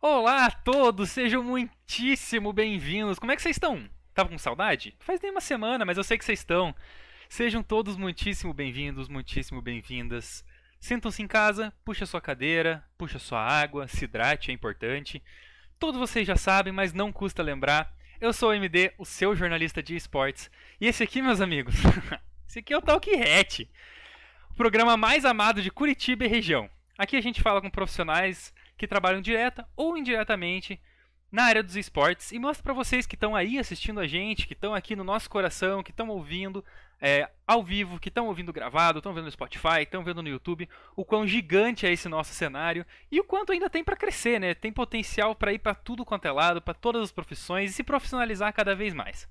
Olá a todos, sejam muitíssimo bem-vindos. Como é que vocês estão? Tava com saudade? Faz nem uma semana, mas eu sei que vocês estão. Sejam todos muitíssimo bem-vindos, muitíssimo bem-vindas. Sintam-se em casa, puxa sua cadeira, puxa sua água, se hidrate, é importante. Todos vocês já sabem, mas não custa lembrar. Eu sou o MD, o seu jornalista de esportes. E esse aqui, meus amigos, esse aqui é o Talk Hat, o programa mais amado de Curitiba e região. Aqui a gente fala com profissionais que trabalham direta ou indiretamente na área dos esportes e mostra para vocês que estão aí assistindo a gente, que estão aqui no nosso coração, que estão ouvindo é, ao vivo, que estão ouvindo gravado, estão vendo no Spotify, estão vendo no YouTube, o quão gigante é esse nosso cenário e o quanto ainda tem para crescer, né? Tem potencial para ir para tudo quanto é lado, para todas as profissões e se profissionalizar cada vez mais.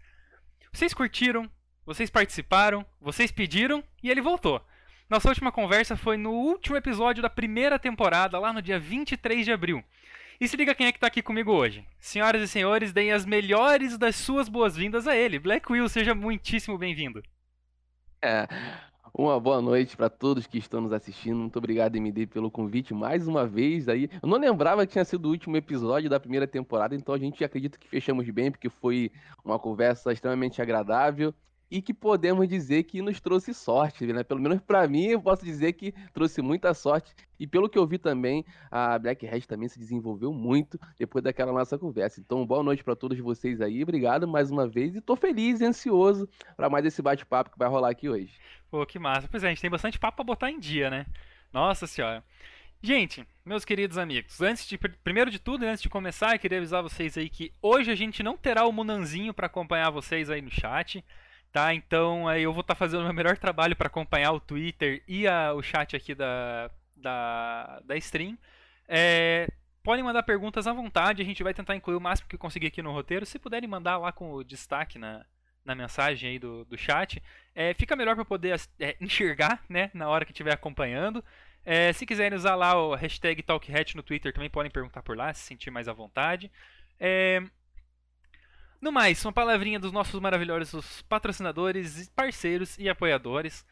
Vocês curtiram? Vocês participaram? Vocês pediram e ele voltou. Nossa última conversa foi no último episódio da primeira temporada, lá no dia 23 de abril. E se liga quem é que tá aqui comigo hoje. Senhoras e senhores, deem as melhores das suas boas-vindas a ele. Black Will, seja muitíssimo bem-vindo. É, uma boa noite para todos que estão nos assistindo. Muito obrigado, MD, pelo convite mais uma vez. Aí, eu não lembrava que tinha sido o último episódio da primeira temporada, então a gente acredita que fechamos bem, porque foi uma conversa extremamente agradável e que podemos dizer que nos trouxe sorte, né? Pelo menos para mim, eu posso dizer que trouxe muita sorte. E pelo que eu vi também, a Black Hat também se desenvolveu muito depois daquela nossa conversa. Então, boa noite para todos vocês aí. Obrigado mais uma vez e tô feliz e ansioso para mais esse bate-papo que vai rolar aqui hoje. Pô, que massa. Pois é, a gente tem bastante papo para botar em dia, né? Nossa senhora. Gente, meus queridos amigos, antes de primeiro de tudo, antes de começar, eu queria avisar vocês aí que hoje a gente não terá o Munanzinho para acompanhar vocês aí no chat. Tá, então aí eu vou estar tá fazendo o meu melhor trabalho para acompanhar o Twitter e a, o chat aqui da, da, da stream. É, podem mandar perguntas à vontade, a gente vai tentar incluir o máximo que conseguir aqui no roteiro. Se puderem mandar lá com o destaque na, na mensagem aí do, do chat, é, fica melhor para poder é, enxergar né, na hora que estiver acompanhando. É, se quiserem usar lá o hashtag TalkHat no Twitter, também podem perguntar por lá, se sentir mais à vontade. É, no mais, uma palavrinha dos nossos maravilhosos patrocinadores, parceiros e apoiadores.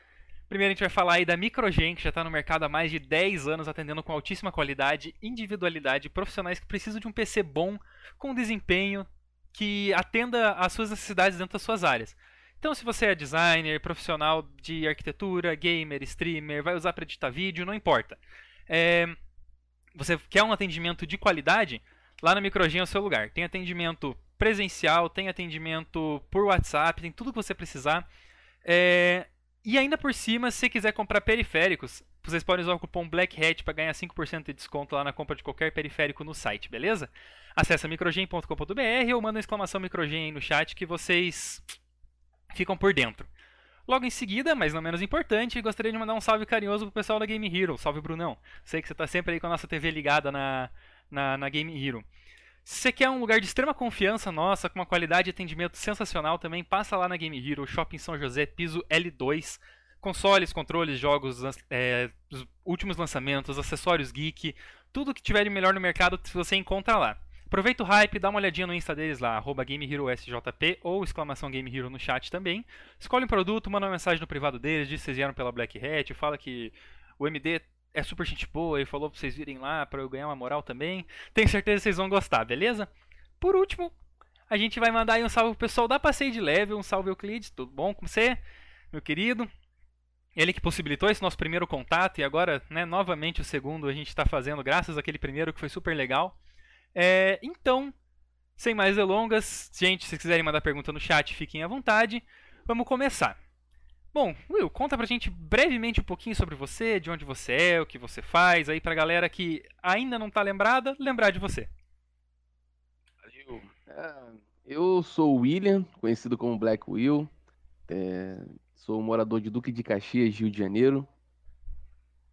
Primeiro a gente vai falar aí da Microgen, que já está no mercado há mais de 10 anos, atendendo com altíssima qualidade, individualidade, profissionais que precisam de um PC bom, com desempenho, que atenda às suas necessidades dentro das suas áreas. Então, se você é designer, profissional de arquitetura, gamer, streamer, vai usar para editar vídeo, não importa. É... Você quer um atendimento de qualidade? Lá na Microgen é o seu lugar. Tem atendimento presencial, tem atendimento por WhatsApp, tem tudo que você precisar. É... E ainda por cima, se quiser comprar periféricos, vocês podem usar o cupom BLACKHAT para ganhar 5% de desconto lá na compra de qualquer periférico no site, beleza? Acesse microgen.com.br ou manda uma exclamação microgen aí no chat que vocês ficam por dentro. Logo em seguida, mas não menos importante, gostaria de mandar um salve carinhoso pro pessoal da Game Hero. Salve, Brunão. Sei que você está sempre aí com a nossa TV ligada na, na, na Game Hero. Se você quer um lugar de extrema confiança nossa, com uma qualidade de atendimento sensacional também, passa lá na Game Hero, Shopping São José, piso L2. Consoles, controles, jogos, é, os últimos lançamentos, acessórios geek, tudo que tiver de melhor no mercado você encontra lá. Aproveita o hype, dá uma olhadinha no Insta deles lá, GameHeroSJP ou exclamação Game Hero no chat também. Escolhe um produto, manda uma mensagem no privado deles, diz que vocês vieram pela Black Hat, fala que o MD é super gente boa e falou pra vocês virem lá para eu ganhar uma moral também. Tenho certeza que vocês vão gostar, beleza? Por último, a gente vai mandar aí um salve pro pessoal da Passeio de Leve, um salve Euclides, tudo bom com você, meu querido? Ele que possibilitou esse nosso primeiro contato e agora, né, novamente o segundo a gente está fazendo graças àquele primeiro que foi super legal. É, então, sem mais delongas, gente, se quiserem mandar pergunta no chat, fiquem à vontade. Vamos começar. Bom, Will, conta pra gente brevemente um pouquinho sobre você, de onde você é, o que você faz, aí pra galera que ainda não tá lembrada, lembrar de você. Valeu. É, eu sou o William, conhecido como Black Will. É, sou morador de Duque de Caxias, Rio de Janeiro.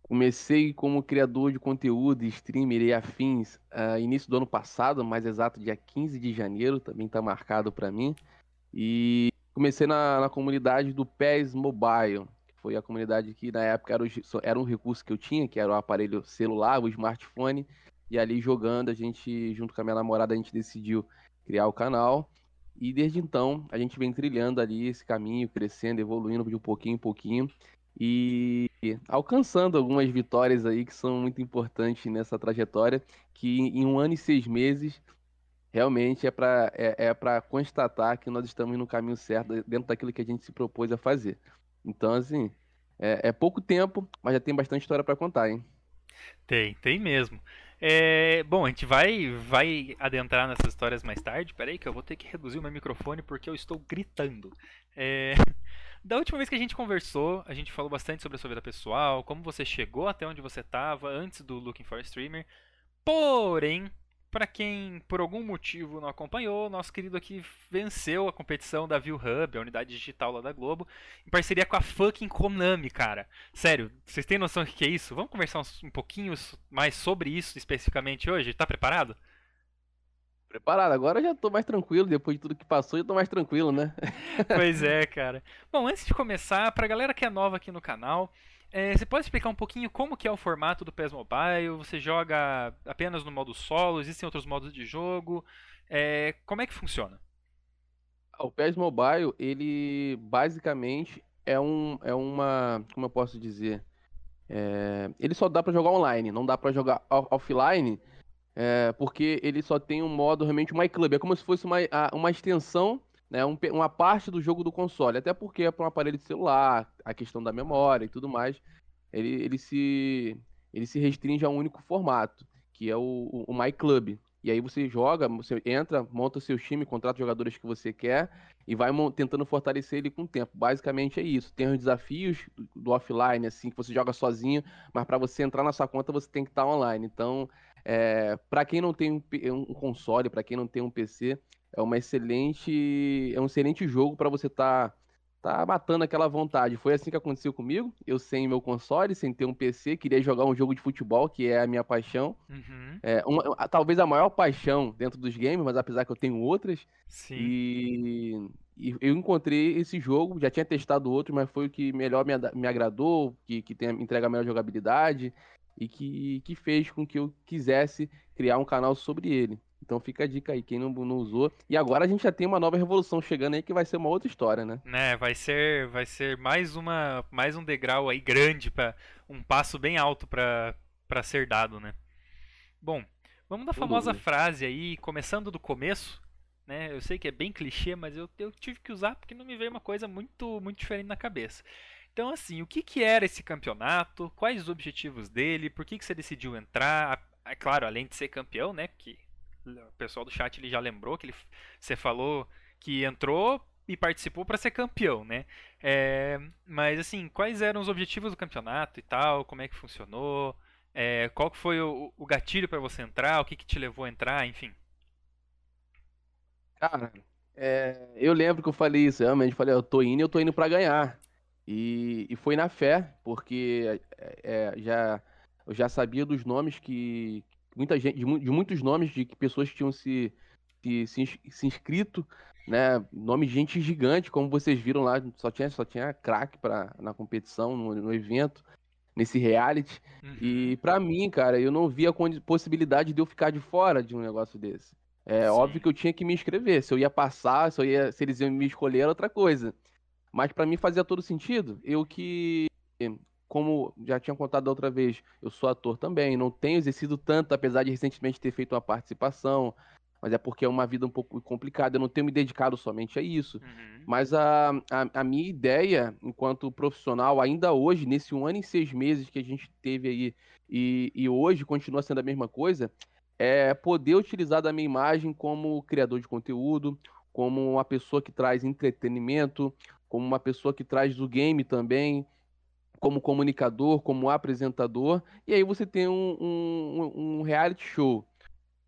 Comecei como criador de conteúdo, streamer e afins uh, início do ano passado, mais exato dia 15 de janeiro, também está marcado para mim. E comecei na, na comunidade do PES Mobile, que foi a comunidade que na época era, o, era um recurso que eu tinha, que era o aparelho celular, o smartphone, e ali jogando, a gente, junto com a minha namorada, a gente decidiu criar o canal. E desde então a gente vem trilhando ali esse caminho, crescendo, evoluindo de um pouquinho em pouquinho. e alcançando algumas vitórias aí que são muito importantes nessa trajetória, que em um ano e seis meses realmente é para é, é para constatar que nós estamos no caminho certo dentro daquilo que a gente se propôs a fazer. Então, assim, é, é pouco tempo, mas já tem bastante história para contar, hein? Tem, tem mesmo. É, bom, a gente vai, vai adentrar nessas histórias mais tarde. Peraí que eu vou ter que reduzir o meu microfone porque eu estou gritando. É, da última vez que a gente conversou, a gente falou bastante sobre a sua vida pessoal, como você chegou até onde você estava antes do Looking for a Streamer. Porém, para quem por algum motivo não acompanhou, nosso querido aqui venceu a competição da View Hub, a unidade digital lá da Globo, em parceria com a fucking Konami, cara. Sério, vocês têm noção do que é isso? Vamos conversar um pouquinho mais sobre isso especificamente hoje? Tá preparado? Preparado, agora já tô mais tranquilo, depois de tudo que passou, já tô mais tranquilo, né? pois é, cara. Bom, antes de começar, pra galera que é nova aqui no canal, é, você pode explicar um pouquinho como que é o formato do PES Mobile? Você joga apenas no modo solo? Existem outros modos de jogo? É, como é que funciona? O PES Mobile, ele basicamente é, um, é uma... Como eu posso dizer? É, ele só dá para jogar online, não dá para jogar offline, é, porque ele só tem um modo realmente My Club. É como se fosse uma, uma extensão né, um, uma parte do jogo do console, até porque é para um aparelho de celular, a questão da memória e tudo mais, ele, ele, se, ele se restringe a um único formato, que é o, o My Club. E aí você joga, você entra, monta seu time, contrata jogadores que você quer e vai tentando fortalecer ele com o tempo. Basicamente é isso. Tem os desafios do, do offline, assim, que você joga sozinho, mas para você entrar na sua conta você tem que estar online. Então, é, para quem não tem um, um console, para quem não tem um PC, é uma excelente, é um excelente jogo para você estar tá, tá matando aquela vontade. Foi assim que aconteceu comigo. Eu sem meu console, sem ter um PC, queria jogar um jogo de futebol, que é a minha paixão. Uhum. É, uma, talvez a maior paixão dentro dos games, mas apesar que eu tenho outras. Sim. E, e eu encontrei esse jogo, já tinha testado outros, mas foi o que melhor me, me agradou, que, que tem, entrega a melhor jogabilidade e que, que fez com que eu quisesse criar um canal sobre ele. Então fica a dica aí, quem não, não usou. E agora a gente já tem uma nova revolução chegando aí que vai ser uma outra história, né? Né, vai ser, vai ser mais uma, mais um degrau aí grande para um passo bem alto para para ser dado, né? Bom, vamos da famosa frase aí, começando do começo, né? Eu sei que é bem clichê, mas eu, eu tive que usar porque não me veio uma coisa muito muito diferente na cabeça. Então, assim, o que, que era esse campeonato? Quais os objetivos dele? Por que, que você decidiu entrar? É claro, além de ser campeão, né? Que o pessoal do chat ele já lembrou que ele, você falou que entrou e participou para ser campeão, né? É, mas assim, quais eram os objetivos do campeonato e tal? Como é que funcionou? É, qual que foi o, o gatilho para você entrar? O que, que te levou a entrar? Enfim. Cara, é, eu lembro que eu falei isso, realmente falei, eu tô indo, eu tô indo para ganhar. E, e foi na fé, porque já eu já sabia dos nomes que, muita gente, de, de, muitos nomes de pessoas que tinham se, se, se, se inscrito, né? Nome de gente gigante, como vocês viram lá, só tinha, só tinha craque na competição, no, no evento, nesse reality. Uhum. E para mim, cara, eu não via a possibilidade de eu ficar de fora de um negócio desse. É Sim. óbvio que eu tinha que me inscrever. Se eu ia passar, se, eu ia, se eles iam me escolher, era outra coisa. Mas para mim fazia todo sentido. Eu que como já tinha contado da outra vez, eu sou ator também, não tenho exercido tanto, apesar de recentemente ter feito uma participação, mas é porque é uma vida um pouco complicada, eu não tenho me dedicado somente a isso. Uhum. Mas a, a, a, minha ideia, enquanto profissional, ainda hoje, nesse um ano e seis meses que a gente teve aí, e, e hoje continua sendo a mesma coisa, é poder utilizar da minha imagem como criador de conteúdo, como uma pessoa que traz entretenimento, como uma pessoa que traz o game também, como comunicador, como apresentador, e aí você tem um, um, um reality show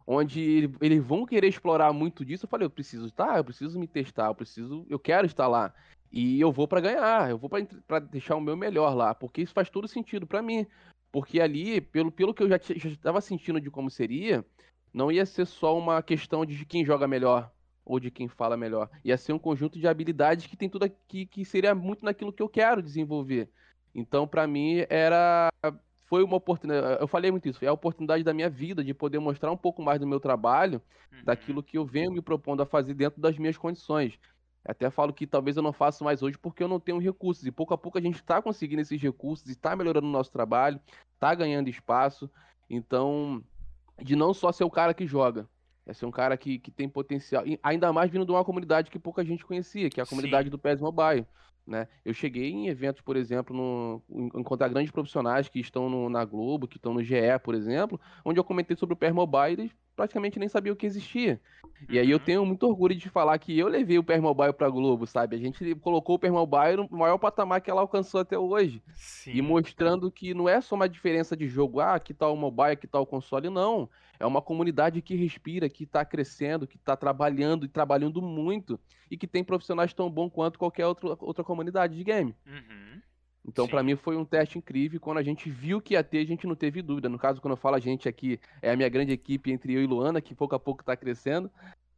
onde eles vão querer explorar muito disso. Eu falei, eu preciso estar, eu preciso me testar, eu preciso, eu quero estar lá. E eu vou para ganhar, eu vou para deixar o meu melhor lá, porque isso faz todo sentido para mim. Porque ali, pelo, pelo que eu já estava sentindo de como seria, não ia ser só uma questão de quem joga melhor ou de quem fala melhor. Ia ser um conjunto de habilidades que tem tudo aqui que seria muito naquilo que eu quero desenvolver. Então, para mim, era foi uma oportunidade. Eu falei muito isso, foi a oportunidade da minha vida de poder mostrar um pouco mais do meu trabalho, uhum. daquilo que eu venho me propondo a fazer dentro das minhas condições. Até falo que talvez eu não faça mais hoje porque eu não tenho recursos. E pouco a pouco a gente está conseguindo esses recursos, está melhorando o nosso trabalho, está ganhando espaço. Então, de não só ser o cara que joga, é ser um cara que, que tem potencial. E ainda mais vindo de uma comunidade que pouca gente conhecia, que é a comunidade Sim. do PES Mobile. Né? Eu cheguei em eventos, por exemplo, no, encontrar grandes profissionais que estão no, na Globo, que estão no GE, por exemplo, onde eu comentei sobre o eles praticamente nem sabiam o que existia. E aí eu uhum. tenho muito orgulho de falar que eu levei o PES Mobile pra Globo, sabe? A gente colocou o PES Mobile no maior patamar que ela alcançou até hoje. Sim. E mostrando que não é só uma diferença de jogo, ah, que tal o mobile, que tal o console, não. É uma comunidade que respira, que está crescendo, que está trabalhando e trabalhando muito e que tem profissionais tão bons quanto qualquer outro, outra comunidade de game. Uhum. Então, para mim, foi um teste incrível. Quando a gente viu que ia ter, a gente não teve dúvida. No caso, quando eu falo a gente aqui, é a minha grande equipe entre eu e Luana, que pouco a pouco está crescendo.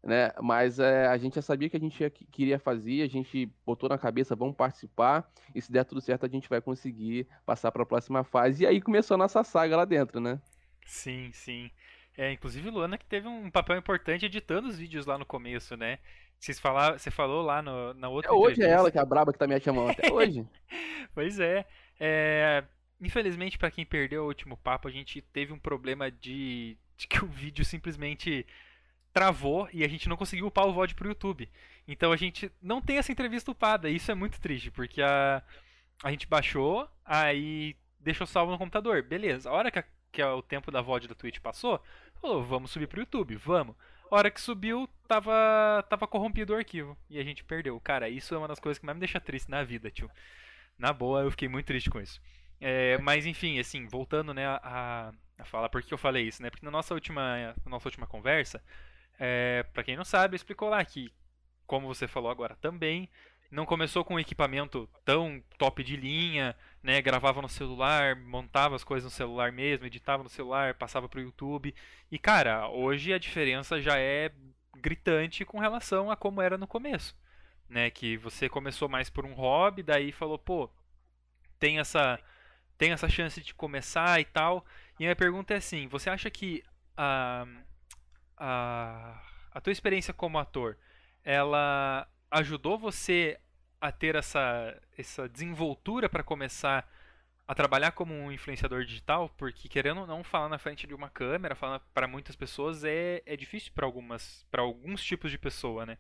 Né? Mas é, a gente já sabia que a gente ia, queria fazer, a gente botou na cabeça, vamos participar, e se der tudo certo, a gente vai conseguir passar para a próxima fase. E aí começou a nossa saga lá dentro, né? Sim, sim. É, inclusive Luana que teve um papel importante editando os vídeos lá no começo, né? Vocês falar, você falou lá no, na outra Até hoje é ela que é a braba que tá me chamando, até hoje. pois é. é infelizmente, para quem perdeu o último papo, a gente teve um problema de, de que o vídeo simplesmente travou e a gente não conseguiu upar o VOD pro YouTube. Então a gente não tem essa entrevista upada. Isso é muito triste, porque a, a gente baixou, aí deixou salvo no computador. Beleza. A hora que, a, que o tempo da VOD da Twitch passou, falou, vamos subir pro YouTube, vamos. Hora que subiu, tava, tava corrompido o arquivo. E a gente perdeu. Cara, isso é uma das coisas que mais me deixa triste na vida, tio. Na boa, eu fiquei muito triste com isso. É, mas enfim, assim, voltando né, a, a falar por que eu falei isso, né? Porque na nossa última, na nossa última conversa, é, para quem não sabe, explicou lá que, como você falou agora também, não começou com um equipamento tão top de linha, né? Gravava no celular, montava as coisas no celular mesmo, editava no celular, passava pro YouTube. E cara, hoje a diferença já é gritante com relação a como era no começo, né? Que você começou mais por um hobby, daí falou, pô, tem essa tem essa chance de começar e tal. E a minha pergunta é assim, você acha que a a, a tua experiência como ator, ela ajudou você a ter essa, essa desenvoltura para começar a trabalhar como um influenciador digital? Porque querendo ou não falar na frente de uma câmera, falar para muitas pessoas é, é difícil para algumas para alguns tipos de pessoa, né?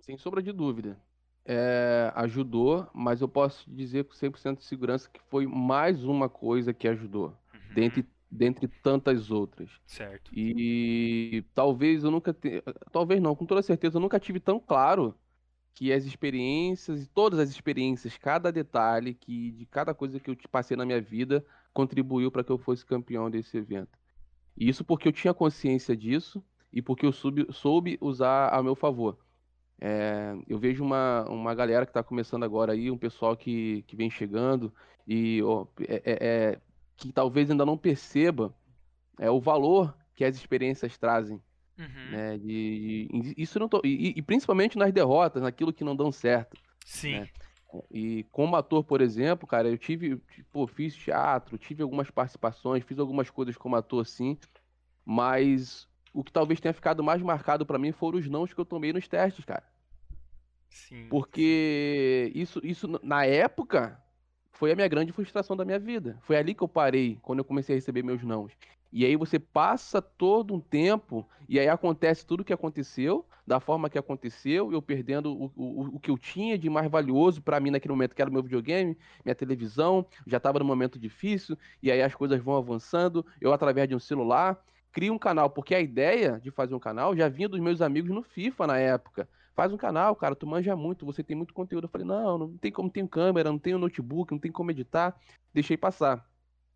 Sem sombra de dúvida. É, ajudou, mas eu posso dizer com 100% de segurança que foi mais uma coisa que ajudou. Uhum. Dentre dentre tantas outras. Certo. E talvez eu nunca te... talvez não, com toda certeza eu nunca tive tão claro que as experiências, todas as experiências, cada detalhe que de cada coisa que eu passei na minha vida contribuiu para que eu fosse campeão desse evento. E isso porque eu tinha consciência disso e porque eu soube, soube usar a meu favor. É, eu vejo uma, uma galera que está começando agora aí, um pessoal que, que vem chegando e ó, é, é, é que talvez ainda não perceba é o valor que as experiências trazem. Uhum. Né? De, de, isso não tô, e, e, principalmente nas derrotas, naquilo que não dão certo. Sim. Né? E como ator, por exemplo, cara, eu tive, pô, fiz teatro, tive algumas participações, fiz algumas coisas como ator, sim, mas o que talvez tenha ficado mais marcado para mim foram os nãos que eu tomei nos testes, cara. Sim. Porque isso, isso na época, foi a minha grande frustração da minha vida. Foi ali que eu parei, quando eu comecei a receber meus nãos. E aí você passa todo um tempo, e aí acontece tudo o que aconteceu, da forma que aconteceu, eu perdendo o, o, o que eu tinha de mais valioso para mim naquele momento, que era o meu videogame, minha televisão, já estava num momento difícil, e aí as coisas vão avançando, eu através de um celular, crio um canal, porque a ideia de fazer um canal já vinha dos meus amigos no FIFA na época faz um canal, cara, tu manja muito, você tem muito conteúdo. Eu falei, não, não tem como, tem câmera, não tenho notebook, não tem como editar. Deixei passar.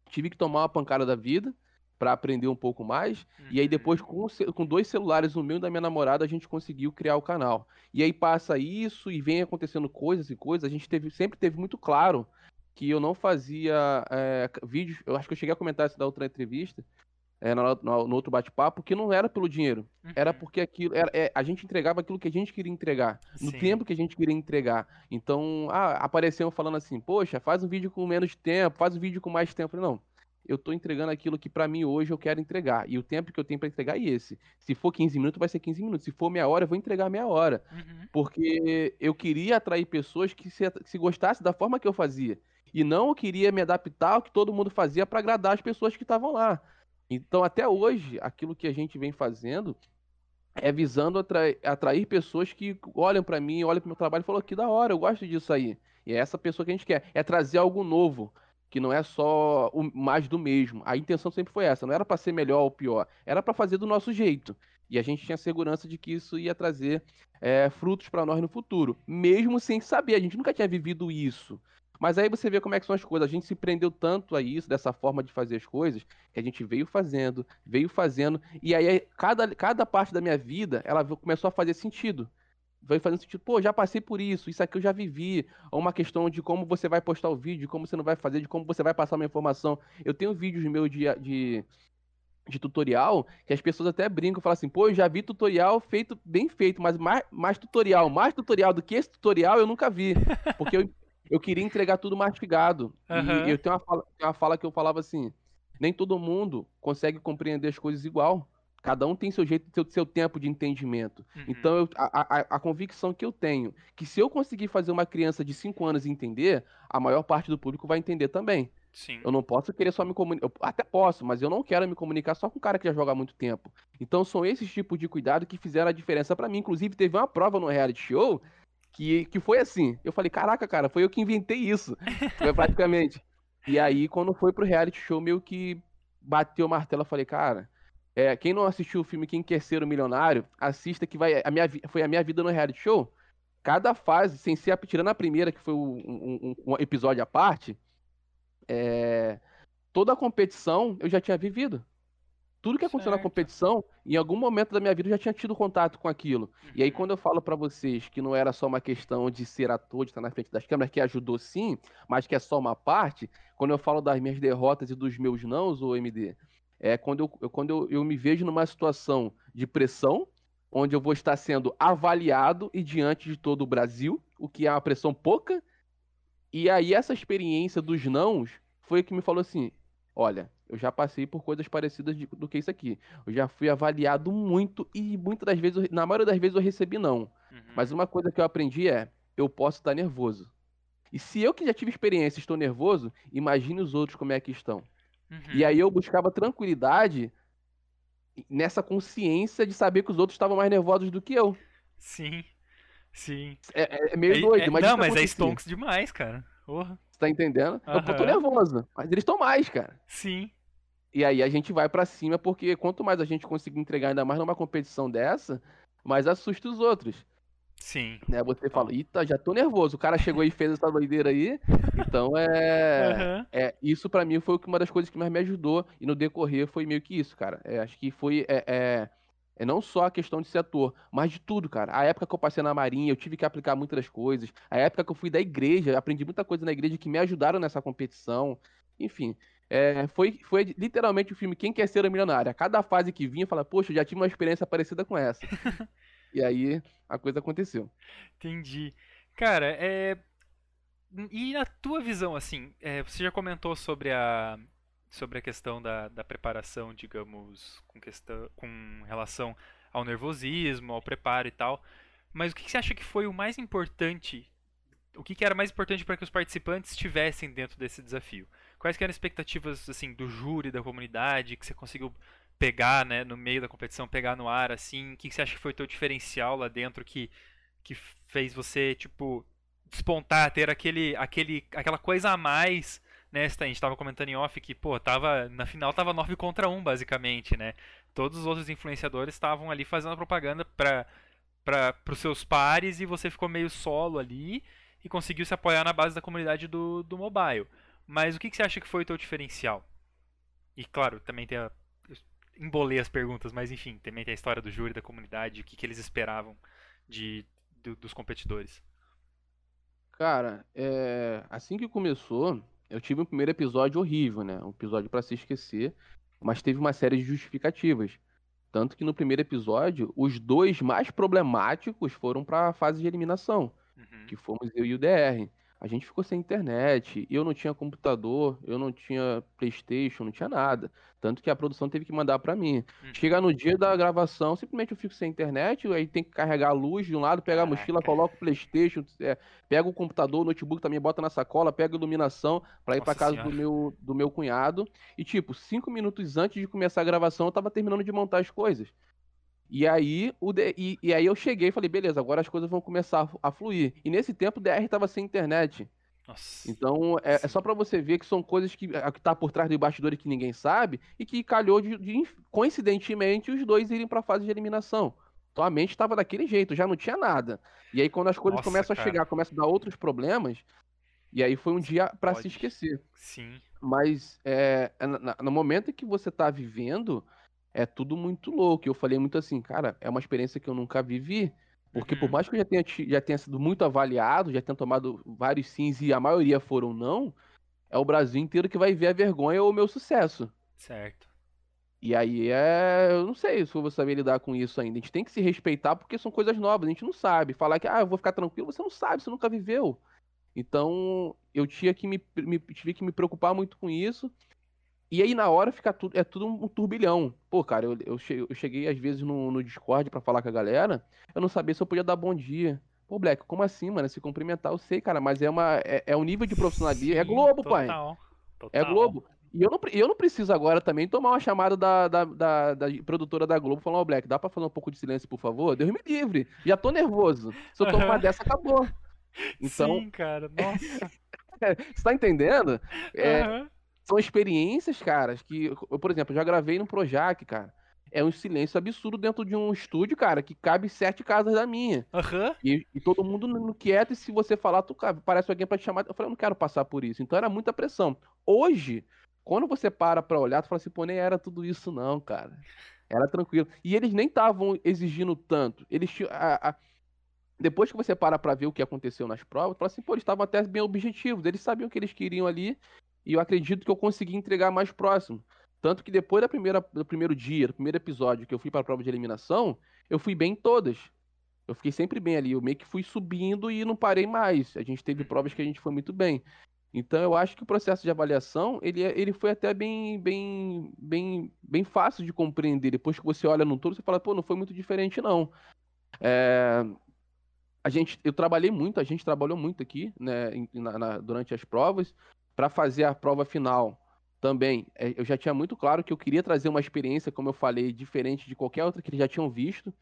Tive que tomar uma pancada da vida para aprender um pouco mais. Uhum. E aí depois, com, com dois celulares, o meu e da minha namorada, a gente conseguiu criar o canal. E aí passa isso e vem acontecendo coisas e coisas. A gente teve, sempre teve muito claro que eu não fazia é, vídeos. Eu acho que eu cheguei a comentar isso da outra entrevista é, no, no, no, outro bate-papo, que não era pelo dinheiro. Uhum. Era porque aquilo. Era, é, a gente entregava aquilo que a gente queria entregar. No Sim. tempo que a gente queria entregar. Então, ah, apareciam falando assim, poxa, faz um vídeo com menos tempo, faz um vídeo com mais tempo. Não. eu tô entregando aquilo que para mim hoje eu quero entregar. E o tempo que eu tenho para entregar é esse. Se for 15 minutos, vai ser 15 minutos. Se for meia hora, eu vou entregar meia hora. Uhum. Porque eu queria atrair pessoas que se, que se gostassem da forma que eu fazia. E não eu queria me adaptar ao que todo mundo fazia para agradar as pessoas que estavam lá. Então, até hoje, aquilo que a gente vem fazendo é visando atrair, atrair pessoas que olham para mim, olham para meu trabalho e falam que da hora, eu gosto disso aí. E é essa pessoa que a gente quer, é trazer algo novo, que não é só o mais do mesmo. A intenção sempre foi essa, não era para ser melhor ou pior, era para fazer do nosso jeito. E a gente tinha segurança de que isso ia trazer é, frutos para nós no futuro, mesmo sem saber, a gente nunca tinha vivido isso. Mas aí você vê como é que são as coisas. A gente se prendeu tanto a isso, dessa forma de fazer as coisas, que a gente veio fazendo, veio fazendo, e aí cada, cada parte da minha vida, ela começou a fazer sentido. Veio fazendo sentido, pô, já passei por isso, isso aqui eu já vivi. Ou uma questão de como você vai postar o vídeo, de como você não vai fazer, de como você vai passar uma informação. Eu tenho vídeos meus de, de, de tutorial que as pessoas até brincam, falam assim, pô, eu já vi tutorial feito bem feito, mas mais, mais tutorial, mais tutorial do que esse tutorial eu nunca vi. Porque eu, eu queria entregar tudo mastigado. Uhum. E eu tenho uma, fala, uma fala que eu falava assim: nem todo mundo consegue compreender as coisas igual. Cada um tem seu jeito, seu, seu tempo de entendimento. Uhum. Então, eu, a, a, a, convicção que eu tenho, que se eu conseguir fazer uma criança de 5 anos entender, a maior parte do público vai entender também. Sim. Eu não posso querer só me comunicar. Até posso, mas eu não quero me comunicar só com um cara que já joga há muito tempo. Então, são esses tipos de cuidado que fizeram a diferença para mim. Inclusive, teve uma prova no reality show que, que foi assim. Eu falei, caraca, cara, foi eu que inventei isso. Foi praticamente. E aí, quando foi pro reality show, meio que bateu o martelo, eu falei, cara, é, quem não assistiu o filme Quem Quer Ser o Milionário, assista que vai. A minha, foi a minha vida no reality show. Cada fase, sem ser tirando a primeira, que foi um, um, um episódio à parte, é, toda a competição eu já tinha vivido. Tudo que aconteceu certo. na competição, em algum momento da minha vida eu já tinha tido contato com aquilo. Uhum. E aí, uhum. quando eu falo para vocês que não era só uma questão de ser ator, de estar na frente das câmeras, que ajudou sim, mas que é só uma parte, quando eu falo das minhas derrotas e dos meus nãos, o MD, é quando, eu, eu quando eu, eu me vejo numa situação de pressão, onde eu vou estar sendo avaliado e diante de todo o Brasil, o que é uma pressão pouca. E aí, essa experiência dos nãos foi o que me falou assim: olha, eu já passei por coisas parecidas de, do que isso aqui. Eu já fui avaliado muito e muitas das vezes, na maioria das vezes eu recebi não. Uhum. Mas uma coisa que eu aprendi é, eu posso estar nervoso. E se eu que já tive experiência estou nervoso, imagine os outros como é que estão. Uhum. E aí eu buscava tranquilidade nessa consciência de saber que os outros estavam mais nervosos do que eu. Sim, sim. É, é meio é, doido, é, mas Não, mas é stonks demais, cara. Porra. Tá entendendo? Uhum. Eu tô nervoso, mas eles estão mais, cara. Sim. E aí a gente vai para cima, porque quanto mais a gente conseguir entregar, ainda mais numa competição dessa, mais assusta os outros. Sim. Né? Você fala, eita, já tô nervoso. O cara chegou e fez essa doideira aí. Então é. Uhum. é isso para mim foi uma das coisas que mais me ajudou. E no decorrer foi meio que isso, cara. É, acho que foi. É, é, é, não só a questão de ser ator, mas de tudo, cara. A época que eu passei na Marinha, eu tive que aplicar muitas das coisas. A época que eu fui da igreja, aprendi muita coisa na igreja que me ajudaram nessa competição. Enfim, é, foi, foi literalmente o filme Quem Quer Ser a Milionária. Cada fase que vinha, fala, poxa, eu já tive uma experiência parecida com essa. e aí a coisa aconteceu. Entendi. Cara, é... e na tua visão, assim, é, você já comentou sobre a, sobre a questão da, da preparação, digamos, com, questão, com relação ao nervosismo, ao preparo e tal. Mas o que você acha que foi o mais importante? O que era mais importante para que os participantes estivessem dentro desse desafio? Quais eram as expectativas assim do júri, da comunidade, que você conseguiu pegar, né, no meio da competição, pegar no ar assim? O que você acha que foi o teu diferencial lá dentro que que fez você tipo despontar, ter aquele aquele aquela coisa a mais, né? A gente estava comentando em off que, pô, tava na final tava 9 contra 1 basicamente, né? Todos os outros influenciadores estavam ali fazendo propaganda para para os seus pares e você ficou meio solo ali e conseguiu se apoiar na base da comunidade do, do mobile. Mas o que, que você acha que foi o teu diferencial? E claro, também tem a. Embolei as perguntas, mas enfim, também tem a história do júri, da comunidade, o que, que eles esperavam de, de dos competidores. Cara, é... assim que começou, eu tive um primeiro episódio horrível, né? Um episódio para se esquecer, mas teve uma série de justificativas. Tanto que no primeiro episódio, os dois mais problemáticos foram para a fase de eliminação, uhum. que fomos eu e o DR. a gente ficou sem internet, eu não tinha computador, eu não tinha PlayStation, não tinha nada. Tanto que a produção teve que mandar para mim. Hum. Chega no dia da gravação, simplesmente eu fico sem internet, aí tem que carregar a luz de um lado, pegar a mochila, coloca o PlayStation, é, pega o computador, o notebook também, bota na sacola, pega a iluminação para ir para casa do meu, do meu cunhado. E tipo, cinco minutos antes de começar a gravação, eu tava terminando de montar as coisas. E aí, o D- e, e aí eu cheguei e falei, beleza, agora as coisas vão começar a fluir. E nesse tempo o DR tava sem internet. Nossa. Então é, é só pra você ver que são coisas que, que tá por trás do bastidor que ninguém sabe e que calhou de, de, coincidentemente os dois irem pra fase de eliminação. Então a mente tava daquele jeito, já não tinha nada. E aí quando as coisas Nossa, começam cara. a chegar, começam a dar outros problemas, e aí foi um dia pra se esquecer. Sim. Mas é, é no momento em que você tá vivendo, é tudo muito louco. Eu falei muito assim, cara, é uma experiência que eu nunca vivi. Porque por Uhum. mais que eu já tenha, já tenha sido muito avaliado, já tenha tomado vários sims e a maioria foram não, é o Brasil inteiro que vai ver a vergonha ou o meu sucesso. Certo. E aí é. Eu não sei se eu vou saber lidar com isso ainda. A gente tem que se respeitar porque são coisas novas, a gente não sabe. Falar que, ah, eu vou ficar tranquilo, você não sabe, você nunca viveu. Então, eu tinha que me, me- tive que me preocupar muito com isso. E aí, na hora, fica tudo, é tudo um turbilhão. Pô, cara, eu, eu, che- eu cheguei às vezes no, no Discord pra falar com a galera, eu não sabia se eu podia dar bom dia. Pô, Black, como assim, mano? Se cumprimentar, eu sei, cara, mas é uma é, é um nível de profissionalismo. É Globo, pai. total, É total. Globo. E eu não, eu não preciso agora também tomar uma chamada da, da, da- da produtora da Globo falando, ô Black, dá pra fazer um pouco de silêncio, por favor? Deus me livre. Já tô nervoso. Se eu tomar uma dessa, acabou. Então, Sim, cara. Nossa. você tá entendendo? É, Aham. São experiências, cara, que, eu, por exemplo, eu já gravei no Projac, cara. É um silêncio absurdo dentro de um estúdio, cara, que cabe sete casas da minha. Aham. E, e todo mundo no, quieto, e se você falar, tu, parece alguém pra te chamar. Eu falei, eu não quero passar por isso. Então era muita pressão. Hoje, quando você para pra olhar, tu fala assim, pô, nem era tudo isso, não, cara. Era tranquilo. E eles nem estavam exigindo tanto. Eles tinham. a- a- Depois que você para pra ver o que aconteceu nas provas, tu fala assim, pô, eles estavam até bem objetivos. Eles sabiam o que eles queriam ali. E eu acredito que eu consegui entregar mais próximo. Tanto que depois da primeira, do primeiro dia, do primeiro episódio que eu fui pra prova de eliminação, eu fui bem em todas. Eu fiquei sempre bem ali. Eu meio que fui subindo e não parei mais. A gente teve provas que a gente foi muito bem. Então eu acho que o processo de avaliação ele, é- ele foi até bem, bem, bem, bem fácil de compreender. Depois que você olha no todo, você fala, pô, não foi muito diferente não. É, a gente, eu trabalhei muito, a gente trabalhou muito aqui, né, na- na- durante as provas, para fazer a prova final. Também, é, eu já tinha muito claro que eu queria trazer uma experiência, como eu falei, diferente de qualquer outra que eles já tinham visto.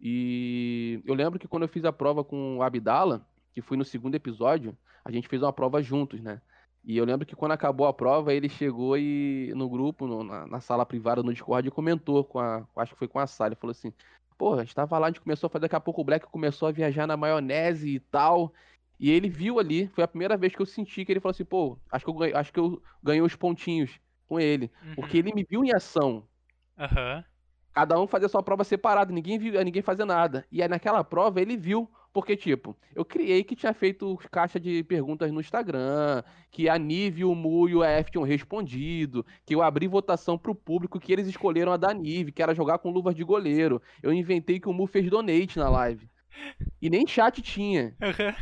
E eu lembro que quando eu fiz a prova com o Abdala, que foi no segundo episódio, a gente fez uma prova juntos, né? E eu lembro que quando acabou a prova, ele chegou e no grupo, no- na, na sala privada no Discord, e comentou com a. Acho que foi com a Sally, falou assim: Pô, a gente tava lá, a gente começou a fazer, daqui a pouco o Black começou a viajar na maionese e tal. E ele viu ali, foi a primeira vez que eu senti que ele falou assim, pô, acho que eu, ganhei- acho que eu ganhei os pontinhos com ele. Porque Uhum. ele me viu em ação. Aham. Cada um fazia sua prova separada, ninguém viu, ninguém fazia nada. E aí naquela prova ele viu, porque tipo, eu criei que tinha feito caixa de perguntas no Instagram, que a Nive, o Mu e o F tinham respondido, que eu abri votação pro público que eles escolheram a da Nive, que era jogar com luvas de goleiro. Eu inventei que o Mu fez donate na live. E nem chat tinha. Aham.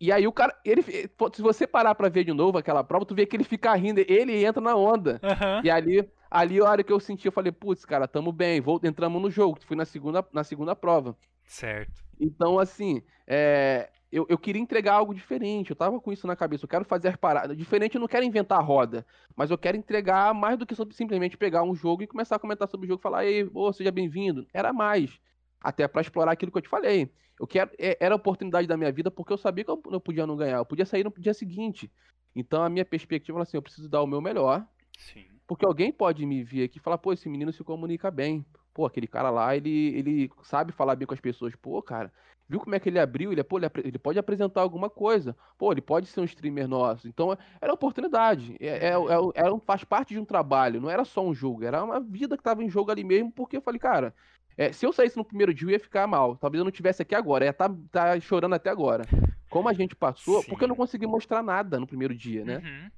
E aí o cara, ele, se você parar pra ver de novo aquela prova, tu vê que ele fica rindo, ele entra na onda. Aham. E ali, ali a hora que eu senti, eu falei, putz, cara, tamo bem, vou, entramos no jogo, fui na segunda, na segunda prova. Certo. Então, assim, é, eu, eu queria entregar algo diferente, eu tava com isso na cabeça, eu quero fazer paradas. Diferente, eu não quero inventar a roda, mas eu quero entregar mais do que simplesmente pegar um jogo e começar a comentar sobre o jogo e falar, ei, ô, seja bem-vindo. Era mais. Até pra explorar aquilo que eu te falei. Eu quero, é- era a oportunidade da minha vida porque eu sabia que eu não podia não ganhar, eu podia sair no dia seguinte. Então a minha perspectiva era assim, eu preciso dar o meu melhor, Sim. porque alguém pode me vir aqui e falar, pô, esse menino se comunica bem. Pô, aquele cara lá, ele, ele sabe falar bem com as pessoas. Pô, cara, viu como é que ele abriu? Ele, pô, ele, ele pode apresentar alguma coisa. Pô, ele pode ser um streamer nosso. Então, era oportunidade. É, é, é, é faz parte de um trabalho. Não era só um jogo. Era uma vida que tava em jogo ali mesmo, porque eu falei, cara, é, se eu saísse no primeiro dia, eu ia ficar mal. Talvez eu não tivesse aqui agora. Ia tá, tá chorando até agora. Como a gente passou, porque eu não Sim. consegui mostrar nada no primeiro dia, né? Uhum.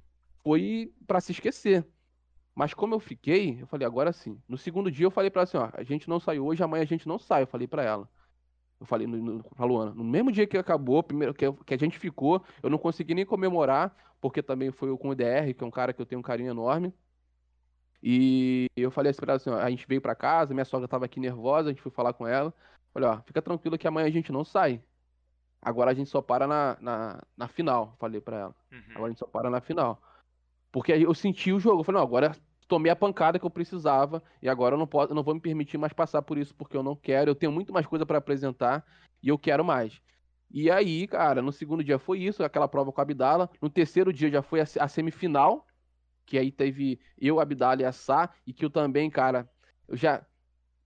foi pra se esquecer. Mas como eu fiquei, eu falei, agora sim. No segundo dia eu falei pra ela assim, ó, a gente não saiu hoje, amanhã a gente não sai, eu falei pra ela. Eu falei no, no, pra Luana, no mesmo dia que acabou, primeiro que, que a gente ficou, eu não consegui nem comemorar, porque também foi com o DR, que é um cara que eu tenho um carinho enorme. E eu falei assim pra ela assim, ó, a gente veio pra casa, minha sogra tava aqui nervosa, a gente foi falar com ela. Falei, ó, fica tranquilo que amanhã a gente não sai. Agora a gente só para na, na, na final, falei pra ela. Uhum. Agora a gente só para na final. Porque eu senti o jogo. Eu falei, não, agora tomei a pancada que eu precisava e agora eu não posso, eu não vou me permitir mais passar por isso porque eu não quero. Eu tenho muito mais coisa para apresentar e eu quero mais. E aí, cara, no segundo dia foi isso, aquela prova com a Abdala. No terceiro dia já foi a, a semifinal, que aí teve eu, Abdala e a Sá, e que eu também, cara, eu já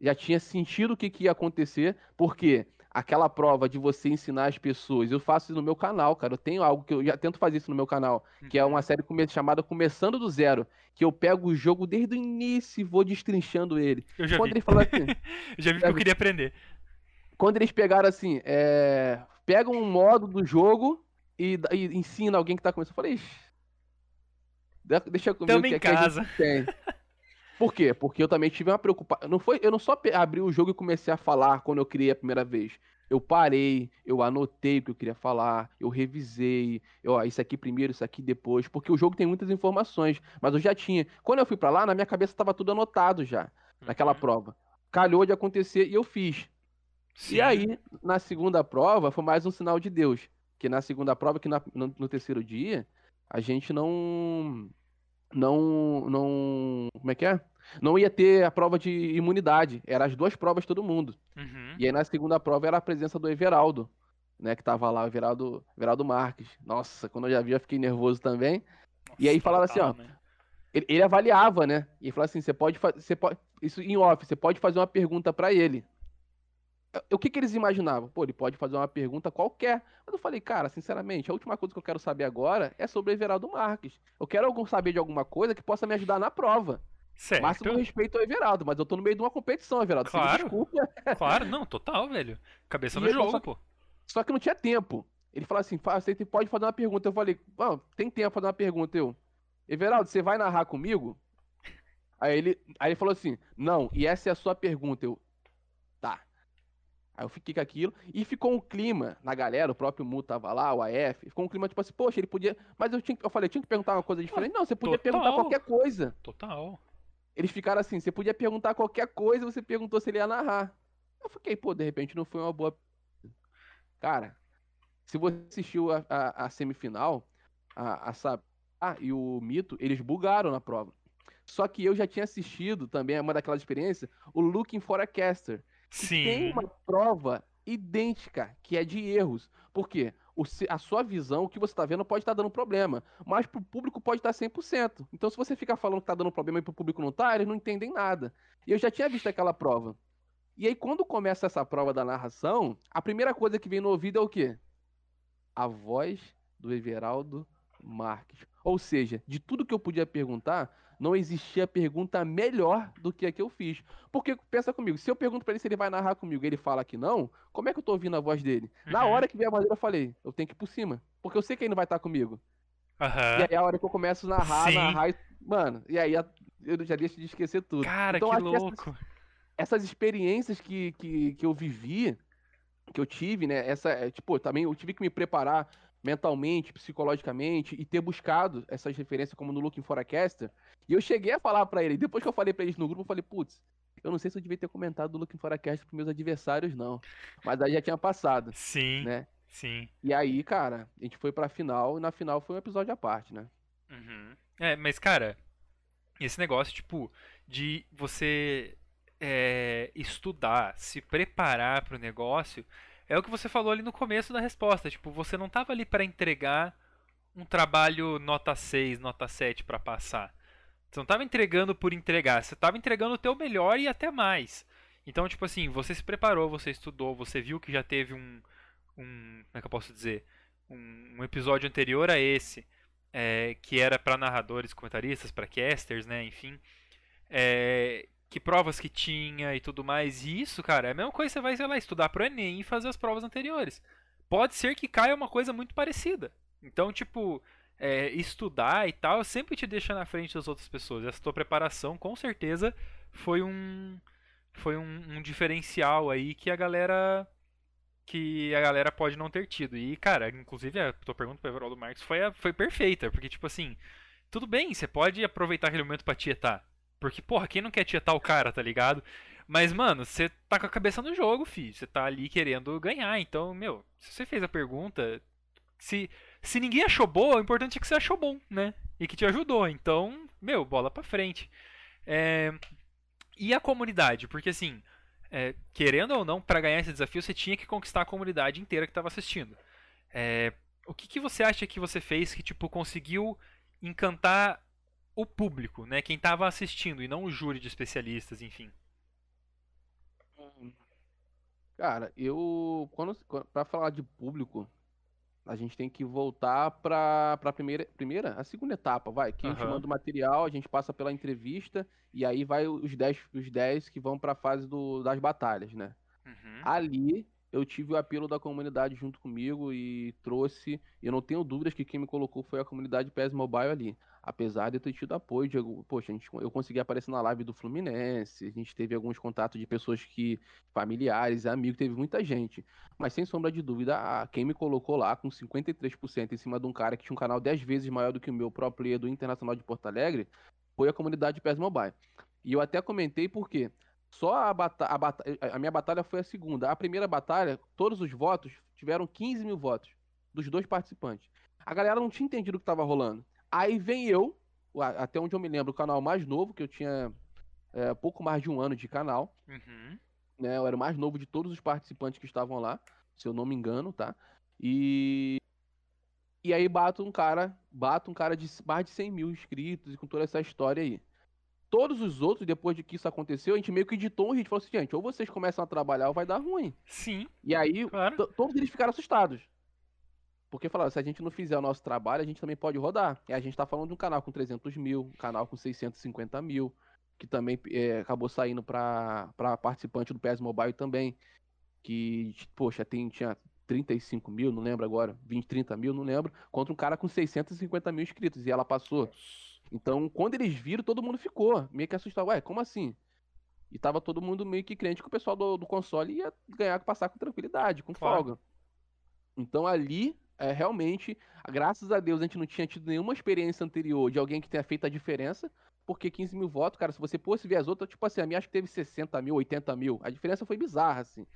já tinha sentido o que, que ia acontecer, porque aquela prova de você ensinar as pessoas, eu faço isso no meu canal, cara. Eu tenho algo que eu já tento fazer isso no meu canal, que é uma série come chamada Começando do Zero, que eu pego o jogo desde o início e vou destrinchando ele. Eu já Quando vi. ele fala assim, já vi que eu queria aprender. quando eles pegaram assim, é, pegam um modo do jogo e, e ensina alguém que tá começando, eu falei, "Ixi, de- deixa comigo Tamo que em aqui a gente casa." tem. Por quê? Porque eu também tive uma preocupação. Não foi, eu não só abri o jogo e comecei a falar quando eu criei a primeira vez. Eu parei, eu anotei o que eu queria falar, eu revisei, eu, ó, isso aqui primeiro, isso aqui depois, porque o jogo tem muitas informações, mas eu já tinha. Quando eu fui pra lá, na minha cabeça tava tudo anotado já, naquela Uhum. prova. Calhou de acontecer e eu fiz. Sim. E aí, na segunda prova, foi mais um sinal de Deus. Que na segunda prova, que na- no, no terceiro dia, a gente não. Não. Não. Como é que é? Não ia ter a prova de imunidade. Eram as duas provas todo mundo. Uhum. E aí na segunda prova era a presença do Everaldo, né? Que tava lá, o Everaldo, Everaldo Marques. Nossa, quando eu já vi, eu fiquei nervoso também. E aí Nossa, falava assim, ó, né? Ele, ele avaliava, né? E falava assim: você pode fazer. Você pode, isso em off, você pode fazer uma pergunta pra ele. O que, que eles imaginavam? Pô, ele pode fazer uma pergunta qualquer. Mas eu falei, cara, sinceramente, a última coisa que eu quero saber agora é sobre o Everaldo Marques. Eu quero algum, saber de alguma coisa que possa me ajudar na prova. Certo. Máximo respeito ao Everaldo, mas eu tô no meio de uma competição, Everaldo. Claro. desculpa. Claro, não, total, velho. Cabeça E no jogo, só- pô. Só que não tinha tempo. Ele falou assim: "Fa- você pode fazer uma pergunta. Eu falei: Não, tem tempo pra fazer uma pergunta. Eu, Everaldo, você vai narrar comigo? Aí ele, aí ele falou assim: Não, e essa é a sua pergunta. Eu. Aí eu fiquei com aquilo. E ficou um clima na galera, o próprio Mu tava lá, o AF. Ficou um clima tipo assim: Poxa, ele podia. Mas eu, tinha, eu falei: Eu tinha que perguntar uma coisa diferente. Não, você podia perguntar total. qualquer coisa. Total. Eles ficaram assim: Você podia perguntar qualquer coisa. Você perguntou se ele ia narrar. Eu fiquei: Pô, de repente não foi uma boa. Cara, se você assistiu a, a, a semifinal, a, a Sabá e o Mito, eles bugaram na prova. Só que eu já tinha assistido também, é uma daquelas experiências, o Looking for a Caster. Que Tem Sim. uma prova idêntica, que é de erros. Por quê? O a sua visão, o que você está vendo, pode estar dando problema. Mas pro público pode estar 100%. Então, se você ficar falando que tá dando problema e pro público não tá, eles não entendem nada. E eu já tinha visto aquela prova. E aí, quando começa essa prova da narração, a primeira coisa que vem no ouvido é o quê? A voz do Everaldo Marques. Ou seja, de tudo que eu podia perguntar, não existia pergunta melhor do que a que eu fiz. Porque pensa comigo, se eu pergunto pra ele se ele vai narrar comigo e ele fala que não, como é que eu tô ouvindo a voz dele? Na Uhum. hora que veio a dele, eu falei, eu tenho que ir por cima. Porque eu sei que ele não vai estar comigo. Aham. E aí a hora que eu começo a narrar, Sim. narrar. e- Mano, e aí eu já deixo de esquecer tudo. Cara, Então, que acho que essas- louco. essas experiências que, que, que eu vivi, que eu tive, né? Essa, é, tipo, também eu tive que me preparar mentalmente, psicologicamente e ter buscado essas referências como no Looking for a Caster. E eu cheguei a falar pra ele, depois que eu falei pra eles no grupo, eu falei, putz, eu não sei se eu devia ter comentado do Looking for a Caster pros meus adversários, não. Mas aí já tinha passado, Sim, né? sim. E aí, cara, a gente foi pra final e na final foi um episódio à parte, né? Uhum. É, mas cara, esse negócio, tipo, de você é, estudar, se preparar pro negócio, é o que você falou ali no começo da resposta. Tipo, você não tava ali pra entregar um trabalho nota 6, nota 7 pra passar. Você não tava entregando por entregar, você tava entregando o teu melhor e até mais. Então, tipo assim, você se preparou, você estudou, você viu que já teve um. um como é que eu posso dizer? Um, um episódio anterior a esse, é, que era pra narradores, comentaristas, pra casters, né? Enfim. É, que provas que tinha e tudo mais. E isso, cara, é a mesma coisa que você vai, sei lá, estudar pro Enem e fazer as provas anteriores. Pode ser que caia uma coisa muito parecida. Então, tipo, é, estudar e tal sempre te deixa na frente das outras pessoas. Essa tua preparação, com certeza, foi um foi um, um diferencial aí que a galera que a galera pode não ter tido. E, cara, inclusive a tua pergunta pro Everaldo Marques foi, a, foi perfeita, porque, tipo assim, tudo bem, você pode aproveitar aquele momento pra tietar. Porque, porra, quem não quer tietar o cara, tá ligado? Mas, mano, você tá com a cabeça no jogo, fi. Você tá ali querendo ganhar. Então, meu, se você fez a pergunta, se, se ninguém achou boa, o importante é que você achou bom, né? E que te ajudou. Então, meu, bola pra frente. É... E a comunidade? Porque, assim, é, querendo ou não, para ganhar esse desafio, você tinha que conquistar a comunidade inteira que estava assistindo. É, o que, que você acha que você fez que tipo conseguiu encantar o público, né? Quem estava assistindo e não o júri de especialistas, enfim. Cara, eu quando para falar de público, a gente tem que voltar para a primeira, primeira, a segunda etapa, vai, que a gente manda o material, a gente passa pela entrevista e aí vai os 10 os 10 que vão para a fase do, das batalhas, né? Uhum. Ali eu tive o apelo da comunidade junto comigo e trouxe, eu não tenho dúvidas que quem me colocou foi a comunidade PES Mobile ali. Apesar de eu ter tido apoio, de, poxa, gente, eu consegui aparecer na live do Fluminense, a gente teve alguns contatos de pessoas que, familiares, amigos, teve muita gente. Mas sem sombra de dúvida, quem me colocou lá com 53% em cima de um cara que tinha um canal 10 vezes maior do que o meu próprio do Internacional de Porto Alegre, foi a comunidade PES Mobile. E eu até comentei porque só a, bata a, bata a minha batalha foi a segunda. A primeira batalha, todos os votos tiveram 15 mil votos dos dois participantes. A galera não tinha entendido o que estava rolando. Aí vem eu, até onde eu me lembro, o canal mais novo, que eu tinha é, pouco mais de um ano de canal. Uhum. Né, eu era o mais novo de todos os participantes que estavam lá, se eu não me engano, tá? E. E aí bato um cara, bato um cara de mais de 100 mil inscritos e com toda essa história aí todos os outros, depois de que isso aconteceu, a gente meio que editou um vídeo. Falou assim, gente, ou vocês começam a trabalhar ou vai dar ruim. Sim. E aí, claro. todos eles ficaram assustados. Porque falaram, se a gente não fizer o nosso trabalho, a gente também pode rodar. E a gente tá falando de um canal com 300 mil, um canal com 650 mil, que também é, acabou saindo pra, pra participante do PS Mobile também. Que, poxa, tem, tinha 35 mil, não lembro agora, 20, 30 mil, não lembro, contra um cara com 650 mil inscritos. E ela passou. Então, quando eles viram, todo mundo ficou meio que assustado. Ué, como assim? E tava todo mundo meio que crente que o pessoal do, do console ia ganhar, passar com tranquilidade, com claro. folga. Então ali, é, realmente, graças a Deus, a gente não tinha tido nenhuma experiência anterior de alguém que tenha feito a diferença. Porque 15 mil votos, cara, se você fosse ver as outras, tipo assim, a minha acho que teve 60 mil, 80 mil. A diferença foi bizarra, assim.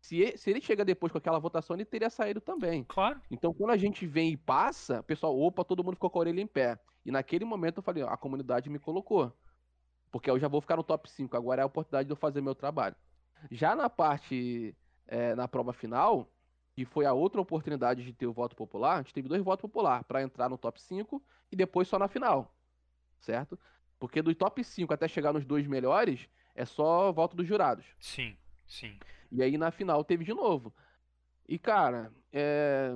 Se ele, se ele chega depois com aquela votação, ele teria saído também. Claro. Então, quando a gente vem e passa, pessoal, opa, todo mundo ficou com a orelha em pé. E naquele momento eu falei, ó, a comunidade me colocou. Porque eu já vou ficar no top 5, agora é a oportunidade de eu fazer meu trabalho. Já na parte, é, na prova final, que foi a outra oportunidade de ter o voto popular, a gente teve dois votos popular para entrar no top 5 e depois só na final. Certo? Porque do top 5 até chegar nos dois melhores, é só voto dos jurados. Sim, sim. E aí na final teve de novo. E cara, é...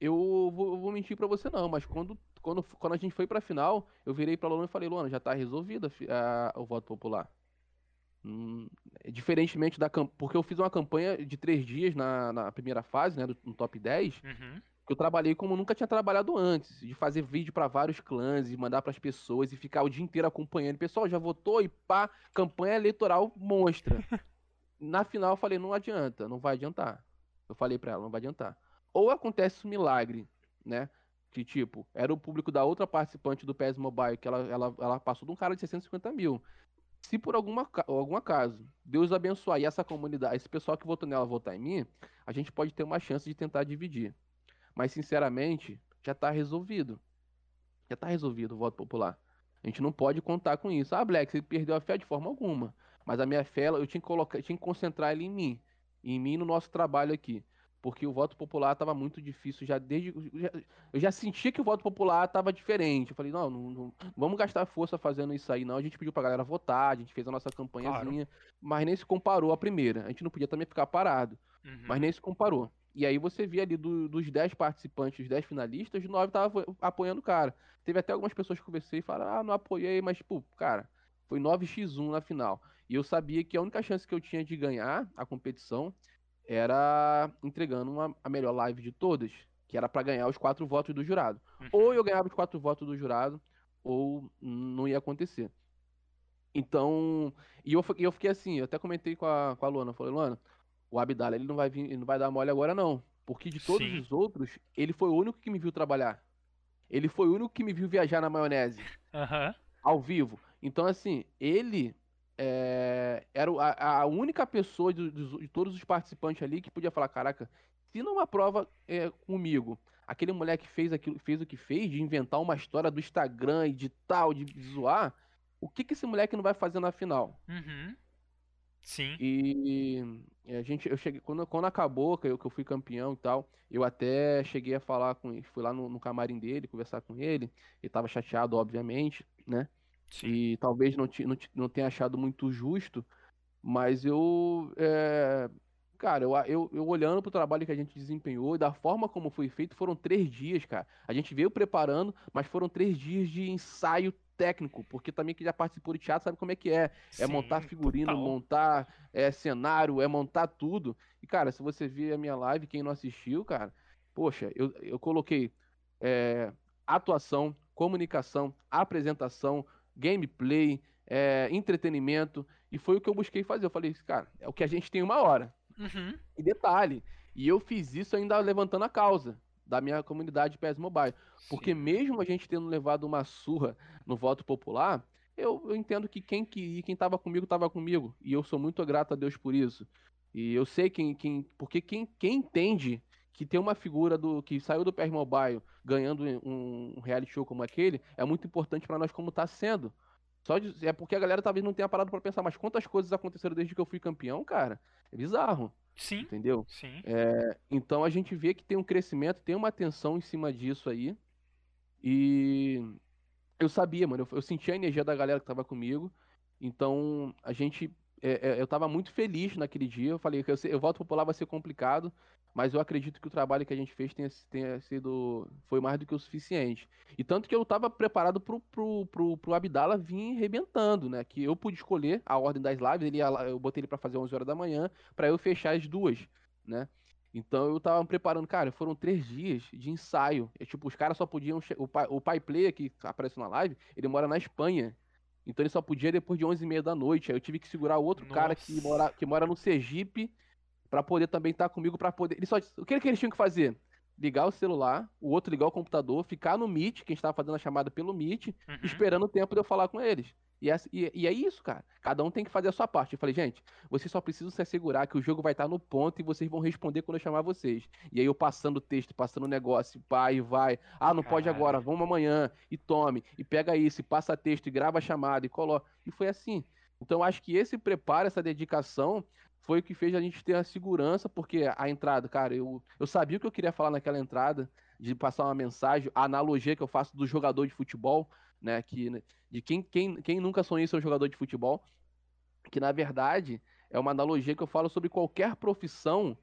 eu vou, vou mentir para você não, mas quando, quando, quando a gente foi pra final, eu virei pra Luana e falei, Luana, já tá resolvida a, o voto popular. Hum, diferentemente da campanha. Porque eu fiz uma campanha de três dias na, na primeira fase, né? Do, no top 10. Uhum. Que eu trabalhei como nunca tinha trabalhado antes. De fazer vídeo para vários clãs e mandar para as pessoas e ficar o dia inteiro acompanhando. Pessoal, já votou e pá, campanha eleitoral monstra. Na final eu falei, não adianta, não vai adiantar. Eu falei pra ela, não vai adiantar. Ou acontece um milagre, né? Que tipo, era o público da outra participante do PES Mobile, que ela, ela, ela passou de um cara de 650 mil. Se por alguma, algum acaso Deus abençoar e essa comunidade, esse pessoal que votou nela votar em mim, a gente pode ter uma chance de tentar dividir. Mas sinceramente, já tá resolvido. Já tá resolvido o voto popular. A gente não pode contar com isso. Ah, Black, você perdeu a fé de forma alguma. Mas a minha fé, eu tinha que colocar, tinha que concentrar ele em mim, em mim no nosso trabalho aqui, porque o voto popular estava muito difícil já desde já, eu já sentia que o voto popular estava diferente. Eu falei, não, não, não, vamos gastar força fazendo isso aí não. A gente pediu pra galera votar, a gente fez a nossa campanhazinha, claro. mas nem se comparou à primeira. A gente não podia também ficar parado. Uhum. Mas nem se comparou. E aí você via ali do, dos 10 participantes, os 10 finalistas, 9 estavam apoiando o cara. Teve até algumas pessoas que conversei e falaram, ah, não apoiei, mas, tipo, cara, foi 9x1 na final. E eu sabia que a única chance que eu tinha de ganhar a competição era entregando uma, a melhor live de todas, que era para ganhar os quatro votos do jurado. Uhum. Ou eu ganhava os quatro votos do jurado, ou não ia acontecer. Então, e eu, eu fiquei assim, eu até comentei com a, com a Luana, falei, Luana, o Abdala ele não vai vir, ele não vai dar mole agora não, porque de todos Sim. os outros, ele foi o único que me viu trabalhar. Ele foi o único que me viu viajar na maionese. Uhum. Ao vivo. Então, assim, ele é, era a, a, única pessoa de, de, de, todos os participantes ali que podia falar: caraca, se numa prova é, comigo, aquele moleque fez, aquilo, fez o que fez, de inventar uma história do Instagram e de tal, de zoar, o que, que esse moleque não vai fazer na final? Uhum. Sim. E, e a gente, eu cheguei, quando, quando acabou, que eu, que eu fui campeão e tal, eu até cheguei a falar com ele, fui lá no, no camarim dele, conversar com ele, ele tava chateado, obviamente, né? Sim. E talvez não, não, não tenha achado muito justo, mas eu, é, cara, eu, eu, eu olhando pro trabalho que a gente desempenhou e da forma como foi feito, foram três dias, cara. A gente veio preparando, mas foram três dias de ensaio técnico, porque também quem já participou de teatro sabe como é que é. é Sim, é montar figurino, total. montar é, cenário, é montar tudo. E, cara, se você ver a minha live, quem não assistiu, cara, poxa, eu, eu coloquei é, atuação, comunicação, apresentação, gameplay, é, entretenimento, e foi o que eu busquei fazer. Eu falei, cara, é o que a gente tem uma hora. Uhum. E detalhe, e eu fiz isso ainda levantando a causa da minha comunidade PES Mobile. Porque Sim. mesmo a gente tendo levado uma surra no voto popular, eu, eu entendo que quem queria, quem estava comigo, estava comigo. E eu sou muito grato a Deus por isso. E eu sei quem. quem porque quem, quem entende que tem uma figura do que saiu do PES Mobile ganhando um, reality show como aquele, é muito importante para nós como está sendo. Só de, é porque a galera talvez não tenha parado para pensar, mas quantas coisas aconteceram desde que eu fui campeão, cara? É bizarro. Sim. Entendeu? Sim. É, então a gente vê que tem um crescimento, tem uma atenção em cima disso aí. E eu sabia, mano, eu, eu senti a energia da galera que tava comigo. Então a gente. É, é, eu tava muito feliz naquele dia. Eu falei que eu, eu volto popular vai ser complicado, mas eu acredito que o trabalho que a gente fez tenha, tenha sido. foi mais do que o suficiente. E tanto que eu estava preparado pro, pro, pro, pro Abdala vir arrebentando, né? Que eu pude escolher a ordem das lives, ele ia, eu botei ele para fazer 11 horas da manhã, para eu fechar as duas, né? Então eu tava preparando, cara, foram três dias de ensaio. É, tipo, os caras só podiam. O pai, o pai player que apareceu na live, ele mora na Espanha. Então ele só podia depois de 11 e meia da noite. Aí eu tive que segurar outro Nossa. cara que mora, que mora no Sergipe para poder também estar tá comigo, para poder. Ele só o que, que eles tinham que fazer? Ligar o celular, o outro ligar o computador, ficar no Meet, quem estava fazendo a chamada pelo Meet, uhum. esperando o tempo de eu falar com eles. E é, e, e é, isso, cara. Cada um tem que fazer a sua parte. Eu falei, gente, vocês só precisam se assegurar que o jogo vai estar no ponto e vocês vão responder quando eu chamar vocês. E aí eu passando o texto, passando o negócio, vai, vai. Ah, não Caralho. pode agora, vamos amanhã. E tome, e pega isso, e passa texto, e grava a chamada, e coloca. E foi assim. Então acho que esse preparo, essa dedicação, foi o que fez a gente ter a segurança, porque a entrada, cara, eu, eu sabia o que eu queria falar naquela entrada, de passar uma mensagem, a analogia que eu faço do jogador de futebol, né, que, de quem, quem, quem nunca sonhou em ser um jogador de futebol, que na verdade é uma analogia que eu falo sobre qualquer profissão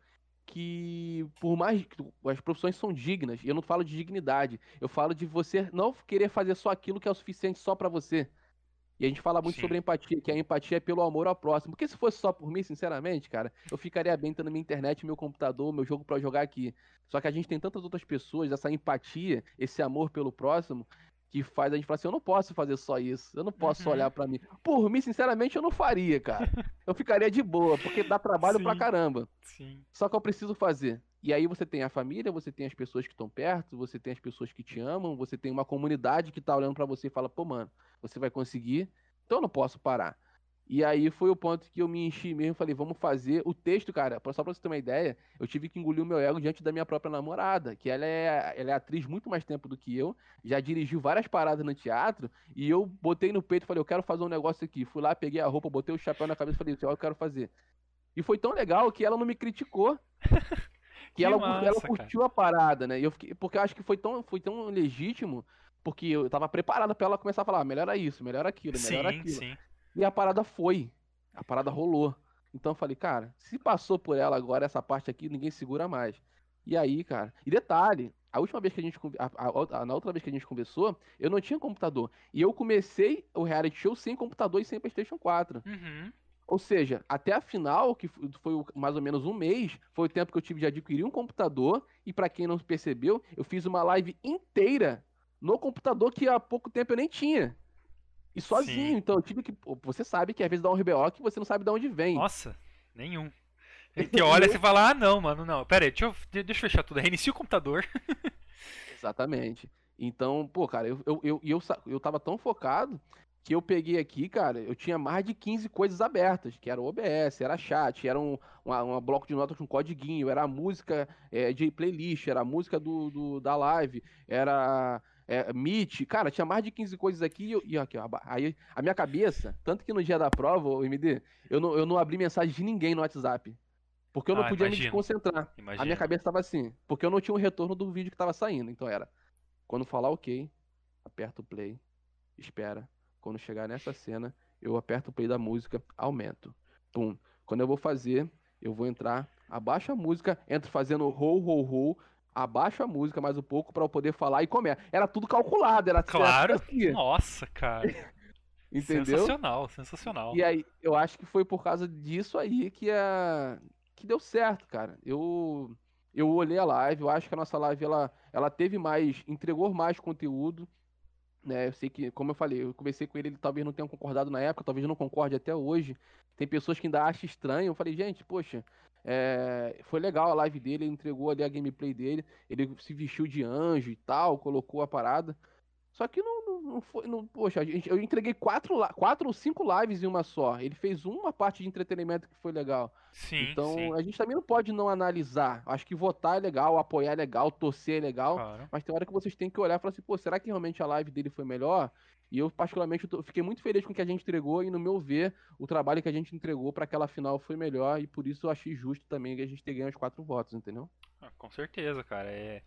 que, por mais que as profissões são dignas, e eu não falo de dignidade, eu falo de você não querer fazer só aquilo que é o suficiente só para você, e a gente fala muito Sim. sobre empatia, que a empatia é pelo amor ao próximo. Porque se fosse só por mim, sinceramente, cara, eu ficaria bem tendo minha internet, meu computador, meu jogo para jogar aqui. Só que a gente tem tantas outras pessoas, essa empatia, esse amor pelo próximo, que faz a gente falar assim: eu não posso fazer só isso, eu não posso uhum. olhar para mim. Por mim, sinceramente, eu não faria, cara. eu ficaria de boa, porque dá trabalho Sim. pra caramba. Sim. Só que eu preciso fazer. E aí você tem a família, você tem as pessoas que estão perto, você tem as pessoas que te amam, você tem uma comunidade que tá olhando para você e fala, pô, mano, você vai conseguir, então eu não posso parar. E aí foi o ponto que eu me enchi mesmo, falei, vamos fazer o texto, cara, só pra você ter uma ideia, eu tive que engolir o meu ego diante da minha própria namorada, que ela é, ela é atriz muito mais tempo do que eu, já dirigiu várias paradas no teatro, e eu botei no peito, falei, eu quero fazer um negócio aqui, fui lá, peguei a roupa, botei o chapéu na cabeça e falei, eu quero fazer. E foi tão legal que ela não me criticou. que, que ela, massa, ela curtiu cara. a parada, né? E eu fiquei, porque eu acho que foi tão, foi tão legítimo porque eu tava preparado para ela começar a falar, ah, melhora isso, melhora aquilo, melhora sim, aquilo. Sim. E a parada foi. A parada rolou. Então eu falei, cara, se passou por ela agora essa parte aqui, ninguém segura mais. E aí, cara. E detalhe, a última vez que a gente. A, a, a, na outra vez que a gente conversou, eu não tinha computador. E eu comecei o reality show sem computador e sem PlayStation 4. Uhum. Ou seja, até a final, que foi mais ou menos um mês, foi o tempo que eu tive de adquirir um computador. E para quem não percebeu, eu fiz uma live inteira no computador que há pouco tempo eu nem tinha. E sozinho, Sim. então eu tive que. Você sabe que às vezes dá um RBO que você não sabe de onde vem. Nossa, nenhum. Que olha e fala, ah não, mano, não. Pera aí, deixa eu, deixa eu fechar tudo. Reinicia o computador. Exatamente. Então, pô, cara, eu, eu, eu, eu, eu tava tão focado que eu peguei aqui, cara, eu tinha mais de 15 coisas abertas, que era o OBS, era chat, era um, uma, uma bloco de notas com codiguinho, era a música é, de playlist, era a música do, do da live, era é, Meet, cara, tinha mais de 15 coisas aqui e, e aqui, ó, aí a minha cabeça, tanto que no dia da prova, o MD, eu não, eu não abri mensagem de ninguém no WhatsApp. Porque eu não ah, podia imagino. me desconcentrar. Imagino. A minha cabeça estava assim, porque eu não tinha o um retorno do vídeo que estava saindo. Então era, quando falar ok, aperta o play, espera. Quando chegar nessa cena, eu aperto o play da música, aumento. Pum. Quando eu vou fazer, eu vou entrar, abaixo a música, entro fazendo roll, roll, roll, abaixo a música mais um pouco para eu poder falar e comer. Era tudo calculado, era Claro. Era assim. Nossa, cara. Entendeu? Sensacional, sensacional. E aí, eu acho que foi por causa disso aí que a que deu certo, cara. Eu eu olhei a live, eu acho que a nossa live ela, ela teve mais, entregou mais conteúdo, né? Eu sei que, como eu falei, eu conversei com ele, ele talvez não tenha concordado na época, talvez não concorde até hoje. Tem pessoas que ainda acham estranho. Eu falei, gente, poxa, é, foi legal a live dele, ele entregou ali a gameplay dele, ele se vestiu de anjo e tal, colocou a parada. Só que não, não, foi. Não, poxa, eu entreguei quatro, quatro ou cinco lives em uma só. Ele fez uma parte de entretenimento que foi legal. Sim. Então sim. a gente também não pode não analisar. Acho que votar é legal, apoiar é legal, torcer é legal. Claro. Mas tem hora que vocês têm que olhar e falar assim, pô, será que realmente a live dele foi melhor? E eu, particularmente, eu fiquei muito feliz com o que a gente entregou e, no meu ver, o trabalho que a gente entregou para aquela final foi melhor. E por isso eu achei justo também que a gente ter ganho os quatro votos, entendeu? Ah, com certeza, cara. É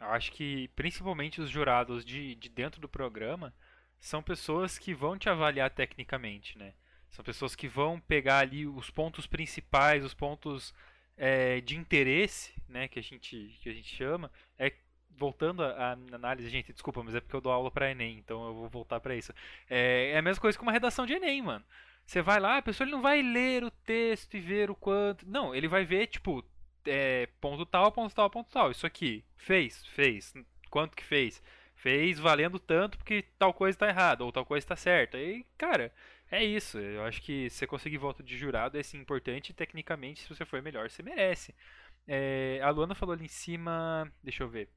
eu acho que principalmente os jurados de, de dentro do programa são pessoas que vão te avaliar tecnicamente, né? São pessoas que vão pegar ali os pontos principais, os pontos é, de interesse, né, que a gente que a gente chama. É voltando à análise, gente, desculpa, mas é porque eu dou aula para Enem, então eu vou voltar para isso. É, é, a mesma coisa que uma redação de Enem, mano. Você vai lá, a pessoa ele não vai ler o texto e ver o quanto. Não, ele vai ver, tipo, é, ponto tal, ponto tal, ponto tal. Isso aqui, fez, fez. Quanto que fez? Fez valendo tanto porque tal coisa está errada ou tal coisa está certa. E, cara, é isso. Eu acho que você conseguir voto de jurado é sim importante. E, tecnicamente, se você for melhor, você merece. É, a Luana falou ali em cima. Deixa eu ver.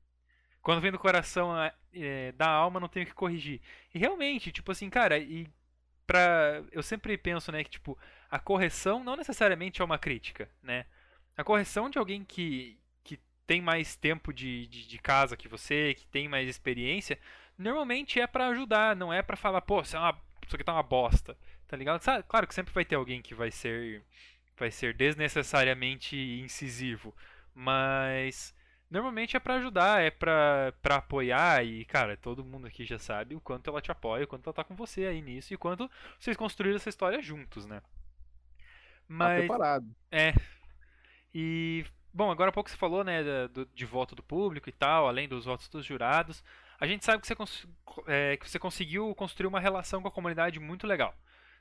Quando vem do coração é, da alma, não tenho que corrigir. E realmente, tipo assim, cara, e pra. Eu sempre penso, né, que tipo, a correção não necessariamente é uma crítica, né? A correção de alguém que, que tem mais tempo de, de, de casa que você, que tem mais experiência, normalmente é para ajudar, não é para falar, pô, isso, é uma, isso aqui tá uma bosta, tá ligado? Sabe, claro que sempre vai ter alguém que vai ser, vai ser desnecessariamente incisivo, mas normalmente é para ajudar, é para apoiar e, cara, todo mundo aqui já sabe o quanto ela te apoia, o quanto ela tá com você aí nisso e o quanto vocês construíram essa história juntos, né? Tá mas tá é, e, bom, agora há pouco você falou, né, de, de voto do público e tal, além dos votos dos jurados. A gente sabe que você, é, que você conseguiu construir uma relação com a comunidade muito legal.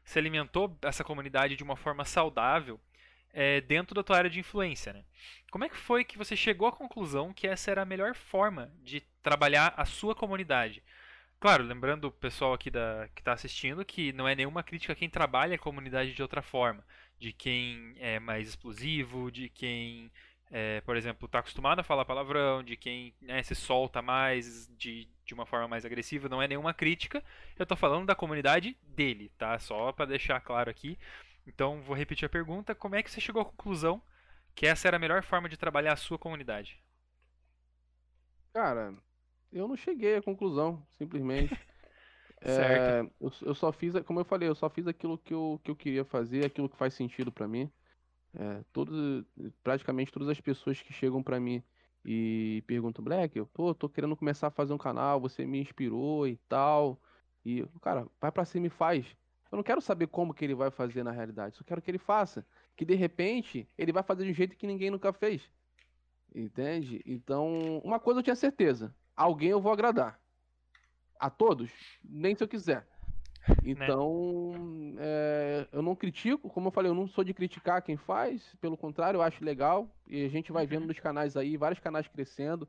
Você alimentou essa comunidade de uma forma saudável é, dentro da tua área de influência, né? Como é que foi que você chegou à conclusão que essa era a melhor forma de trabalhar a sua comunidade? Claro, lembrando o pessoal aqui da, que está assistindo que não é nenhuma crítica a quem trabalha a comunidade de outra forma de quem é mais explosivo, de quem, é, por exemplo, está acostumado a falar palavrão, de quem né, se solta mais de, de uma forma mais agressiva. Não é nenhuma crítica. Eu estou falando da comunidade dele, tá? Só para deixar claro aqui. Então, vou repetir a pergunta: como é que você chegou à conclusão que essa era a melhor forma de trabalhar a sua comunidade? Cara, eu não cheguei à conclusão, simplesmente. É, eu, eu, só fiz, como eu falei, eu só fiz aquilo que eu, que eu queria fazer, aquilo que faz sentido para mim. É, todos, praticamente todas as pessoas que chegam para mim e perguntam, Black, pô, tô querendo começar a fazer um canal, você me inspirou e tal. E, cara, vai pra cima e faz. Eu não quero saber como que ele vai fazer na realidade, só quero que ele faça. Que de repente ele vai fazer de um jeito que ninguém nunca fez. Entende? Então, uma coisa eu tinha certeza: alguém eu vou agradar a todos, nem se eu quiser. Né? Então, né? é, eu não critico, como eu falei, eu não sou de criticar quem faz, pelo contrário, eu acho legal. E a gente vai vendo uhum. nos canais aí, vários canais crescendo.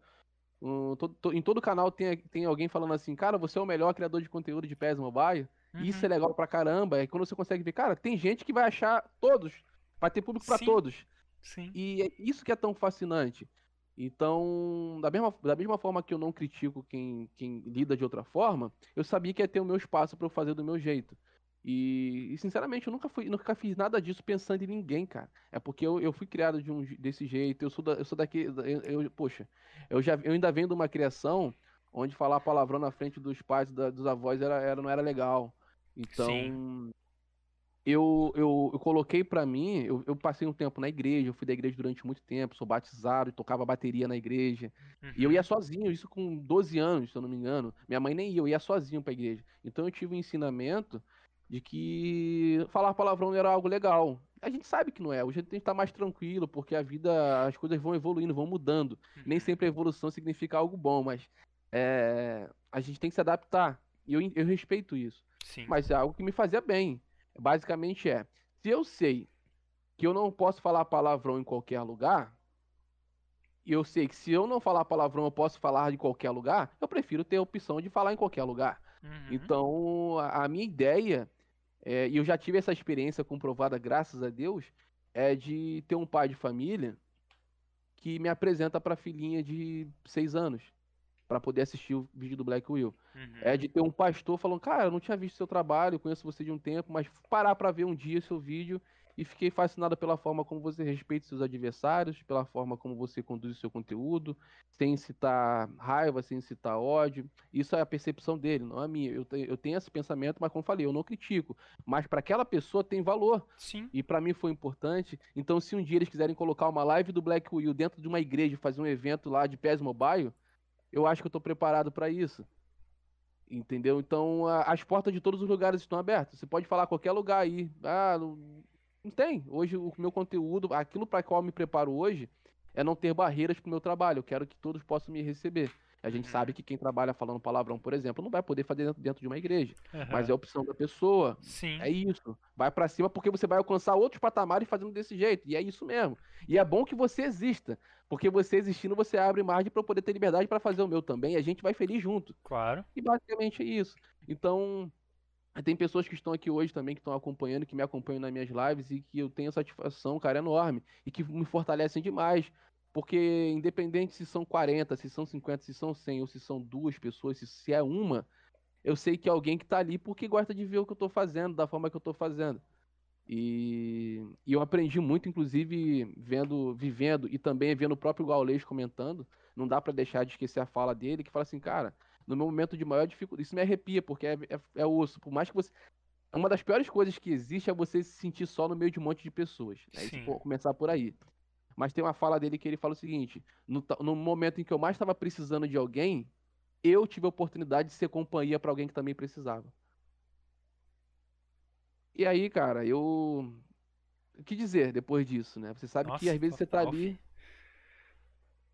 Um, todo, em todo canal tem, tem alguém falando assim, cara, você é o melhor criador de conteúdo de PES Mobile. Uhum. Isso é legal pra caramba. É quando você consegue ver, cara, tem gente que vai achar todos, vai ter público para todos. Sim. E é isso que é tão fascinante. Então, da mesma, da mesma forma que eu não critico quem, quem lida de outra forma, eu sabia que ia ter o meu espaço para eu fazer do meu jeito. E, e, sinceramente, eu nunca fui, nunca fiz nada disso pensando em ninguém, cara. É porque eu, eu fui criado de um, desse jeito, eu sou, da, eu sou daqui. Eu, eu, poxa, eu, já, eu ainda venho de uma criação onde falar palavrão na frente dos pais, da, dos avós, era, era, não era legal. Então, Sim eu, eu, eu coloquei para mim, eu, eu, passei um tempo na igreja, eu fui da igreja durante muito tempo, sou batizado, tocava bateria na igreja. Uhum. E eu ia uhum. sozinho, isso com 12 anos, se eu não me engano. Minha mãe nem ia, eu ia sozinho pra igreja. Então eu tive um ensinamento de que falar palavrão era algo legal. A gente sabe que não é, hoje a gente tá mais tranquilo, porque a vida, as coisas vão evoluindo, vão mudando. Uhum. Nem sempre a evolução significa algo bom, mas é, a gente tem que se adaptar. E eu, eu respeito isso. Sim. Mas é algo que me fazia bem. Basicamente é, se eu sei que eu não posso falar palavrão em qualquer lugar, e eu sei que se eu não falar palavrão eu posso falar de qualquer lugar, eu prefiro ter a opção de falar em qualquer lugar. Uhum. Então, a, a, minha ideia, é, e eu já tive essa experiência comprovada, graças a Deus, é de ter um pai de família que me apresenta para a filhinha de seis anos para poder assistir o vídeo do Black Will. Uhum. É de ter um pastor falando, cara, eu não tinha visto seu trabalho, conheço você de um tempo, mas parar para ver um dia seu vídeo e fiquei fascinado pela forma como você respeita seus adversários, pela forma como você conduz o seu conteúdo, sem citar raiva, sem citar ódio. Isso é a percepção dele, não é a minha. Eu, tenho, eu tenho esse pensamento, mas como falei, eu não critico. Mas para aquela pessoa tem valor. Sim. E para mim foi importante. Então, se um dia eles quiserem colocar uma live do Black Will dentro de uma igreja, fazer um evento lá de PES Mobile, eu acho que eu estou preparado para isso. Entendeu? Então, a, as portas de todos os lugares estão abertas. Você pode falar qualquer lugar aí. Ah, não, não tem. Hoje, o meu conteúdo, aquilo para qual eu me preparo hoje, é não ter barreiras para o meu trabalho. Eu quero que todos possam me receber. A gente uhum. sabe que quem trabalha falando palavrão, por exemplo, não vai poder fazer dentro, de uma igreja. Uhum. Mas é a opção da pessoa. Sim. É isso. Vai para cima porque você vai alcançar outros patamares fazendo desse jeito. E é isso mesmo. E é bom que você exista. Porque você existindo, você abre margem para poder ter liberdade para fazer o meu também. E a gente vai feliz junto. Claro. E basicamente é isso. Então, tem pessoas que estão aqui hoje também, que estão acompanhando, que me acompanham nas minhas lives e que eu tenho satisfação, cara, enorme. E que me fortalecem demais. Porque independente se são 40, se são 50, se são 100 ou se são duas pessoas, se, se é uma, eu sei que é alguém que tá ali porque gosta de ver o que eu tô fazendo, da forma que eu tô fazendo. E, e eu aprendi muito, inclusive, vendo, vivendo e também vendo o próprio Gaulês comentando. Não dá para deixar de esquecer a fala dele, que fala assim, cara, no meu momento de maior dificuldade, isso me arrepia, porque é, é, é osso. Por mais que você. Uma das piores coisas que existe é você se sentir só no meio de um monte de pessoas. Né? Tipo, começar por aí. Mas tem uma fala dele que ele fala o seguinte: no, no momento em que eu mais estava precisando de alguém, eu tive a oportunidade de ser companhia para alguém que também precisava. E aí, cara, eu. O que dizer depois disso, né? Você sabe Nossa, que às vezes você tá ali.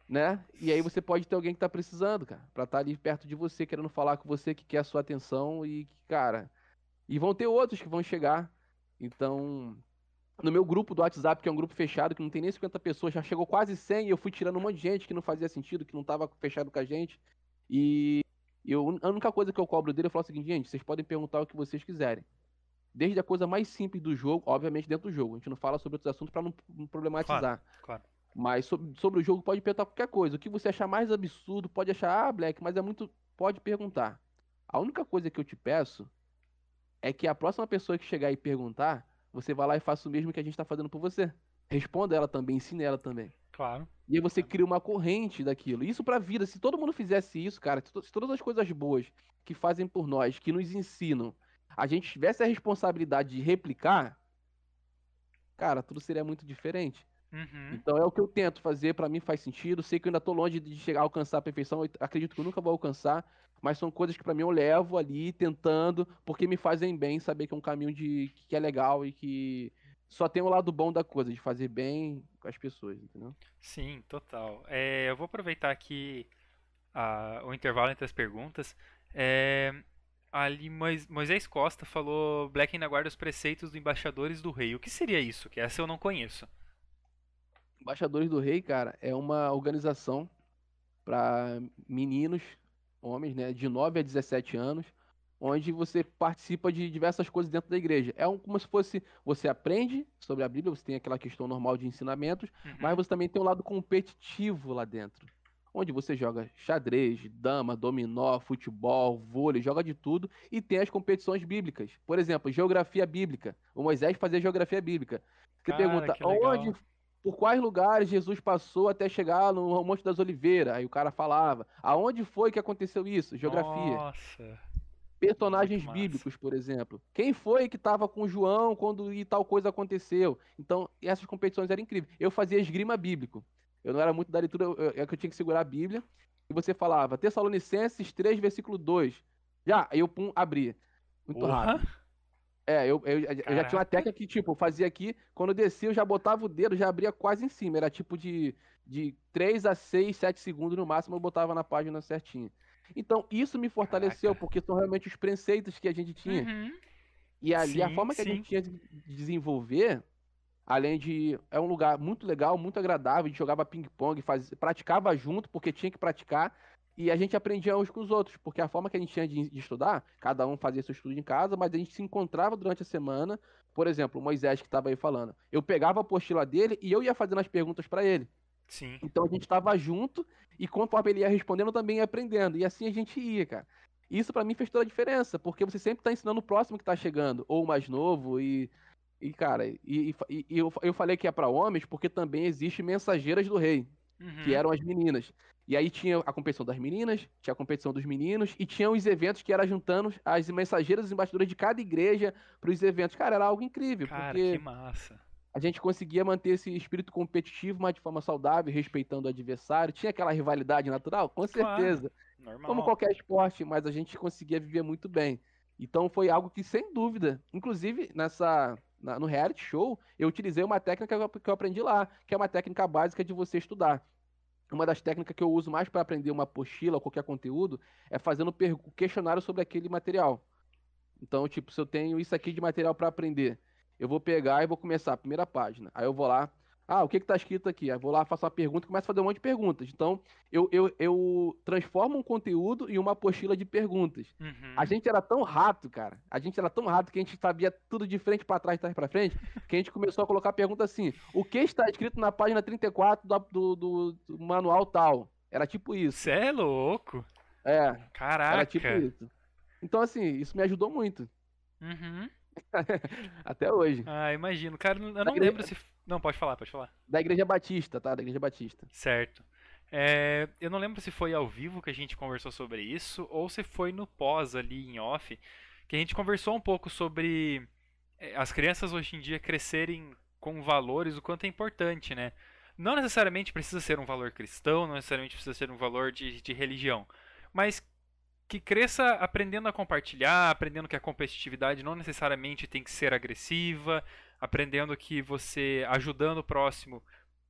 Né? E aí você pode ter alguém que tá precisando, cara, pra estar tá ali perto de você, querendo falar com você, que quer a sua atenção e que, cara. E vão ter outros que vão chegar. Então, no meu grupo do WhatsApp, que é um grupo fechado, que não tem nem 50 pessoas, já chegou quase 100 e eu fui tirando um monte de gente que não fazia sentido, que não tava fechado com a gente. E eu, a única coisa que eu cobro dele é falar o seguinte, gente, vocês podem perguntar o que vocês quiserem. Desde a coisa mais simples do jogo, obviamente dentro do jogo. A gente não fala sobre outros assuntos para não, não, problematizar. Claro, claro. Mas sobre, sobre, o jogo pode perguntar qualquer coisa. O que você achar mais absurdo, pode achar, ah, Black, mas é muito. Pode perguntar. A única coisa que eu te peço é que a próxima pessoa que chegar e perguntar você vai lá e faça o mesmo que a gente está fazendo por você. Responda ela também, ensine ela também. Claro. E aí você cria uma corrente daquilo. Isso pra vida, se todo mundo fizesse isso, cara, se todas as coisas boas que fazem por nós, que nos ensinam, a gente tivesse a responsabilidade de replicar, cara, tudo seria muito diferente. Uhum. Então é o que eu tento fazer, para mim faz sentido. Sei que eu ainda tô longe de chegar a alcançar a perfeição, eu acredito que eu nunca vou alcançar, mas são coisas que para mim eu levo ali tentando, porque me fazem bem saber que é um caminho de que é legal e que só tem o lado bom da coisa, de fazer bem com as pessoas, entendeu? Sim, total. É, eu vou aproveitar aqui a, o intervalo entre as perguntas. É, ali Moisés Costa falou Black ainda guarda os preceitos dos embaixadores do rei. O que seria isso? Que essa eu não conheço. Embaixadores do Rei, cara, é uma organização para meninos, homens, né, de 9 a 17 anos, onde você participa de diversas coisas dentro da igreja. É um, como se fosse você aprende sobre a Bíblia, você tem aquela questão normal de ensinamentos, uhum. mas você também tem um lado competitivo lá dentro, onde você joga xadrez, dama, dominó, futebol, vôlei, joga de tudo e tem as competições bíblicas. Por exemplo, geografia bíblica. O Moisés fazia geografia bíblica. Você Cara, pergunta onde por quais lugares Jesus passou até chegar no Monte das Oliveiras. Aí o cara falava, aonde foi que aconteceu isso? Geografia. Nossa. Personagens bíblicos, por exemplo. Quem foi que estava com João quando e tal coisa aconteceu? Então, essas competições eram incríveis. Eu fazia esgrima bíblico. Eu não era muito da leitura, é que eu tinha que segurar a Bíblia. E você falava, Tessalonicenses 3, versículo 2. Já, aí eu pum, abria. Muito rápido. É, eu, eu, eu, já tinha uma técnica que, tipo, eu fazia aqui, quando eu descia, eu já botava o dedo, já abria quase em cima. Era tipo de, de 3 a 6, 7 segundos no máximo, eu botava na página certinho. Então, isso me fortaleceu, Caraca. porque são realmente os preceitos que a gente tinha. Uhum. E ali, sim, a forma que sim. a gente tinha de desenvolver, além de. É um lugar muito legal, muito agradável, a gente jogava ping-pong, praticava junto, porque tinha que praticar e a gente aprendia uns com os outros, porque a forma que a gente tinha de, de, estudar, cada um fazia seu estudo em casa, mas a gente se encontrava durante a semana. Por exemplo, o Moisés que estava aí falando. Eu pegava a apostila dele e eu ia fazendo as perguntas para ele. Sim. Então a gente estava junto e conforme ele ia respondendo, eu também ia aprendendo. E assim a gente ia, cara. Isso para mim fez toda a diferença, porque você sempre tá ensinando o próximo que tá chegando, ou o mais novo, e. E, cara, e, e, e eu, eu falei que é para homens porque também existe mensageiras do rei, uhum. que eram as meninas. E aí tinha a competição das meninas, tinha a competição dos meninos, e tinha os eventos que era juntando as mensageiras e embaixadoras de cada igreja para os eventos. Cara, era algo incrível. Cara, porque que massa. A gente conseguia manter esse espírito competitivo, mas de forma saudável, respeitando o adversário. Tinha aquela rivalidade natural? Com certeza. Claro, normal. Como qualquer esporte, mas a gente conseguia viver muito bem. Então foi algo que, sem dúvida, inclusive nessa no reality show, eu utilizei uma técnica que eu aprendi lá, que é uma técnica básica de você estudar uma das técnicas que eu uso mais para aprender uma apostila ou qualquer conteúdo é fazendo questionário sobre aquele material. Então, tipo, se eu tenho isso aqui de material para aprender, eu vou pegar e vou começar a primeira página. Aí eu vou lá, ah, o que está escrito aqui? Aí vou lá, faço uma pergunta e começo a fazer um monte de perguntas. Então, eu, eu, eu transformo um conteúdo em uma apostila de perguntas. Uhum. A gente era tão rato, cara. A gente era tão rato que a gente sabia tudo de frente para trás, de trás para frente, que a gente começou a colocar pergunta assim: o que está escrito na página 34 do, do, do manual tal? Era tipo isso. Você é louco? É. Caraca. Era tipo isso. Então, assim, isso me ajudou muito. Uhum. Até hoje. Ah, imagino. Cara, eu não lembro se não, pode falar, pode falar. Da Igreja Batista, tá? Da Igreja Batista. Certo. É, eu não lembro se foi ao vivo que a gente conversou sobre isso ou se foi no pós ali em off que a gente conversou um pouco sobre é, as crianças hoje em dia crescerem com valores, o quanto é importante, né? Não necessariamente precisa ser um valor cristão, não necessariamente precisa ser um valor de, de religião, mas que cresça aprendendo a compartilhar, aprendendo que a competitividade não necessariamente tem que ser agressiva, aprendendo que você, ajudando o próximo,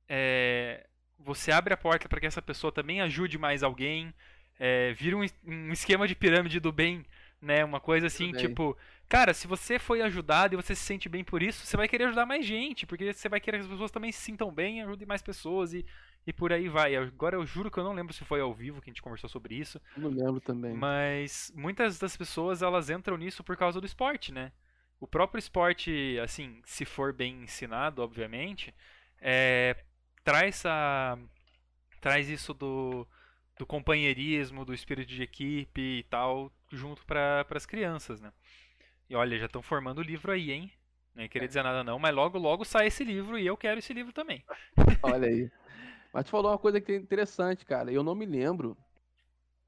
é, você abre a porta para que essa pessoa também ajude mais alguém, é, vira um, um, esquema de pirâmide do bem, né? Uma coisa assim, tipo, cara, se você foi ajudado e você se sente bem por isso, você vai querer ajudar mais gente, porque você vai querer que as pessoas também se sintam bem, ajudem mais pessoas e, e por aí vai. Agora eu juro que eu não lembro se foi ao vivo que a gente conversou sobre isso. Não lembro também. Mas muitas das pessoas elas entram nisso por causa do esporte, né? O próprio esporte, assim, se for bem ensinado, obviamente, é, traz a, traz isso do, do companheirismo, do espírito de equipe e tal, junto para as crianças, né? E olha, já estão formando o livro aí, hein? Nem queria é. dizer nada não, mas logo logo sai esse livro e eu quero esse livro também. Olha aí. Mas tu falou uma coisa que é interessante, cara. Eu não me lembro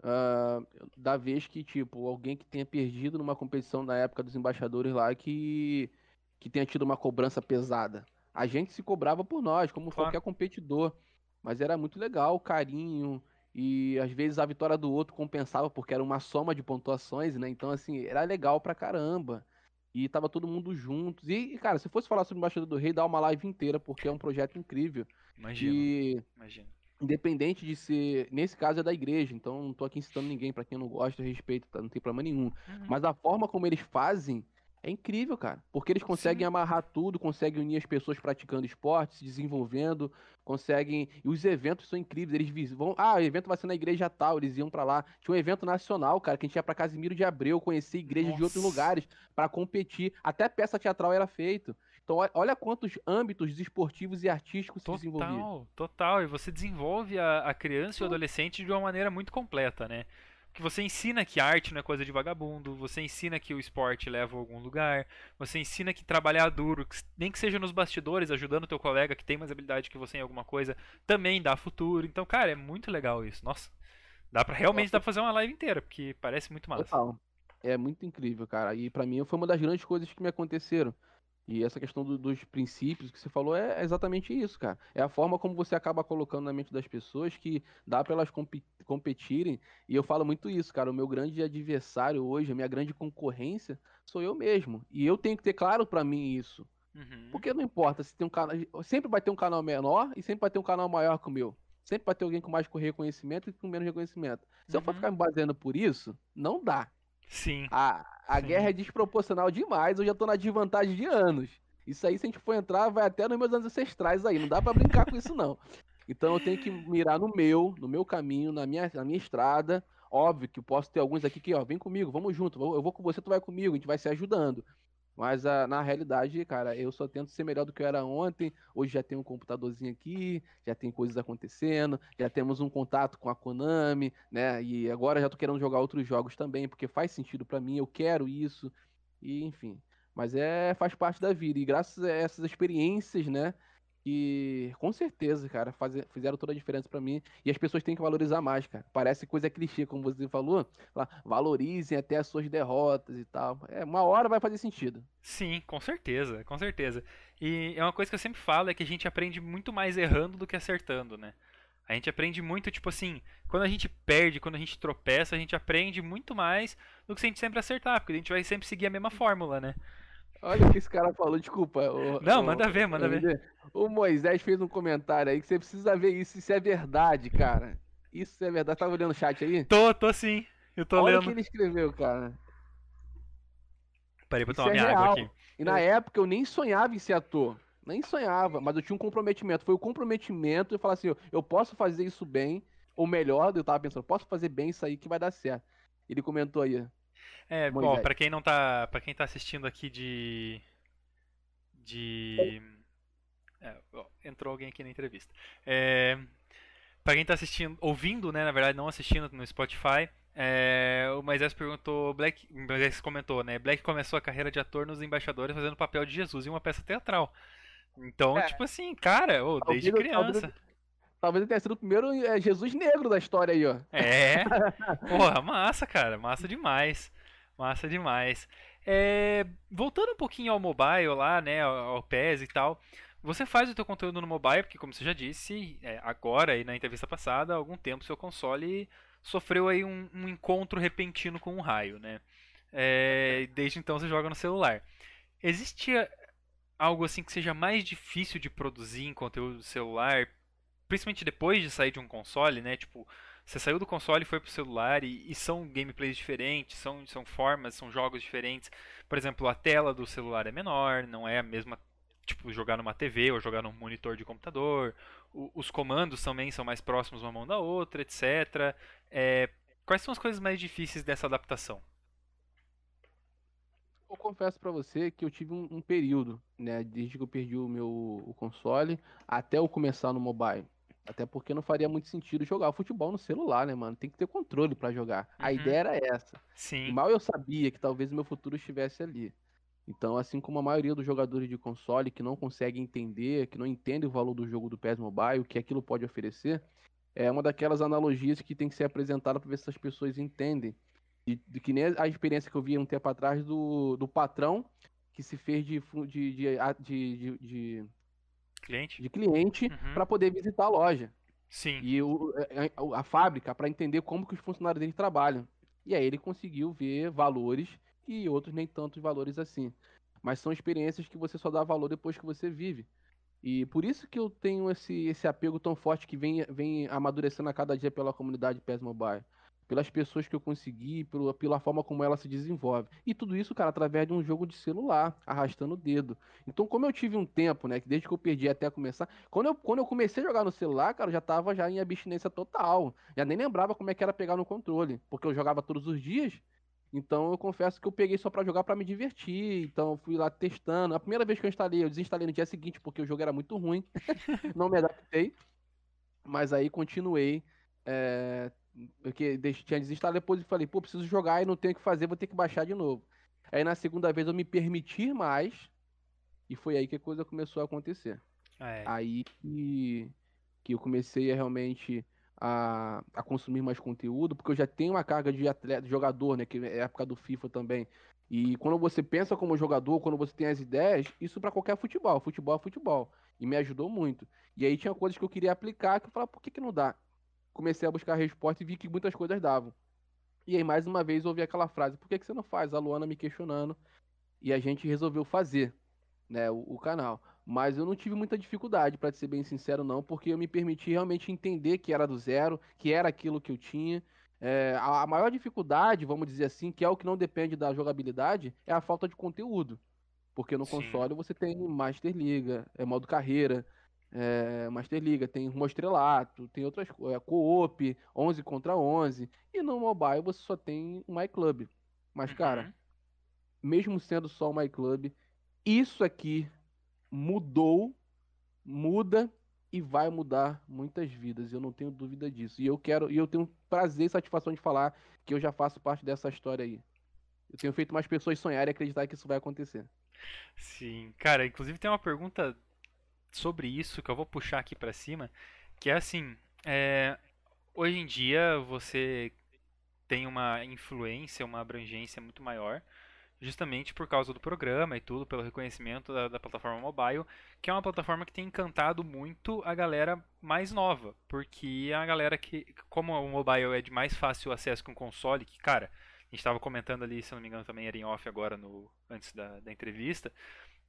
Uh, da vez que, tipo, alguém que tenha perdido numa competição na época dos embaixadores lá que, que tenha tido uma cobrança pesada. A gente se cobrava por nós, como claro. qualquer competidor. Mas era muito legal o carinho. E às vezes a vitória do outro compensava porque era uma soma de pontuações, né? Então, assim, era legal pra caramba. E tava todo mundo juntos. E, cara, se fosse falar sobre o Embaixador do Rei, dá uma live inteira, porque é um projeto incrível. Imagina. E... Imagina independente de ser, nesse caso é da igreja, então não tô aqui incitando ninguém, para quem não gosta, respeito, tá? não tem problema nenhum. Uhum. Mas a forma como eles fazem É incrível, cara. Porque eles conseguem Sim. amarrar tudo, conseguem unir as pessoas praticando esporte, se desenvolvendo, conseguem. E os eventos são incríveis. Eles vão. Ah, o evento vai ser na igreja tal, eles iam para lá. Tinha um evento nacional, cara, que a gente ia pra Casimiro de Abreu, conhecer igrejas Nossa. de outros lugares para competir. Até peça teatral era feito. Então, olha quantos âmbitos esportivos e artísticos total, se desenvolviam. Total, total. E você desenvolve a, a criança e o adolescente de uma maneira muito completa, né? que você ensina que arte não é coisa de vagabundo, você ensina que o esporte leva a algum lugar, você ensina que trabalhar duro, nem que seja nos bastidores, ajudando o teu colega que tem mais habilidade que você em alguma coisa, também dá futuro. Então, cara, é muito legal isso. Nossa, dá para realmente Nossa. dá pra fazer uma live inteira, porque parece muito massa. Total. É muito incrível, cara. E para mim foi uma das grandes coisas que me aconteceram. E essa questão do, dos princípios que você falou é exatamente isso, cara. É a forma como você acaba colocando na mente das pessoas que dá para elas comp competirem. E eu falo muito isso, cara. O meu grande adversário hoje, a minha grande concorrência, sou eu mesmo. E eu tenho que ter claro para mim isso. Uhum. Porque não importa se tem um canal. Sempre vai ter um canal menor e sempre vai ter um canal maior que o meu. Sempre vai ter alguém com mais reconhecimento e com menos reconhecimento. Se uhum. eu for uhum. ficar me baseando por isso, não dá. Sim. A, a Sim. guerra é desproporcional demais, eu já tô na desvantagem de anos. Isso aí, se a gente for entrar, vai até nos meus ancestrais aí. Não dá para brincar com isso, não. Então eu tenho que mirar no meu, no meu caminho, na minha, na minha estrada. Óbvio que posso ter alguns aqui que, ó, vem comigo, vamos junto, eu vou com você, tu vai comigo, a gente vai se ajudando. Mas a, ah, na realidade, cara, eu só tento ser melhor do que eu era ontem. Hoje já tem um computadorzinho aqui, já tem coisas acontecendo, já temos um contato com a Konami, né? E agora já tô querendo jogar outros jogos também, porque faz sentido para mim, eu quero isso. E enfim, mas é faz parte da vida. E graças a essas experiências, né, que com certeza, cara, faz, fizeram toda a diferença para mim. E as pessoas têm que valorizar mais, cara. Parece coisa clichê, como você falou. Lá, valorizem até as suas derrotas e tal. É, uma hora vai fazer sentido. Sim, com certeza, com certeza. E é uma coisa que eu sempre falo, é que a gente aprende muito mais errando do que acertando, né? A gente aprende muito, tipo assim, quando a gente perde, quando a gente tropeça, a gente aprende muito mais do que se a gente sempre acertar, porque a gente vai sempre seguir a mesma fórmula, né? Olha o que esse cara falou, desculpa. O, não, o, manda ver, manda ver. O Moisés fez um comentário aí que você precisa ver isso, isso é verdade, cara. Isso é verdade. Tava olhando o chat aí? Tô, tô sim. Eu tô Olha lendo. o que ele escreveu, cara. Parei pra tomar é minha real. água aqui. E na época eu nem sonhava em ser ator. Nem sonhava, mas eu tinha um comprometimento. Foi o comprometimento de falar assim: eu posso fazer isso bem, ou melhor, eu tava pensando, posso fazer bem isso aí que vai dar certo. Ele comentou aí. É, Moisés. bom, para quem não tá, para quem tá assistindo aqui de de é, ó, entrou alguém aqui na entrevista. É, para quem tá assistindo, ouvindo, né, na verdade não assistindo no Spotify, é, o Moisés perguntou, Black, o Moisés comentou, né, Black começou a carreira de ator nos Embaixadores fazendo o papel de Jesus em uma peça teatral. Então, é. tipo assim, cara, oh, desde criança. Talvez, talvez ele tenha sido o primeiro é, Jesus negro da história aí, ó. É. Porra, massa, cara, massa demais. Massa demais. É, voltando um pouquinho ao mobile lá, né, ao PES e tal, você faz o teu conteúdo no mobile, porque como você já disse, é, agora e na entrevista passada, há algum tempo seu console sofreu aí um, um encontro repentino com um raio, né? É, desde então você joga no celular. Existia algo assim que seja mais difícil de produzir em conteúdo celular, principalmente depois de sair de um console, né? Tipo, você saiu do console e foi pro celular e, e, são gameplays diferentes, são, são formas, são jogos diferentes. Por exemplo, a tela do celular é menor, não é a mesma tipo jogar numa TV ou jogar num monitor de computador. O, os comandos também são mais próximos uma mão da outra, etc. É, quais são as coisas mais difíceis dessa adaptação? Eu confesso para você que eu tive um, um, período, né, desde que eu perdi o meu o console até eu começar no mobile. Até porque não faria muito sentido jogar futebol no celular, né, mano? Tem que ter controle para jogar. Uhum. A ideia era essa. Sim. E mal eu sabia que talvez o meu futuro estivesse ali. Então, assim como a maioria dos jogadores de console que não conseguem entender, que não entendem o valor do jogo do PES Mobile, o que aquilo pode oferecer, é uma daquelas analogias que tem que ser apresentada para ver se as pessoas entendem. De, de, que nem a experiência que eu vi um tempo atrás do, do patrão que se fez de, de, de, de cliente, de cliente uhum. para poder visitar a loja. Sim. E o, a, é, é, a fábrica para entender como que os funcionários dele trabalham. E aí ele conseguiu ver valores e outros nem tantos valores assim. Mas são experiências que você só dá valor depois que você vive. E por isso que eu tenho esse, esse apego tão forte que vem, vem amadurecendo a cada dia pela comunidade PES Mobile. Pelas pessoas que eu consegui, pela, pela forma como ela se desenvolve. E tudo isso, cara, através de um jogo de celular, arrastando o dedo. Então, como eu tive um tempo, né, que desde que eu perdi até começar, quando eu, quando eu comecei a jogar no celular, cara, eu já tava já em abstinência total. Já nem lembrava como é que era pegar no controle, porque eu jogava todos os dias. Então eu confesso que eu peguei só para jogar para me divertir. Então eu fui lá testando. A primeira vez que eu instalei, eu desinstalei no dia seguinte porque o jogo era muito ruim. Não me adaptei. Mas aí continuei é, porque tinha desinstalado depois e falei, pô, preciso jogar e não tenho o que fazer, vou ter que baixar de novo. Aí na segunda vez eu me permitir mais. E foi aí que a coisa começou a acontecer. É. Aí que, que eu comecei a realmente a, a consumir mais conteúdo, porque eu já tenho uma carga de atleta, de jogador, né? Que é época do FIFA também. E quando você pensa como jogador, quando você tem as ideias, isso para qualquer futebol. Futebol é futebol. E me ajudou muito. E aí tinha coisas que eu queria aplicar que eu falava, por que, que não dá? Comecei a buscar resposta e vi que muitas coisas davam. E aí, mais uma vez, ouvi aquela frase: por que, que você não faz? A Luana me questionando. E a gente resolveu fazer né, o, o canal. Mas eu não tive muita dificuldade, para ser bem sincero, não, porque eu me permiti realmente entender que era do zero, que era aquilo que eu tinha. É, a, a maior dificuldade, vamos dizer assim, que é o que não depende da jogabilidade, é a falta de conteúdo. Porque no Sim. console você tem Master Liga, é modo carreira, é, Master Liga, tem Mostrelato, tem outras coisas, é, Co-op, 11 contra 11, e no mobile você só tem o MyClub. Mas, uhum. cara, mesmo sendo só o MyClub, isso aqui mudou, muda e vai mudar muitas vidas, eu não tenho dúvida disso. E eu quero, e eu tenho prazer e satisfação de falar que eu já faço parte dessa história aí. Eu tenho feito mais pessoas sonharem e acreditar que isso vai acontecer. Sim, cara, inclusive tem uma pergunta sobre isso que eu vou puxar aqui para cima, que é assim, é, hoje em dia você tem uma influência, uma abrangência muito maior, justamente por causa do programa e tudo, pelo reconhecimento da, da, plataforma mobile, que é uma plataforma que tem encantado muito a galera mais nova, porque a galera que, como o mobile é de mais fácil acesso com o console, que cara, a gente estava comentando ali, se não me engano também era em off agora no antes da, da entrevista,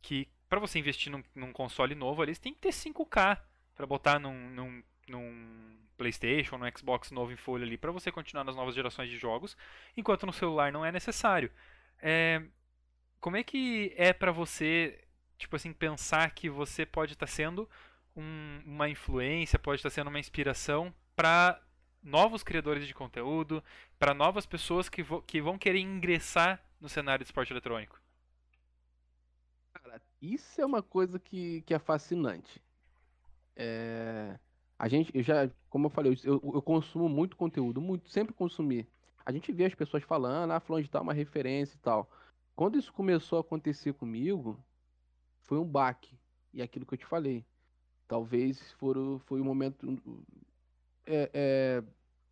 que para você investir num, num, console novo ali, você tem que ter 5K para botar num, num, num, PlayStation, num Xbox novo em folha ali, para você continuar nas novas gerações de jogos, enquanto no celular não é necessário. É, como é que é para você, tipo assim, pensar que você pode estar tá sendo um, uma influência, pode estar tá sendo uma inspiração para novos criadores de conteúdo, para novas pessoas que, que vão querer ingressar no cenário de esporte eletrônico? Isso é uma coisa que, que é fascinante. É... A gente, eu já, como eu falei, eu, eu consumo muito conteúdo, muito, sempre consumi. A gente vê as pessoas falando, ah, falando de tal uma referência e tal. Quando isso começou a acontecer comigo, foi um baque. E é aquilo que eu te falei. Talvez for, foi um momento. É, é,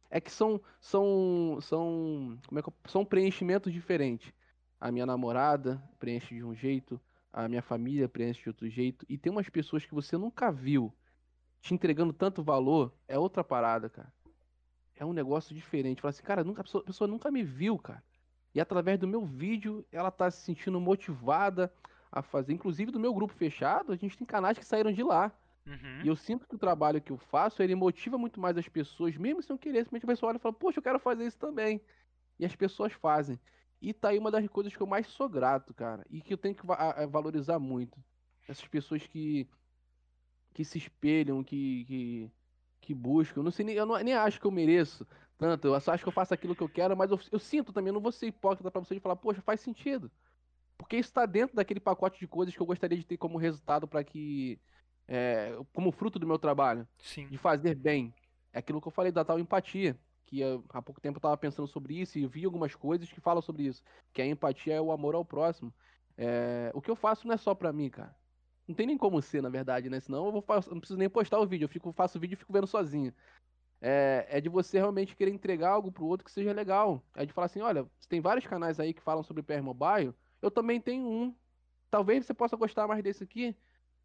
é que são, são, são, como é que, são preenchimentos diferentes. A minha namorada preenche de um jeito, a minha família preenche de outro jeito. E tem umas pessoas que você nunca viu te entregando tanto valor, é outra parada, cara. É um negócio diferente. Fala assim, cara, nunca, a, pessoa, a pessoa nunca me viu, cara. E através do meu vídeo, ela tá se sentindo motivada a fazer. Inclusive do meu grupo fechado, a gente tem canais que saíram de lá. Uhum. E eu sinto que o trabalho que eu faço, ele motiva muito mais as pessoas, mesmo se não querer. Simplesmente a pessoa olha e fala, poxa, eu quero fazer isso também. E as pessoas fazem. E tá aí uma das coisas que eu mais sou grato, cara. E que eu tenho que valorizar muito. Essas pessoas que, que se espelham, que, que, que buscam. Eu não sei nem, eu não, nem acho que eu mereço tanto. Eu só acho que eu faço aquilo que eu quero, mas eu, eu sinto também, eu não vou ser hipócrita pra você de falar, poxa, faz sentido. Porque isso tá dentro daquele pacote de coisas que eu gostaria de ter como resultado para que. É, como fruto do meu trabalho. Sim. De fazer bem. É aquilo que eu falei da tal empatia que há pouco tempo eu estava pensando sobre isso e vi algumas coisas que falam sobre isso, que a empatia é o amor ao próximo. É, o que eu faço não é só pra mim, cara. Não tem nem como ser, na verdade, né? Senão eu vou, não preciso nem postar o vídeo, eu fico, faço o vídeo e fico vendo sozinho. É, é, de você realmente querer entregar algo pro outro que seja legal. É de falar assim, olha, tem vários canais aí que falam sobre PR Mobile, eu também tenho um. Talvez você possa gostar mais desse aqui,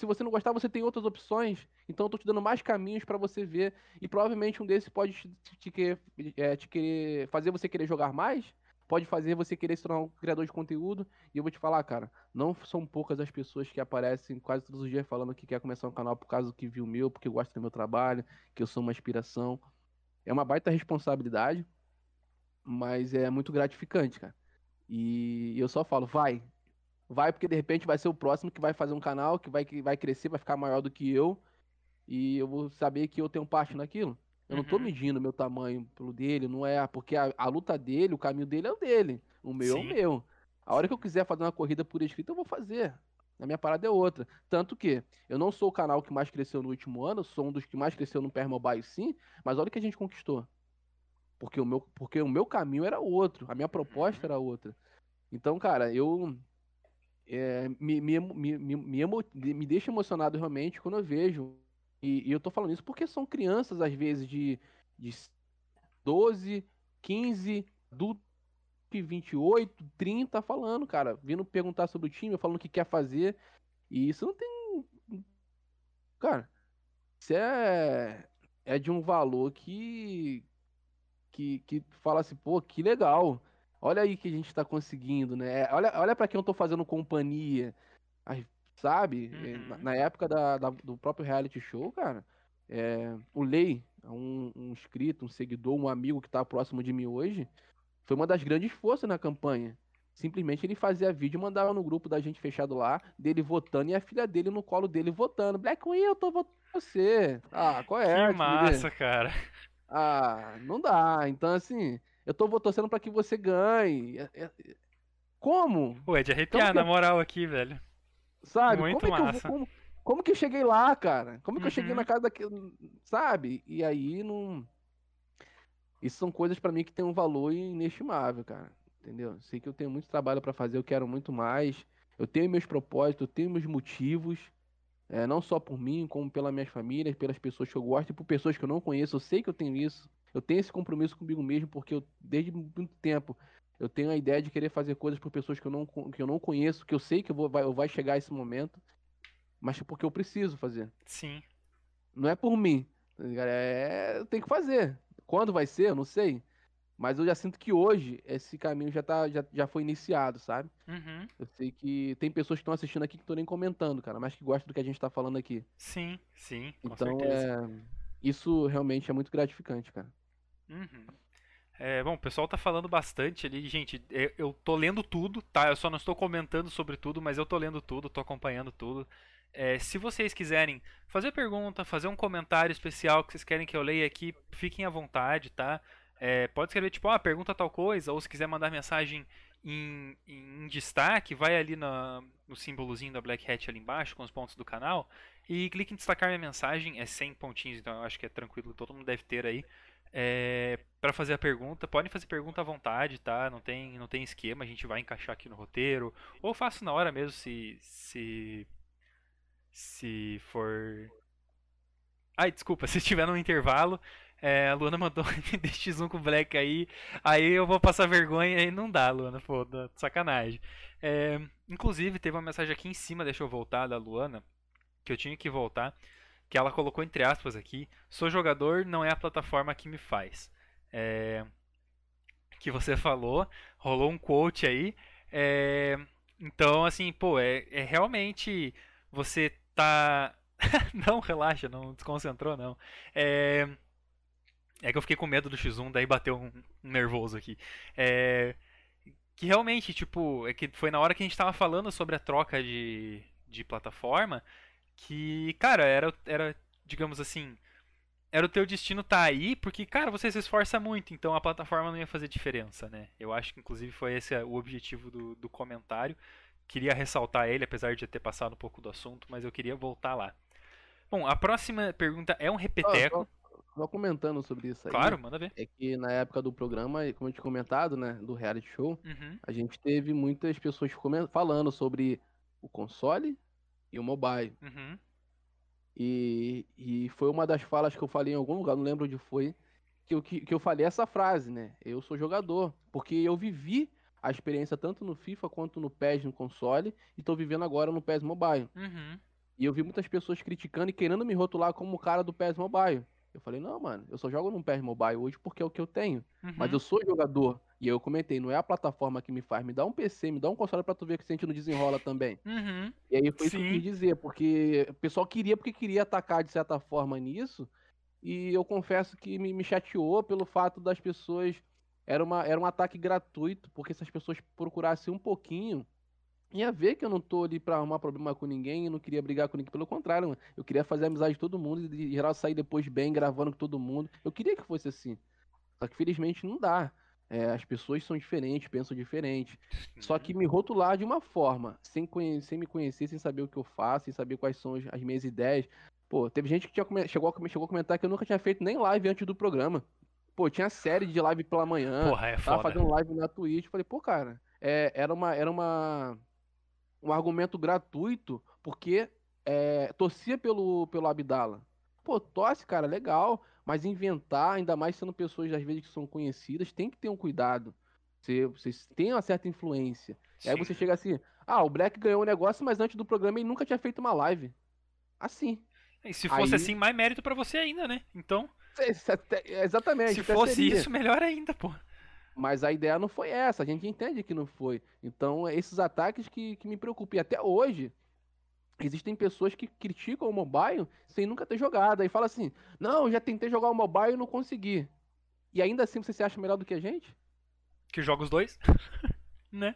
se você não gostar, você tem outras opções. Então eu tô te dando mais caminhos para você ver. E provavelmente um desses pode te, te, é, te querer fazer você querer jogar mais. Pode fazer você querer se tornar um criador de conteúdo. E eu vou te falar, cara, não são poucas as pessoas que aparecem quase todos os dias falando que quer começar um canal por causa que viu meu, porque gosta do meu trabalho, que eu sou uma inspiração. É uma baita responsabilidade. mas é muito gratificante, cara. E eu só falo, vai. Vai, porque de repente vai ser o próximo que vai fazer um canal, que vai, que vai crescer, vai ficar maior do que eu. E eu vou saber que eu tenho parte naquilo. Eu não tô Uhum. medindo meu tamanho pelo dele, não é. Porque a, a luta dele, o caminho dele é o dele. O meu é Sim. o meu. A hora que eu quiser fazer uma corrida por escrito, eu vou fazer. A minha parada é outra. Tanto que eu não sou o canal que mais cresceu no último ano, sou um dos que mais cresceu no Per Mobile sim, mas olha o que a gente conquistou. Porque o meu, porque o meu caminho era outro, a minha proposta Uhum. era outra. Então, cara, eu é, me, me, me, me, me, deixa emocionado realmente quando eu vejo. E, e eu tô falando isso porque são crianças, às vezes, de, de 12, 15, adulto de 28, 30, falando, cara, vindo perguntar sobre o time, falando o que quer fazer. E isso não tem. Cara, isso é, é de um valor que, que, que fala assim, pô, que legal. Olha aí que a gente tá conseguindo, né? Olha, olha para quem eu tô fazendo companhia. Sabe? É, Uhum. Na, na época da, da- do próprio reality show, cara, é, o Lei, um, um inscrito, um seguidor, um amigo que tá próximo de mim hoje, foi uma das grandes forças na campanha. Simplesmente ele fazia vídeo e mandava no grupo da gente fechado lá, dele votando e a filha dele no colo dele votando. Black Will, eu tô votando você. Ah, qual é? Que massa, cara. Ah, não dá. Então, assim, eu tô torcendo pra que você ganhe. É- é- Como? Pô, é de arrepiar, que- na moral, aqui, velho. Sabe? Muito como é que eu massa. vou. Como, como que eu cheguei lá, cara? Como que eu cheguei Uhum. na casa daquele. Sabe? E aí não. Isso são coisas pra mim que tem um valor inestimável, cara. Entendeu? Sei que eu tenho muito trabalho pra fazer, eu quero muito mais. Eu tenho meus propósitos, eu tenho meus motivos. é, não só por mim, como pelas minhas famílias, pelas pessoas que eu gosto e por pessoas que eu não conheço. Eu sei que eu tenho isso. Eu tenho esse compromisso comigo mesmo, porque eu, desde muito tempo, eu tenho a ideia de querer fazer coisas por pessoas que eu não, que eu não conheço, que eu sei que eu vou, vai, vai chegar esse momento, mas porque eu preciso fazer. Sim. Não é por mim. tá? É, eu tenho que fazer. Quando vai ser, eu não sei. Mas eu já sinto que hoje esse caminho já, tá, já, já foi iniciado, sabe? Uhum. Eu sei que tem pessoas que estão assistindo aqui que estão nem comentando, cara, mas que gostam do que a gente tá falando aqui. Sim, sim, com Então, certeza. é, isso realmente é muito gratificante, cara. Uhum. É, bom, o pessoal tá falando bastante ali, gente. Eu, eu tô lendo tudo, tá? Eu só não estou comentando sobre tudo, mas eu tô lendo tudo, tô acompanhando tudo. É, se vocês quiserem fazer pergunta, fazer um comentário especial que vocês querem que eu leia aqui, fiquem à vontade, tá? É, pode escrever tipo, ah, pergunta tal coisa, ou se quiser mandar mensagem em, em destaque, vai ali na- no símbolozinho da Black Hat ali embaixo, com os pontos do canal, e clique em destacar minha mensagem, é 100 pontinhos, então eu acho que é tranquilo, todo mundo deve ter aí. É, para fazer a pergunta, podem fazer pergunta à vontade, tá? Não tem, não tem esquema, a gente vai encaixar aqui no roteiro, ou faço na hora mesmo se se se for Ai, desculpa, se estiver no intervalo, é, a Luana mandou DX1 com o Black aí, aí eu vou passar vergonha e não dá, Luana, pô, dá- sacanagem. É, inclusive, teve uma mensagem aqui em cima, deixa eu voltar, da Luana, que eu tinha que voltar, que ela colocou entre aspas aqui, sou jogador, não é a plataforma que me faz. É, que você falou, rolou um quote aí, é, então, assim, pô, é, é realmente você tá... não, relaxa, não desconcentrou, não. É... é que eu fiquei com medo do X1, daí bateu um, nervoso aqui. É... Que realmente, tipo, é que foi na hora que a gente tava falando sobre a troca de, de plataforma que, cara, era, era, digamos assim, era o teu destino tá aí, porque, cara, você se esforça muito, então a plataforma não ia fazer diferença, né? Eu acho que, inclusive, foi esse o objetivo do, do comentário. Queria ressaltar ele, apesar de ter passado um pouco do assunto, mas eu queria voltar lá. Bom, a próxima pergunta é um repeteco. só- só comentando sobre isso aí. Claro, manda ver. É que na época do programa, como eu tinha comentado, né, do reality show, Uhum, a gente teve muitas pessoas falando sobre o console e o mobile. uhum, E, e foi uma das falas que eu falei em algum lugar, não lembro onde foi, que eu, que, que eu falei essa frase, né? Eu sou jogador. Porque eu vivi a experiência tanto no FIFA quanto no PES no console, e tô vivendo agora no PES Mobile. uhum, E eu vi muitas pessoas criticando e querendo me rotular como o cara do PES Mobile. Eu falei, não, mano, eu só jogo no PES Mobile hoje porque é o que eu tenho. Mas uhum. eu sou jogador. E eu comentei, não é a plataforma que me faz. Me dá um PC, me dá um console pra tu ver que a gente não desenrola também. Uhum, E aí foi isso que eu Sim. quis dizer, porque o pessoal queria porque queria atacar de certa forma nisso. E eu confesso que me, me chateou pelo fato das pessoas era, uma, era um ataque gratuito, porque se as pessoas procurassem um pouquinho, ia ver que eu não tô ali pra arrumar problema com ninguém, eu não queria brigar com ninguém, pelo contrário, mano. eu queria fazer amizade de todo mundo e, em geral, sair depois bem, gravando com todo mundo. Eu queria que fosse assim. Só que, felizmente, não dá. É, as pessoas são diferentes, pensam diferente. Só que me rotular de uma forma, sem, conhecer, sem me conhecer, sem saber o que eu faço, sem saber quais são as minhas ideias. Pô, teve gente que tinha, chegou, a, chegou a comentar que eu nunca tinha feito nem live antes do programa. Pô, tinha série de live pela manhã. Porra, é tava foda. fazendo live na Twitch. Falei, pô, cara, é, era uma. Era uma. Um argumento gratuito, porque é, torcia pelo, pelo Abdala. Pô, tosse, cara, legal. Mas inventar, ainda mais sendo pessoas às vezes que são conhecidas, tem que ter um cuidado. Você, vocês têm uma certa influência. E aí você chega assim, ah, o Black ganhou um negócio, mas antes do programa ele nunca tinha feito uma live. Assim. E se fosse Aí- assim, mais mérito pra você ainda, né? Então, Cê- cê- te- Exatamente. se fosse seria. isso, melhor ainda, pô. Mas a ideia não foi essa, a gente entende que não foi. Então, é esses ataques que, que me preocupam. E até hoje, existem pessoas que criticam o mobile sem nunca ter jogado. Aí fala assim: não, já tentei jogar o mobile e não consegui. E ainda assim você se acha melhor do que a gente? Que joga os dois, né?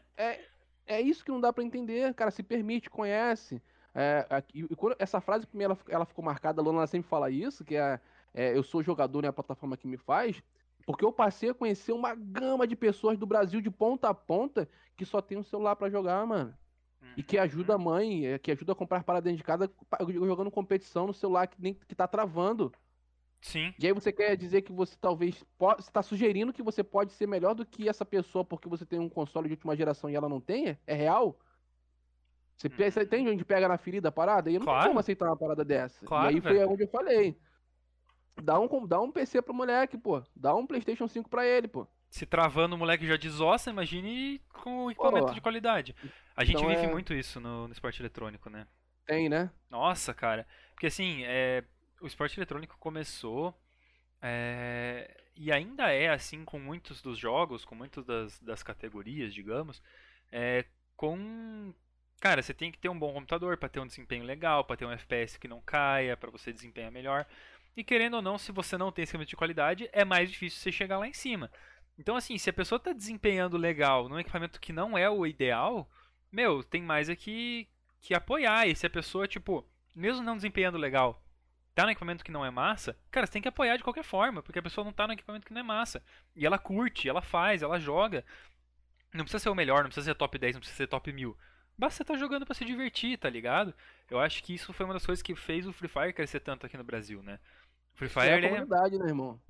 É isso que não dá pra entender, cara. Se permite, conhece. É, e quando- essa frase, pra mim, ela, ela ficou marcada, a Lona sempre fala isso, que é, é, eu sou jogador e a plataforma que me faz, porque eu passei a conhecer uma gama de pessoas do Brasil de ponta a ponta que só tem um celular pra jogar, mano. E que ajuda a mãe, é, que ajuda a comprar parada dentro de casa jogando competição no celular que, nem, que tá travando. Sim. E aí você quer dizer que você talvez pode, você tá sugerindo que você pode ser melhor do que essa pessoa porque você tem um console de última geração e ela não tenha? É real? Você, pe- você entende onde pega na ferida a parada? E eu não Claro. como aceitar uma parada dessa. Claro, e aí foi velho. onde eu falei. Dá um, dá um PC pro moleque, pô. Dá um PlayStation 5 pra ele, pô. Se travando o moleque já desossa, imagine com equipamento Pô, de qualidade. A gente então vive é- muito isso no, no esporte eletrônico, né? Tem, né? Nossa, cara. Porque assim, é, o esporte eletrônico começou é, e ainda é assim com muitos dos jogos, com muitas das, das categorias, digamos, é, com cara, você tem que ter um bom computador para ter um desempenho legal, para ter um FPS que não caia, para você desempenhar melhor. E querendo ou não, se você não tem esse equipamento de qualidade, é mais difícil você chegar lá em cima. Então assim, se a pessoa tá desempenhando legal num equipamento que não é o ideal, meu, tem mais é que, apoiar. E se a pessoa, tipo, mesmo não desempenhando legal, tá no equipamento que não é massa, cara, você tem que apoiar de qualquer forma, porque a pessoa não tá no equipamento que não é massa. E ela curte, ela faz, ela joga. Não precisa ser o melhor, não precisa ser top 10, não precisa ser top 1000. Basta você tá jogando pra se divertir, tá ligado? Eu acho que isso foi uma das coisas que fez o Free Fire crescer tanto aqui no Brasil, né? Free É Fire, a é, comunidade, né, irmão?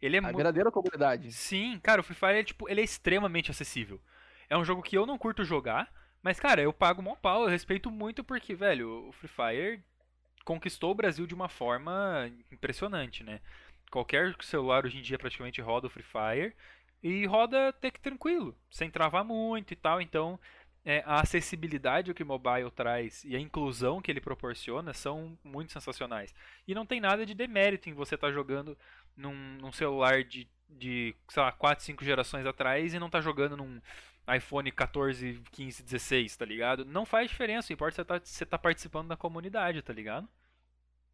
Ele é A verdadeira comunidade. Sim, cara, o Free Fire é, tipo, ele é extremamente acessível. É um jogo que eu não curto jogar, mas, cara, eu pago mó pau, eu respeito muito porque, velho, o Free Fire conquistou o Brasil de uma forma impressionante, né? Qualquer celular hoje em dia praticamente roda o Free Fire e roda até que tranquilo, sem travar muito e tal. Então, é, a acessibilidade que o mobile traz e a inclusão que ele proporciona são muito sensacionais. E não tem nada de demérito em você estar jogando num, num celular de, de, sei lá, 4, 5 gerações atrás e não tá jogando num iPhone 14, 15, 16, tá ligado? Não faz diferença, o importa é você tá, você tá participando da comunidade, tá ligado?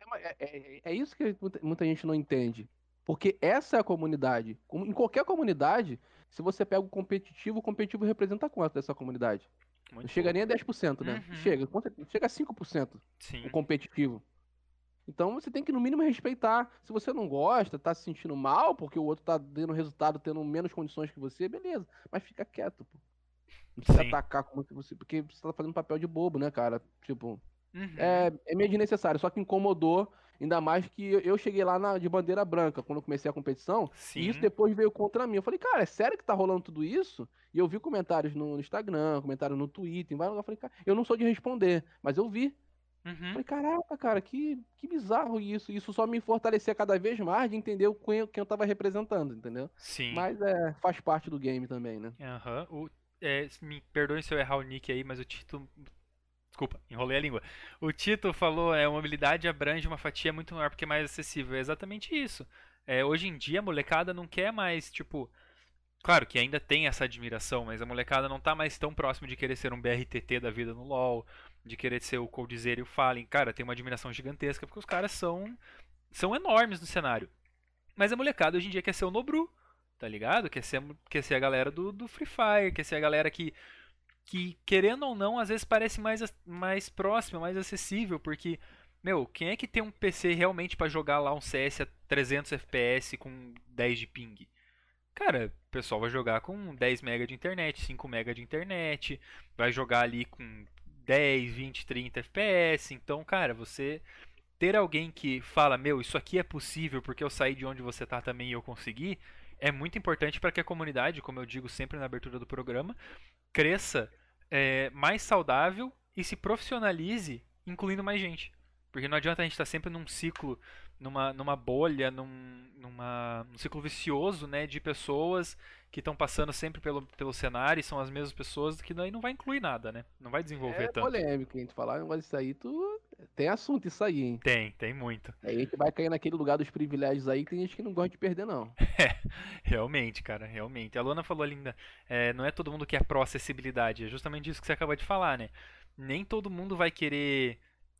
É, uma- é- é- é isso que muita, gente não entende. Porque essa é a comunidade. Em qualquer comunidade, se você pega o competitivo, o competitivo representa quanto dessa comunidade? Muito Não chega pouco. nem a 10%, né? Uhum. Chega, chega a 5% Sim. o competitivo. Então você tem que, no mínimo, respeitar. Se você não gosta, tá se sentindo mal, porque o outro tá dando resultado, tendo menos condições que você, beleza. Mas fica quieto, pô. Não precisa Sim. atacar como se você. Porque você tá fazendo papel de bobo, né, cara? Tipo, Uhum. é, é meio desnecessário, só que incomodou, ainda mais que eu- cheguei lá na, de bandeira branca quando comecei a competição, Sim. e isso depois veio contra mim. Eu falei, cara, é sério que tá rolando tudo isso? E eu vi comentários no, no Instagram, comentários no Twitter, em vários lugares. Eu falei, cara, eu não sou de responder, mas eu vi. Uhum. falei, caraca, cara, que, que bizarro isso. Isso só me fortalecia cada vez mais de entender o quem, quem eu tava representando, entendeu? Sim. Mas é, faz parte do game também, né? Aham. O- é, me perdoem se eu errar o nick aí, mas o Tito. Desculpa, enrolei a língua. O Tito falou, é, a mobilidade abrange uma fatia muito maior porque é mais acessível. É exatamente isso. É, hoje em dia a molecada não quer mais, tipo. Claro que ainda tem essa admiração, mas a molecada não tá mais tão próximo de querer ser um BRTT da vida no LoL, de querer ser o Coldzera e o Fallen. Cara, tem uma admiração gigantesca porque os caras são são enormes no cenário. Mas a molecada hoje em dia quer ser o Nobru, tá ligado? Quer ser, quer ser a galera do, do Free Fire, quer ser a galera que, que, querendo ou não, às vezes parece mais, mais próxima, mais acessível, porque, meu, quem é que tem um PC realmente para jogar lá um CS a 300 FPS com 10 de ping? Cara, o pessoal vai jogar com 10 MB de internet, 5 MB de internet, vai jogar ali com 10, 20, 30 FPS. Então, cara, você ter alguém que fala, meu, isso aqui é possível porque eu saí de onde você tá também e eu consegui, é muito importante para que a comunidade, como eu digo sempre na abertura do programa, cresça é, mais saudável e se profissionalize, incluindo mais gente. Porque não adianta a gente estar tá sempre num ciclo, numa, numa bolha, num, numa, num ciclo vicioso né, de pessoas que estão passando sempre pelo, pelo cenário e são as mesmas pessoas que daí não vai incluir nada, né? Não vai desenvolver é tanto. É polêmico a gente falar, negócio disso aí, tu... tem assunto isso aí, hein? Tem, tem muito. Aí a gente vai cair naquele lugar dos privilégios aí que tem gente que não gosta de perder, não. É, realmente, cara, realmente. A Luana falou linda, é, não é todo mundo que é pró-acessibilidade, é justamente isso que você acabou de falar, né? Nem todo mundo vai querer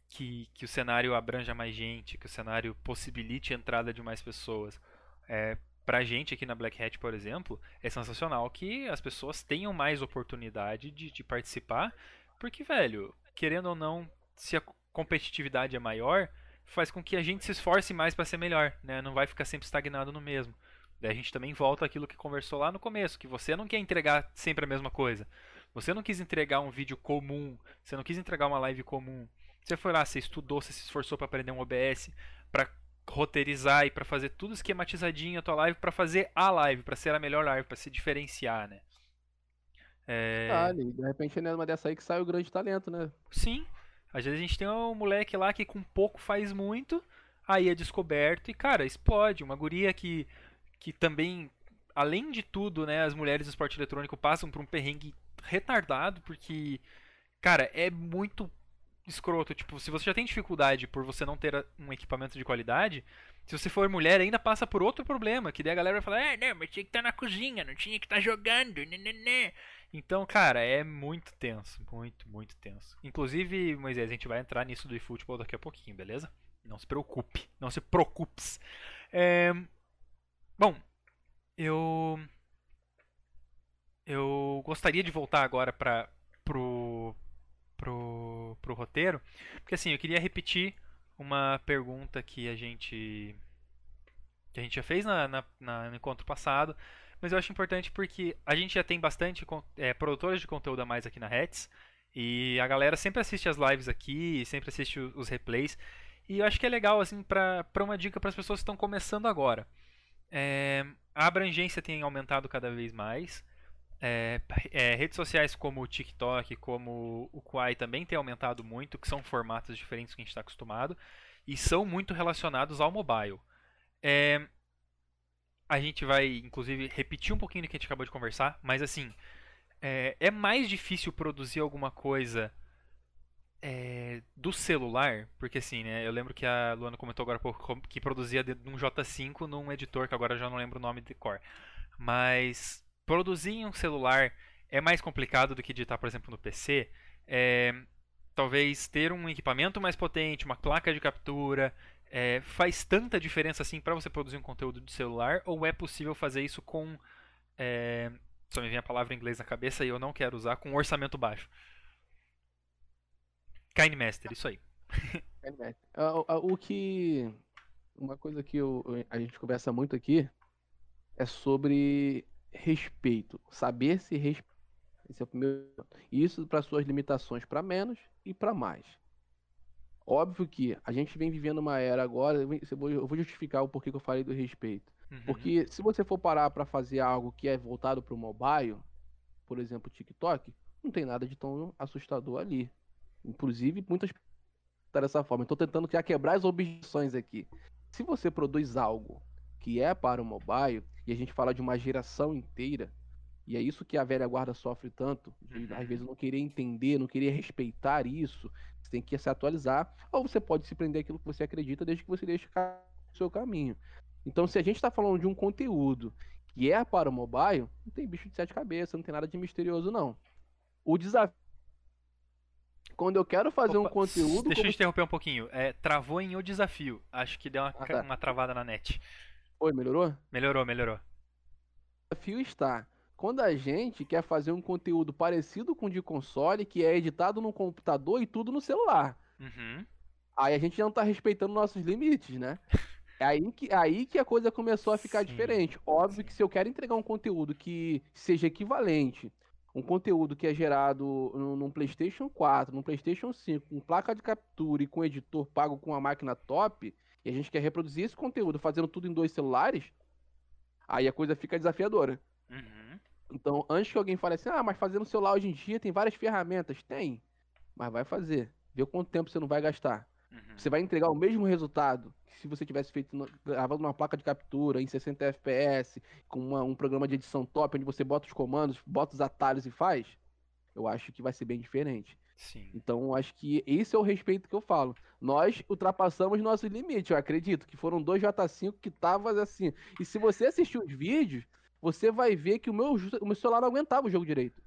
que, que o cenário abranja mais gente, que o cenário possibilite a entrada de mais pessoas. É, pra gente aqui na Black Hat, por exemplo, é sensacional que as pessoas tenham mais oportunidade de, de participar, porque, velho, querendo ou não, se a competitividade é maior, faz com que a gente se esforce mais para ser melhor, né? Não vai ficar sempre estagnado no mesmo. Daí a gente também volta àquilo que conversou lá no começo, que você não quer entregar sempre a mesma coisa. Você não quis entregar um vídeo comum, você não quis entregar uma live comum. Você foi lá, você estudou, você se esforçou para aprender um OBS, para roteirizar e para fazer tudo esquematizadinho a tua live, para fazer a live, para ser a melhor live, para se diferenciar, né? É... Ah, de repente é numa dessa aí que sai o grande talento, né? Sim. Às vezes a gente tem um moleque lá que com pouco faz muito, aí é descoberto e, cara, explode. Uma guria que, que também, além de tudo, né, as mulheres do esporte eletrônico passam por um perrengue retardado, porque, cara, é muito escroto. Tipo, se você já tem dificuldade por você não ter um equipamento de qualidade, se você for mulher, ainda passa por outro problema. Que daí a galera vai falar, é, não, mas tinha que estar tá na cozinha, não tinha que estar tá jogando. Né. Então, cara, é muito tenso. Muito, muito tenso. Inclusive, Moisés, a gente vai entrar nisso do eFootball daqui a pouquinho, beleza? Não se preocupe. Não se preocupe. É... Bom, eu. Eu gostaria de voltar agora para pro, pro roteiro. Porque assim, eu queria repetir uma pergunta que a gente que a gente já fez na, na, na, no encontro passado, mas eu acho importante porque a gente já tem bastante é, produtores de conteúdo a mais aqui na Hats, e a galera sempre assiste as lives aqui, sempre assiste os replays, e eu acho que é legal assim para uma dica para as pessoas que estão começando agora. É, a abrangência tem aumentado cada vez mais, é, é, redes sociais como o TikTok, como o Quai também tem aumentado muito, que são formatos diferentes que a gente está acostumado, e são muito relacionados ao mobile. É, a gente vai, inclusive, repetir um pouquinho do que a gente acabou de conversar, mas assim, é, é mais difícil produzir alguma coisa é, do celular, porque assim, né, eu lembro que a Luana comentou agora pouco que produzia de um J5 num editor, que agora eu já não lembro o nome de cor. Mas produzir em um celular é mais complicado do que editar, por exemplo, no PC. É, talvez ter um equipamento mais potente, uma placa de captura, é, faz tanta diferença assim para você produzir um conteúdo de celular? Ou é possível fazer isso com. É, só me vem a palavra em inglês na cabeça e eu não quero usar, com um orçamento baixo. Kindmaster, isso aí. o, o que. Uma coisa que eu, a gente conversa muito aqui é sobre respeito, saber se respeitar. Esse é o primeiro. Isso para suas limitações para menos e para mais. Óbvio que a gente vem vivendo uma era agora, eu vou justificar o porquê que eu falei do respeito. Uhum. Porque se você for parar para fazer algo que é voltado para o mobile, por exemplo, TikTok, não tem nada de tão assustador ali. Inclusive, muitas dessa forma. Estou tentando já quebrar as objeções aqui. Se você produz algo que é para o mobile, e a gente fala de uma geração inteira, e é isso que a velha guarda sofre tanto, de uhum. às vezes não querer entender, não querer respeitar isso, você tem que se atualizar, ou você pode se prender aquilo que você acredita desde que você deixe o seu caminho. Então, se a gente está falando de um conteúdo que é para o mobile, não tem bicho de sete cabeças, não tem nada de misterioso, não. O desafio. Quando eu quero fazer Opa, um conteúdo. Deixa como... eu interromper um pouquinho. É, travou em o desafio. Acho que deu uma, ah, tá. uma travada na net. Oi, melhorou? Melhorou, melhorou. desafio está quando a gente quer fazer um conteúdo parecido com o de console, que é editado no computador e tudo no celular. Uhum. Aí a gente não tá respeitando nossos limites, né? É aí que, aí que a coisa começou a ficar Sim, diferente. Óbvio que se eu quero entregar um conteúdo que seja equivalente, um conteúdo que é gerado num, num PlayStation 4, num PlayStation 5, com placa de captura e com editor pago com uma máquina top, e a gente quer reproduzir esse conteúdo fazendo tudo em dois celulares, aí a coisa fica desafiadora. Uhum. Então, antes que alguém fale assim, ah, mas fazer no celular hoje em dia tem várias ferramentas. Tem, mas vai fazer. Vê quanto tempo você não vai gastar. Uhum. Você vai entregar o mesmo resultado que se você tivesse feito no- gravando uma placa de captura em 60 FPS, com uma- um programa de edição top, onde você bota os comandos, bota os atalhos e faz. Eu acho que vai ser bem diferente. Sim. Então, acho que esse é o respeito que eu falo. Nós ultrapassamos nossos limites, eu acredito, que foram dois J5 que estavam assim. E se você assistir os vídeos, você vai ver que o meu, o meu celular não aguentava o jogo direito.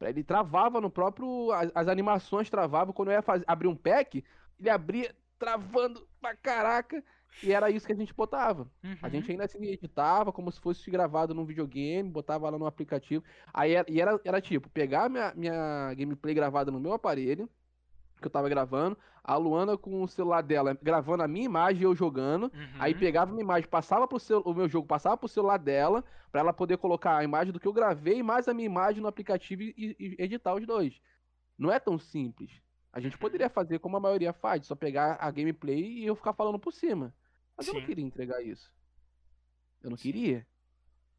Ele travava no próprio. As, as animações travavam. Quando eu ia faz- abrir um pack, ele abria travando pra caraca. E era isso que a gente botava. A Uhum. gente ainda assim editava como se fosse gravado num videogame, botava lá no aplicativo. Aí era, e era, era tipo, pegar minha, minha gameplay gravada no meu aparelho, que eu tava gravando, a Luana com o celular dela gravando a minha imagem e eu jogando. Aí Uhum. pegava minha imagem, passava pro cel... o meu jogo, passava pro celular dela, pra ela poder colocar a imagem do que eu gravei, mais a minha imagem no aplicativo e, e editar os dois. Não é tão simples. A gente Uhum. poderia fazer como a maioria faz, só pegar a gameplay e eu ficar falando por cima. Mas eu não Sim. queria entregar isso. Eu não Sim. queria.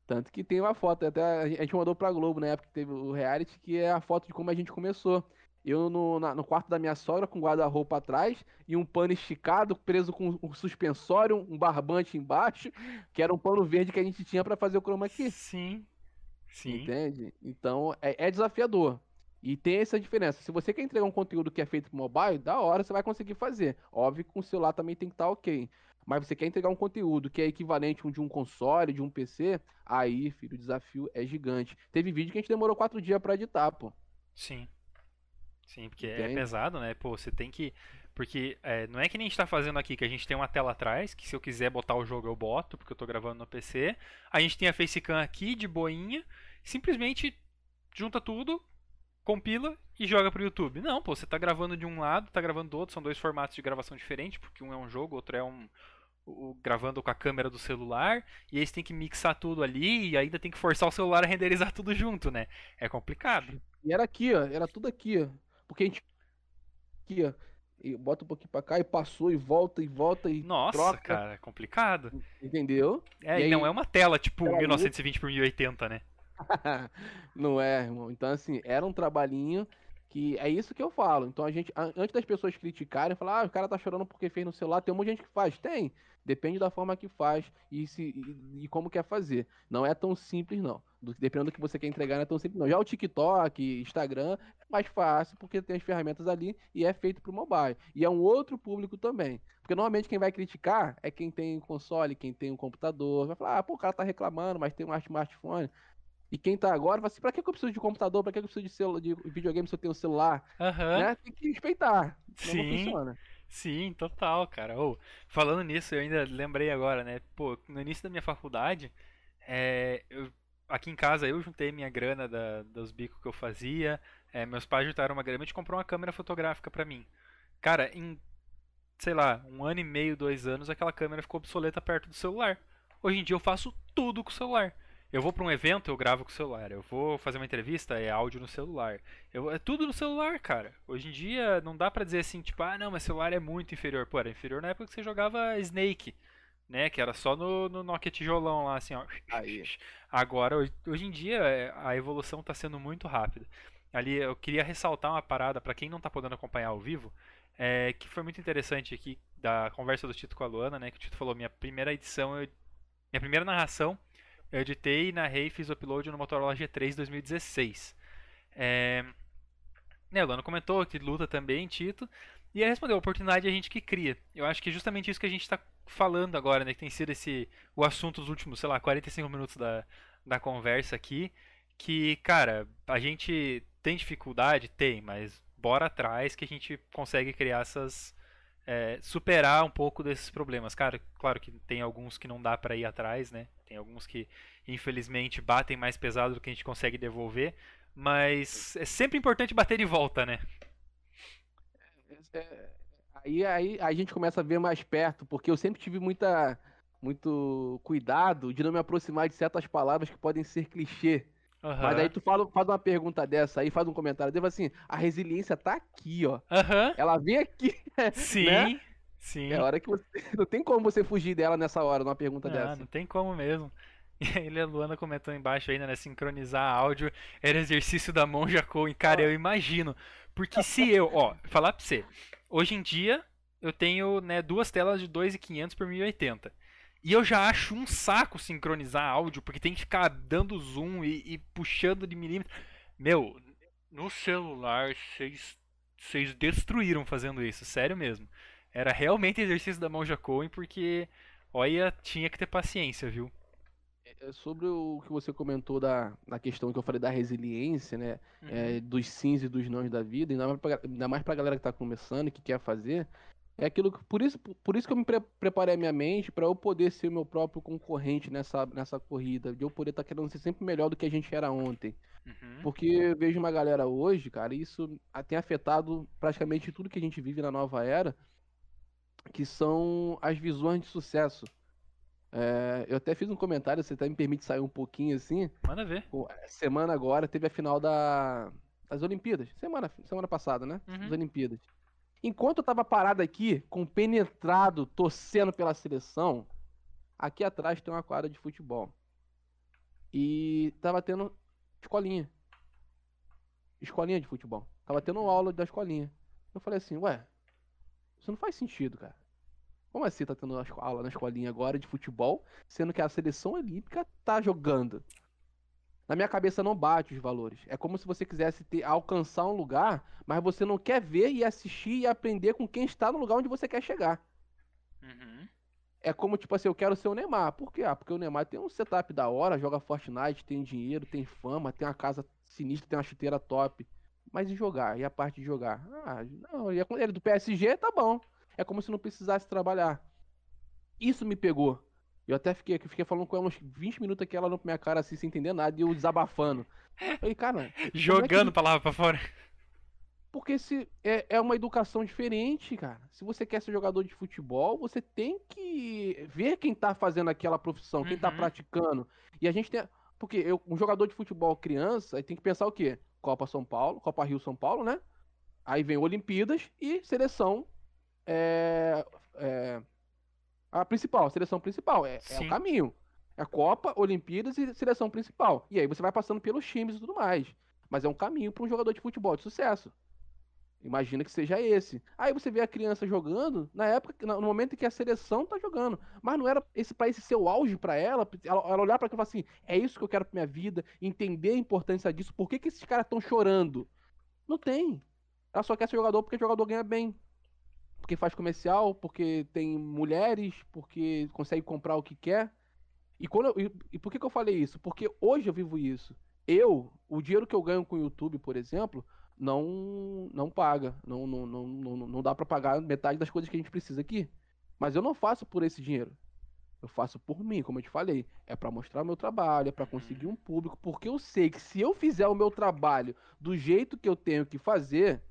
Tanto que tem uma foto, até a gente mandou pra Globo na época que teve o reality, que é a foto de como a gente começou. Eu no, na- no quarto da minha sogra com guarda-roupa atrás e um pano esticado, preso com um suspensório, um barbante embaixo, que era um pano verde que a gente tinha pra fazer o chroma key. Sim. Sim. Entende? Então é, é desafiador. E tem essa diferença. Se você quer entregar um conteúdo que é feito pro mobile, da hora você vai conseguir fazer. Óbvio que o celular também tem que estar ok. Mas você quer entregar um conteúdo que é equivalente de um console, de um PC, aí, filho, o desafio é gigante. Teve vídeo que a gente demorou quatro dias pra editar, pô. Sim. Sim, porque é Entende? pesado, né? Pô, você tem que. Porque é, não é que nem a gente tá fazendo aqui, que a gente tem uma tela atrás, que se eu quiser botar o jogo eu boto, porque eu tô gravando no PC. A gente tem a facecam aqui, de boinha, simplesmente junta tudo, compila e joga pro YouTube. Não, pô, você tá gravando de um lado, tá gravando do outro, são dois formatos de gravação diferentes, porque um é um jogo, outro é um. o- gravando com a câmera do celular, e aí você tem que mixar tudo ali, e ainda tem que forçar o celular a renderizar tudo junto, né? É complicado. E era aqui, ó. Era tudo aqui, ó. Porque a gente. Aqui, ó. E bota um pouquinho pra cá e passou e volta e volta e Nossa, troca. cara, é complicado. Entendeu? É, E e, aí- não é uma tela tipo Tela 1920 por 1080, né? Não é, irmão. Então, assim, era um trabalhinho que é isso que eu falo. Então, a gente, antes das pessoas criticarem, falar, ah, o cara tá chorando porque fez no celular, tem um monte de gente que faz. Tem. Depende da forma que faz e, se, e, e como quer fazer. Não é tão simples, não. Do, dependendo do que você quer entregar, não é tão simples, não. Já o TikTok, Instagram, é mais fácil porque tem as ferramentas ali e é feito pro mobile. E é um outro público também. Porque normalmente quem vai criticar é quem tem console, quem tem um computador. Vai falar, ah, pô, o cara tá reclamando, mas tem um smartphone. E quem tá agora, fala assim, pra que eu preciso de computador? Pra que eu preciso de, celu de videogame se eu tenho celular? Aham. Né? Tem que respeitar. Sim. Sim, total, cara. Ô, falando nisso, eu ainda lembrei agora, né? Pô, no início da minha faculdade, é, eu- aqui em casa eu juntei minha grana da- dos bicos que eu fazia. é, meus pais juntaram uma grana e a gente comprou uma câmera fotográfica pra mim. Cara, em, sei lá, um ano e meio, dois anos, aquela câmera ficou obsoleta perto do celular. Hoje em dia eu faço tudo com o celular. Eu vou pra um evento, eu gravo com o celular. Eu vou fazer uma entrevista, é áudio no celular. Eu, é tudo no celular, cara. Hoje em dia não dá pra dizer assim, tipo, ah, não, mas celular é muito inferior. Pô, era inferior na época que você jogava Snake, né? Que era só no, no Nokia tijolão lá, assim, ó. Aí. Agora, hoje, hoje em dia, é, a evolução tá sendo muito rápida. Ali, eu queria ressaltar uma parada pra quem não tá podendo acompanhar ao vivo, é, que foi muito interessante aqui da conversa do Tito com a Luana, né? Que o Tito falou, minha primeira edição, eu- minha primeira narração, eu editei, narrei e fiz o upload no Motorola G3 2016. É, né, o Luana comentou que luta também, Tito. E ele respondeu, oportunidade é a gente que cria. Eu acho que é justamente isso que a gente está falando agora, né? Que tem sido esse o assunto dos últimos, sei lá, 45 minutos da, da conversa aqui. Que, cara, a gente tem dificuldade? Tem, mas bora atrás que a gente consegue criar essas. é, superar um pouco desses problemas. Cara, claro que tem alguns que não dá pra ir atrás, né? Tem alguns que, infelizmente, batem mais pesado do que a gente consegue devolver. Mas é sempre importante bater de volta, né? É, aí, aí, aí a gente começa a ver mais perto, porque eu sempre tive muita, muito cuidado de não me aproximar de certas palavras que podem ser clichê. Uhum. Mas aí tu fala, faz uma pergunta dessa aí, faz um comentário, deve assim, a resiliência tá aqui, ó. Uhum. Ela vem aqui. Sim, né? Sim. É hora que você. Não tem como você fugir dela nessa hora, numa pergunta Ah, dessa. não tem como mesmo. E aí a Luana comentou embaixo ainda, né? Sincronizar áudio era exercício da monja Coen. Cara, eu imagino. Porque se eu, ó, falar pra você, hoje em dia eu tenho né, duas telas de 2.500 por 1080. E eu já acho um saco sincronizar áudio, porque tem que ficar dando zoom e, e puxando de milímetro. Meu, no celular vocês vocês destruíram fazendo isso, sério mesmo. Era realmente exercício da monja Coen, porque, olha, tinha que ter paciência, viu? É sobre o que você comentou da, da questão que eu falei da resiliência, né? Uhum. É, dos sims e dos nãos da vida, ainda mais, pra, ainda mais pra galera que tá começando e que quer fazer. É aquilo que, por isso, por isso que eu me pre- preparei a minha mente para eu poder ser o meu próprio concorrente nessa, nessa corrida, de eu poder estar querendo ser sempre melhor do que a gente era ontem. Uhum. Porque eu vejo uma galera hoje, cara, e isso a- tem afetado praticamente tudo que a gente vive na nova era, que são as visões de sucesso. É, eu até fiz um comentário, você até me permite sair um pouquinho assim. Manda ver. Pô, Semana agora teve a final da, das Olimpíadas. Semana, semana passada, né? Uhum. Das Olimpíadas. Enquanto eu tava parado aqui, compenetrado, torcendo pela seleção, aqui atrás tem uma quadra de futebol. E tava tendo escolinha. Escolinha de futebol. Tava tendo aula da escolinha. Eu falei assim, ué, isso não faz sentido, cara. Como assim tá tendo aula na escolinha agora de futebol, sendo que a seleção olímpica tá jogando? Na minha cabeça não bate os valores. É como se você quisesse ter, alcançar um lugar, mas você não quer ver e assistir e aprender com quem está no lugar onde você quer chegar. Uhum. É como, tipo assim, eu quero ser o Neymar. Por quê? Ah, porque o Neymar tem um setup da hora, joga Fortnite, tem dinheiro, tem fama, tem uma casa sinistra, tem uma chuteira top. Mas e jogar? E a parte de jogar? Ah, não, e ele do PSG tá bom. É como se não precisasse trabalhar. Isso me pegou. Eu até fiquei, fiquei falando com ela uns 20 minutos aqui, ela olhando pra minha cara assim, sem entender nada, e eu desabafando. Falei, cara, Jogando palavra pra fora. porque se é, é uma educação diferente, cara. Se você quer ser jogador de futebol, você tem que ver quem tá fazendo aquela profissão, quem tá Uhum. praticando. E a gente tem. Porque eu, um jogador de futebol criança, aí tem que pensar o quê? Copa São Paulo, Copa Rio São Paulo, né? Aí vem Olimpíadas e seleção. É, é, a principal, a seleção principal. É, é o caminho. É Copa, Olimpíadas e seleção principal. E aí você vai passando pelos times e tudo mais. Mas é um caminho para um jogador de futebol de sucesso. Imagina que seja esse. Aí você vê a criança jogando, na época, no momento em que a seleção tá jogando. Mas não era esse para esse ser o auge para ela, ela, ela olhar para aquilo e falar assim: é isso que eu quero pra minha vida, entender a importância disso, por que, que esses caras estão chorando? Não tem. Ela só quer ser jogador porque jogador ganha bem. Porque faz comercial, porque tem mulheres, porque consegue comprar o que quer. E, quando eu- e, e por que, que eu falei isso? Porque hoje eu vivo isso. Eu, o dinheiro que eu ganho com o YouTube, por exemplo, não não paga. Não, não, não, não, não dá pra pagar metade das coisas que a gente precisa aqui. Mas eu não faço por esse dinheiro. Eu faço por mim, como eu te falei. É pra mostrar o meu trabalho, é pra conseguir um público. Porque eu sei que se eu fizer o meu trabalho do jeito que eu tenho que fazer,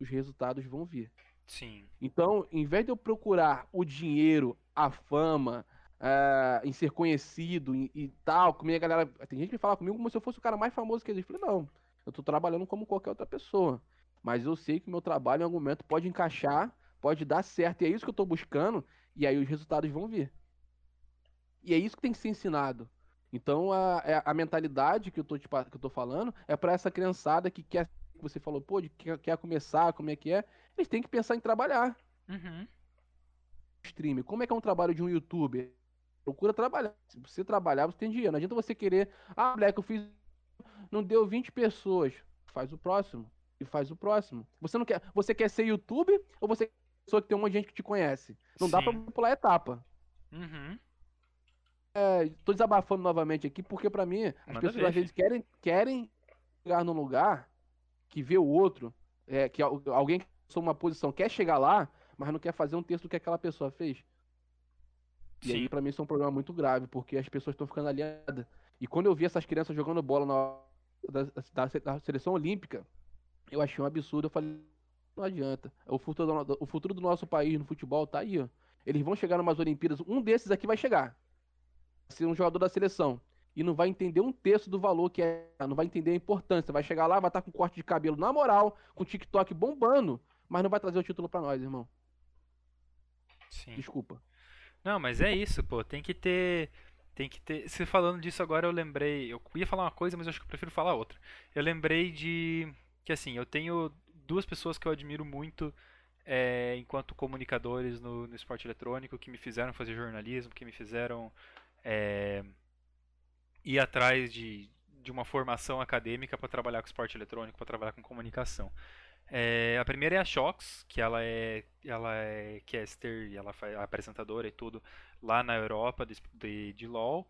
os resultados vão vir. Sim. Então, em vez de eu procurar o dinheiro, a fama, ah, em ser conhecido e, e tal, como a galera. Tem gente que fala comigo como se eu fosse o cara mais famoso que existe. Eu falei, não, eu tô trabalhando como qualquer outra pessoa. Mas eu sei que o meu trabalho em algum momento pode encaixar, pode dar certo. E é isso que eu tô buscando, e aí os resultados vão vir. E é isso que tem que ser ensinado. Então a, é- a mentalidade que eu tô, te que eu tô falando é pra essa criançada que quer, que você falou, pô, de, quer, quer começar, como é que é, eles têm que pensar em trabalhar Uhum. stream. Como é que é um trabalho de um youtuber? Procura trabalhar. Se você trabalhar, você tem dinheiro. Não adianta você querer. Ah, Black, eu fiz. Não deu 20 pessoas. Faz o próximo. E faz o próximo. Você não quer. Você quer ser youtuber ou você quer ser pessoa que tem um monte de gente que te conhece? Não dá pra Sim. pular etapa. Uhum. É, tô desabafando novamente aqui, porque pra mim, as Manda pessoas ver, às vezes querem, querem chegar num lugar que vê o outro, é, que al- alguém que sou uma posição quer chegar lá, mas não quer fazer um texto do que aquela pessoa fez. E Sim. aí, pra mim, isso é um problema muito grave, porque as pessoas estão ficando alienadas. E quando eu vi essas crianças jogando bola na da, da, da seleção olímpica, eu achei um absurdo. Eu falei, não adianta. O futuro, do, o futuro do nosso país no futebol tá aí, ó. Eles vão chegar numas Olimpíadas, um desses aqui vai chegar. Ser um jogador da seleção. E não vai entender um terço do valor que é. Não vai entender a importância. Vai chegar lá, vai estar com corte de cabelo na moral, com TikTok bombando, mas não vai trazer o título pra nós, irmão. Sim. Desculpa. Não, mas é isso, pô. Tem que ter. Tem que ter. Você falando disso agora, eu lembrei. Eu ia falar uma coisa, mas eu acho que eu prefiro falar outra. Eu lembrei de. Que assim, eu tenho duas pessoas que eu admiro muito é, enquanto comunicadores no, no, esporte eletrônico, que me fizeram fazer jornalismo, que me fizeram é, ir atrás de, de uma formação acadêmica para trabalhar com esporte eletrônico, para trabalhar com comunicação. É, a primeira é a Shox, que ela é, ela é caster e ela é apresentadora e tudo lá na Europa de, de, de LoL.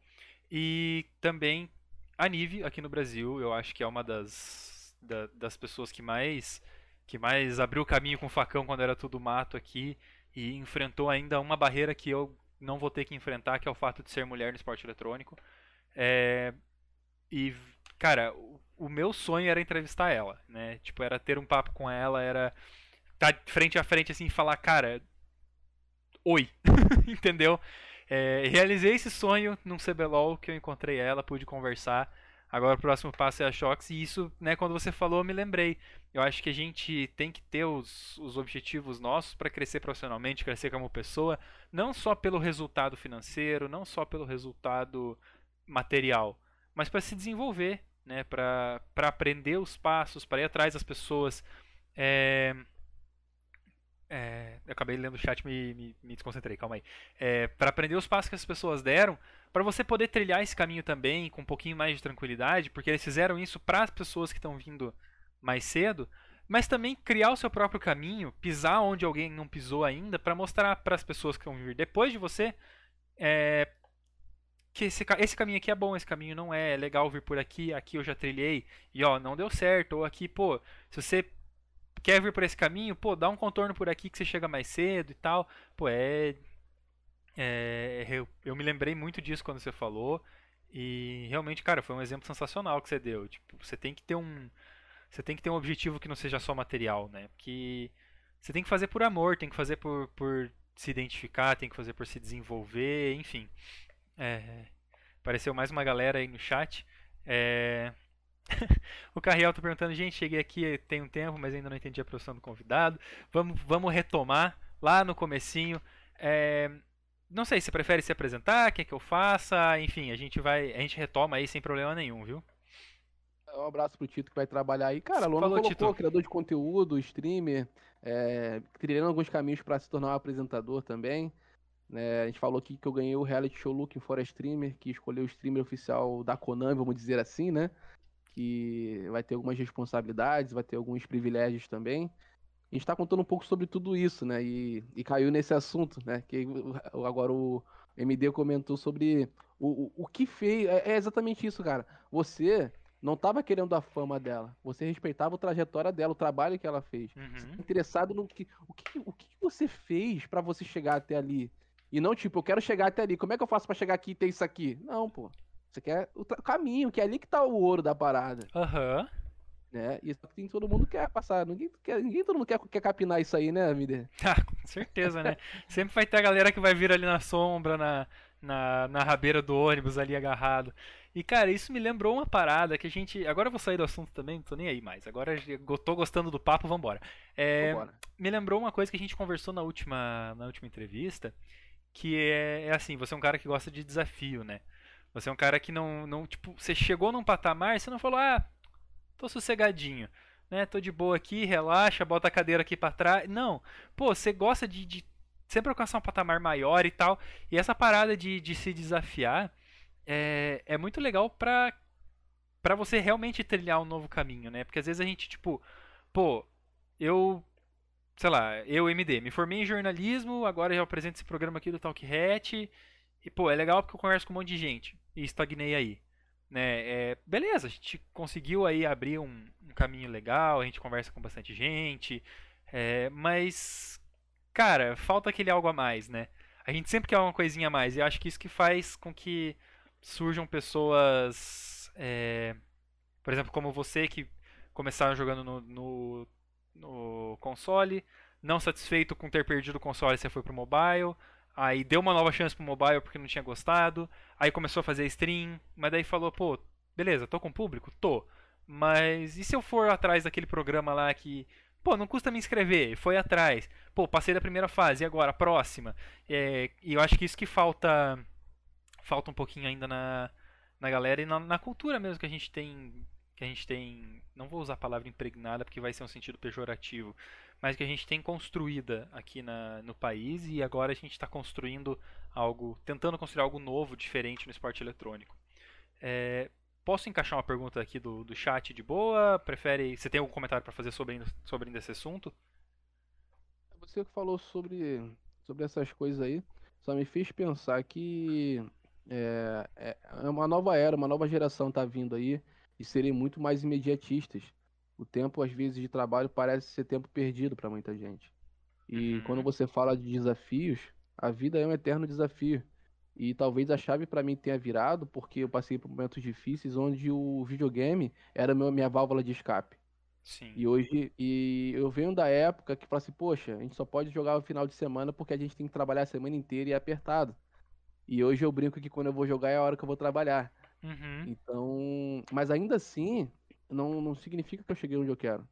E também a Nive aqui no Brasil, eu acho que é uma das, da, das pessoas que mais que mais abriu o caminho com o facão quando era tudo mato aqui e enfrentou ainda uma barreira que eu não vou ter que enfrentar, que é o fato de ser mulher no esporte eletrônico. É, e, cara, o, meu sonho era entrevistar ela, né? Tipo, era ter um papo com ela, era estar tá frente a frente assim e falar, cara, oi, entendeu? É, realizei esse sonho num CBLOL que eu encontrei ela, pude conversar. Agora o próximo passo é a Shox e isso, né, quando você falou, eu me lembrei. Eu acho que a gente tem que ter os, os objetivos nossos para crescer profissionalmente, crescer como pessoa, não só pelo resultado financeiro, não só pelo resultado material, mas para se desenvolver, né, para aprender os passos, para ir atrás das pessoas. É, é, eu acabei lendo o chat me, me, me, desconcentrei, calma aí. É, para aprender os passos que as pessoas deram, para você poder trilhar esse caminho também com um pouquinho mais de tranquilidade, porque eles fizeram isso para as pessoas que estão vindo mais cedo, mas também criar o seu próprio caminho, pisar onde alguém não pisou ainda, para mostrar para as pessoas que vão vir depois de você é, que esse, esse caminho aqui é bom, esse caminho não é, é legal vir por aqui, aqui eu já trilhei e ó, não deu certo, ou aqui, pô, se você quer vir por esse caminho, pô, dá um contorno por aqui que você chega mais cedo e tal. Pô, é. é eu, eu, me lembrei muito disso quando você falou. E realmente, cara, foi um exemplo sensacional que você deu. Tipo, você tem que ter um. Você tem que ter um objetivo que não seja só material, né? Porque você tem que fazer por amor, tem que fazer por, por se identificar, tem que fazer por se desenvolver, enfim. É, apareceu mais uma galera aí no chat. É, o Carriel tá perguntando, gente, cheguei aqui tem um tempo, mas ainda não entendi a profissão do convidado. Vamos, vamos retomar lá no comecinho. É, não sei, se prefere se apresentar, quer que eu faça, enfim, a gente vai, a gente retoma aí sem problema nenhum, viu? Um abraço pro Tito que vai trabalhar aí. Cara, Lona Falou, colocou, Tito. criador de conteúdo, streamer, é, trilhando alguns caminhos para se tornar um apresentador também. É, a gente falou aqui que eu ganhei o reality show Looking for a Streamer, que escolheu o streamer oficial da Konami, vamos dizer assim, né? que vai ter algumas responsabilidades, vai ter alguns privilégios também. A gente está contando um pouco sobre tudo isso, né? E, e caiu nesse assunto, né? Que agora o MD comentou sobre o, o, o que fez. É, é, exatamente isso, cara. Você não estava querendo a fama dela. Você respeitava a trajetória dela, o trabalho que ela fez. Uhum. interessado no que o, que o que você fez para você chegar até ali. E não tipo, eu quero chegar até ali. Como é que eu faço para chegar aqui e ter isso aqui? Não, pô. Você quer o caminho, que é ali que tá o ouro da parada. Aham. Uhum. Né? E tem todo mundo quer passar. Ninguém, quer, ninguém todo mundo quer, quer capinar isso aí, né, Mider? Ah, com certeza, né? Sempre vai ter a galera que vai vir ali na sombra, na, na, na rabeira do ônibus ali agarrado. E, cara, isso me lembrou uma parada que a gente. Agora eu vou sair do assunto também, não tô nem aí mais. Agora eu tô gostando do papo, vambora. É, vambora. Me lembrou uma coisa que a gente conversou na última, na última entrevista, que é, é assim, você é um cara que gosta de desafio, né? Você é um cara que não, não, tipo, você chegou num patamar, você não falou, ah, tô sossegadinho, né? Tô de boa aqui, relaxa, bota a cadeira aqui para trás. Não, pô, você gosta de, de sempre alcançar um patamar maior e tal. E essa parada de, de se desafiar é, é muito legal pra, pra você realmente trilhar um novo caminho, né? Porque às vezes a gente, tipo, pô, eu sei lá, eu, MD, me formei em jornalismo, agora eu apresento esse programa aqui do Talk Hat, e, pô, é legal porque eu converso com um monte de gente e estagnei aí. Né? É, beleza, a gente conseguiu aí abrir um, um, caminho legal, a gente conversa com bastante gente, é, mas, cara, falta aquele algo a mais, né? A gente sempre quer uma coisinha a mais. E acho que isso que faz com que surjam pessoas. É, por exemplo, como você que começaram jogando no, no, no console, não satisfeito com ter perdido o console, você foi pro mobile. Aí deu uma nova chance pro mobile porque não tinha gostado. Aí começou a fazer stream, mas daí falou, pô, beleza, tô com público? Tô. Mas e se eu for atrás daquele programa lá que. Pô, não custa me inscrever, foi atrás. Pô, passei da primeira fase, e agora? Próxima. É, e eu acho que isso que falta. Falta um pouquinho ainda na, na galera e na, na cultura mesmo que a gente tem. Que a gente tem. Não vou usar a palavra impregnada porque vai ser um sentido pejorativo mas que a gente tem construída aqui na, no país e agora a gente está construindo algo, tentando construir algo novo, diferente no esporte eletrônico. É, posso encaixar uma pergunta aqui do, do chat de boa? Prefere? Você tem algum comentário para fazer sobre, sobre esse assunto? Você que falou sobre, sobre essas coisas aí, só me fez pensar que é, é, é uma nova era, uma nova geração está vindo aí e serem muito mais imediatistas o tempo, às vezes, de trabalho parece ser tempo perdido para muita gente. E uhum. quando você fala de desafios, a vida é um eterno desafio. E talvez a chave para mim tenha virado porque eu passei por momentos difíceis onde o videogame era meu, minha válvula de escape. Sim. E hoje, e eu venho da época que fala assim, poxa, a gente só pode jogar no final de semana porque a gente tem que trabalhar a semana inteira e é apertado. E hoje eu brinco que quando eu vou jogar é a hora que eu vou trabalhar. Uhum. Então, mas ainda assim, não, não significa que eu cheguei onde eu quero.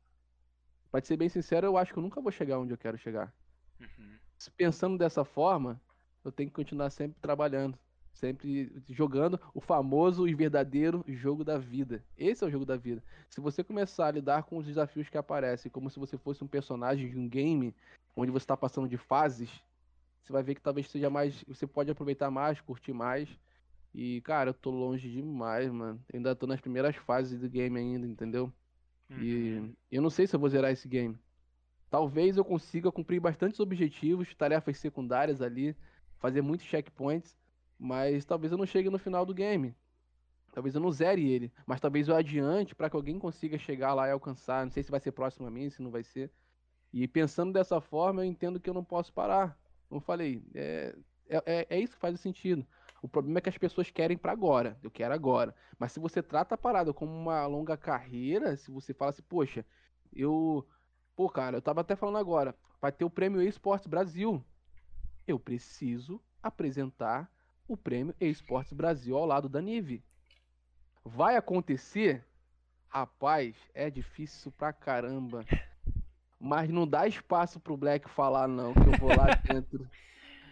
Pra ser bem sincero, eu acho que eu nunca vou chegar onde eu quero chegar. Uhum. Pensando dessa forma, eu tenho que continuar sempre trabalhando, sempre jogando o famoso e verdadeiro jogo da vida. Esse é o jogo da vida. Se você começar a lidar com os desafios que aparecem como se você fosse um personagem de um game, onde você está passando de fases, você vai ver que talvez seja mais. Você pode aproveitar mais, curtir mais e, cara, eu tô longe demais, mano. ainda tô nas primeiras fases do game ainda, entendeu? Uhum. E eu não sei se eu vou zerar esse game. Talvez eu consiga cumprir bastantes objetivos, tarefas secundárias ali, fazer muitos checkpoints, mas talvez eu não chegue no final do game. Talvez eu não zere ele, mas talvez eu adiante para que alguém consiga chegar lá e alcançar. Não sei se vai ser próximo a mim, se não vai ser. E pensando dessa forma, eu entendo que eu não posso parar. Como eu falei, é, é, é isso que faz sentido. O problema é que as pessoas querem para agora. Eu quero agora. Mas se você trata a parada como uma longa carreira, se você fala assim, poxa, eu. Pô, cara, eu tava até falando agora, vai ter o prêmio Esportes Brasil. Eu preciso apresentar o prêmio Esportes Brasil ao lado da Nive. Vai acontecer? Rapaz, é difícil pra caramba. Mas não dá espaço pro Black falar, não, que eu vou lá dentro.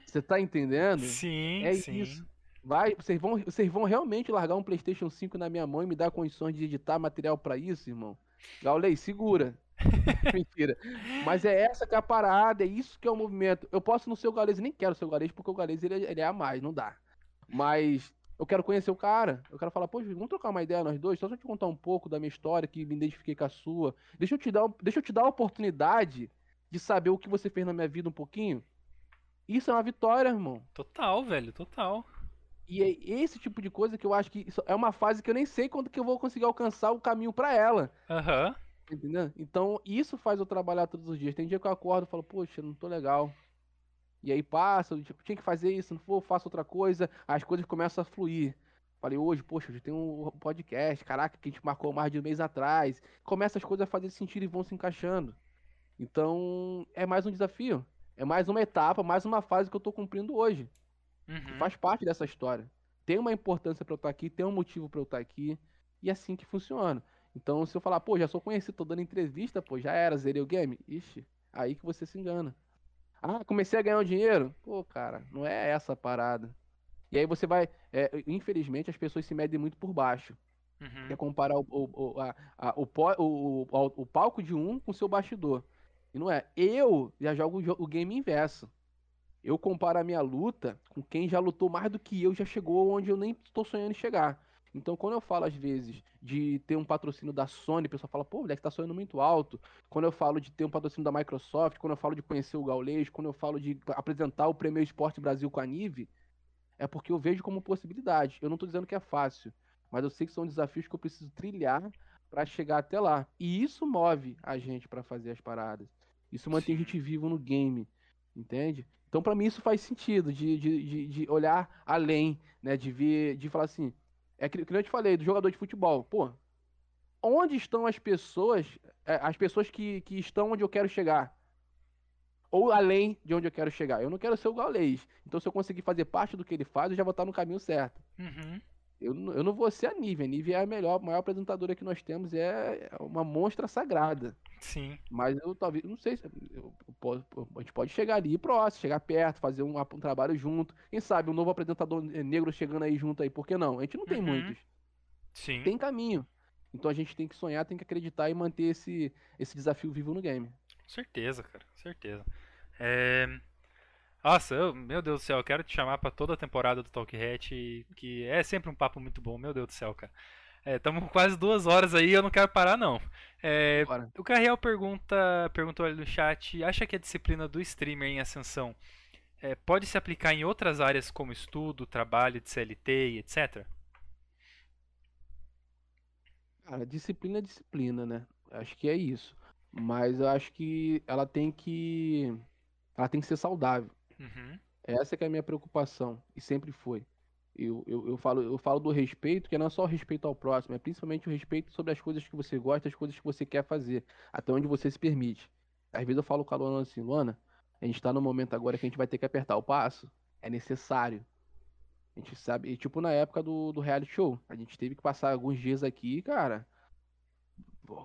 Você tá entendendo? Sim, é sim. isso. Vai, vocês vão, vocês vão realmente largar um PlayStation 5 na minha mão e me dar condições de editar material para isso, irmão? Gaulei, segura. Mentira. Mas é essa que é a parada, é isso que é o movimento. Eu posso no seu galês, nem quero o seu galês, porque o galês ele, ele é a mais, não dá. Mas eu quero conhecer o cara. Eu quero falar, poxa, vamos trocar uma ideia nós dois, só pra te contar um pouco da minha história, que me identifiquei com a sua. Deixa eu te dar, deixa eu te dar a oportunidade de saber o que você fez na minha vida um pouquinho. Isso é uma vitória, irmão. Total, velho, total. E é esse tipo de coisa que eu acho que é uma fase que eu nem sei quando que eu vou conseguir alcançar o caminho para ela. Aham. Uhum. Entendeu? Então, isso faz eu trabalhar todos os dias. Tem dia que eu acordo e falo, poxa, não tô legal. E aí passa, tipo, tinha que fazer isso, não vou, faço outra coisa, as coisas começam a fluir. Falei, hoje, poxa, hoje tem um podcast, caraca, que a gente marcou mais de um mês atrás. Começa as coisas a fazer sentido e vão se encaixando. Então, é mais um desafio. É mais uma etapa, mais uma fase que eu tô cumprindo hoje. Uhum. Faz parte dessa história. Tem uma importância para eu estar aqui, tem um motivo para eu estar aqui. E é assim que funciona. Então, se eu falar, pô, já sou conhecido, tô dando entrevista, pô, já era, zerei o game. Ixi, aí que você se engana. Ah, comecei a ganhar um dinheiro? Pô, cara, não é essa a parada. E aí você vai. É, infelizmente, as pessoas se medem muito por baixo. Uhum. Quer comparar o, o, a, a, o, o, o, o, palco de um com o seu bastidor. E não é. Eu já jogo o game inverso eu comparo a minha luta com quem já lutou mais do que eu, já chegou onde eu nem estou sonhando em chegar. Então, quando eu falo, às vezes, de ter um patrocínio da Sony, o pessoal fala, pô, moleque, tá sonhando muito alto. Quando eu falo de ter um patrocínio da Microsoft, quando eu falo de conhecer o Gaules, quando eu falo de apresentar o Prêmio Esporte Brasil com a Nive, é porque eu vejo como possibilidade. Eu não tô dizendo que é fácil, mas eu sei que são desafios que eu preciso trilhar para chegar até lá. E isso move a gente para fazer as paradas. Isso mantém a gente vivo no game. Entende? Então, para mim, isso faz sentido, de, de, de, de, olhar além, né? De ver, de falar assim. É que, que eu te falei, do jogador de futebol. Pô, onde estão as pessoas, é, as pessoas que, que estão onde eu quero chegar? Ou além de onde eu quero chegar. Eu não quero ser o Gaules. Então, se eu conseguir fazer parte do que ele faz, eu já vou estar no caminho certo. Uhum. Eu, eu não vou ser a Nive. A Nive é a melhor, maior apresentadora que nós temos. É, é uma monstra sagrada. Sim. Mas eu talvez, não sei, eu, eu, a gente pode chegar ali próximo, chegar perto, fazer um, um, trabalho junto. Quem sabe um novo apresentador negro chegando aí junto aí, por que não? A gente não tem uhum. muitos. Sim. Tem caminho. Então a gente tem que sonhar, tem que acreditar e manter esse, esse desafio vivo no game. Certeza, cara, certeza. É... Nossa, eu, meu Deus do céu, eu quero te chamar para toda a temporada do Talk Hat, que é sempre um papo muito bom, meu Deus do céu, cara. Estamos é, quase duas horas aí, eu não quero parar não. É, o Carriel pergunta, perguntou ali no chat, acha que a disciplina do streamer em ascensão é, pode se aplicar em outras áreas como estudo, trabalho de CLT e etc? Cara, disciplina é disciplina, né? Acho que é isso. Mas eu acho que ela tem que. Ela tem que ser saudável. Uhum. Essa que é a minha preocupação. E sempre foi. Eu, eu, eu, falo, eu falo do respeito, que não é só o respeito ao próximo, é principalmente o respeito sobre as coisas que você gosta, as coisas que você quer fazer, até onde você se permite. Às vezes eu falo com a Luana assim, Luana, a gente tá no momento agora que a gente vai ter que apertar o passo, é necessário. A gente sabe, e tipo na época do, do reality show, a gente teve que passar alguns dias aqui, cara,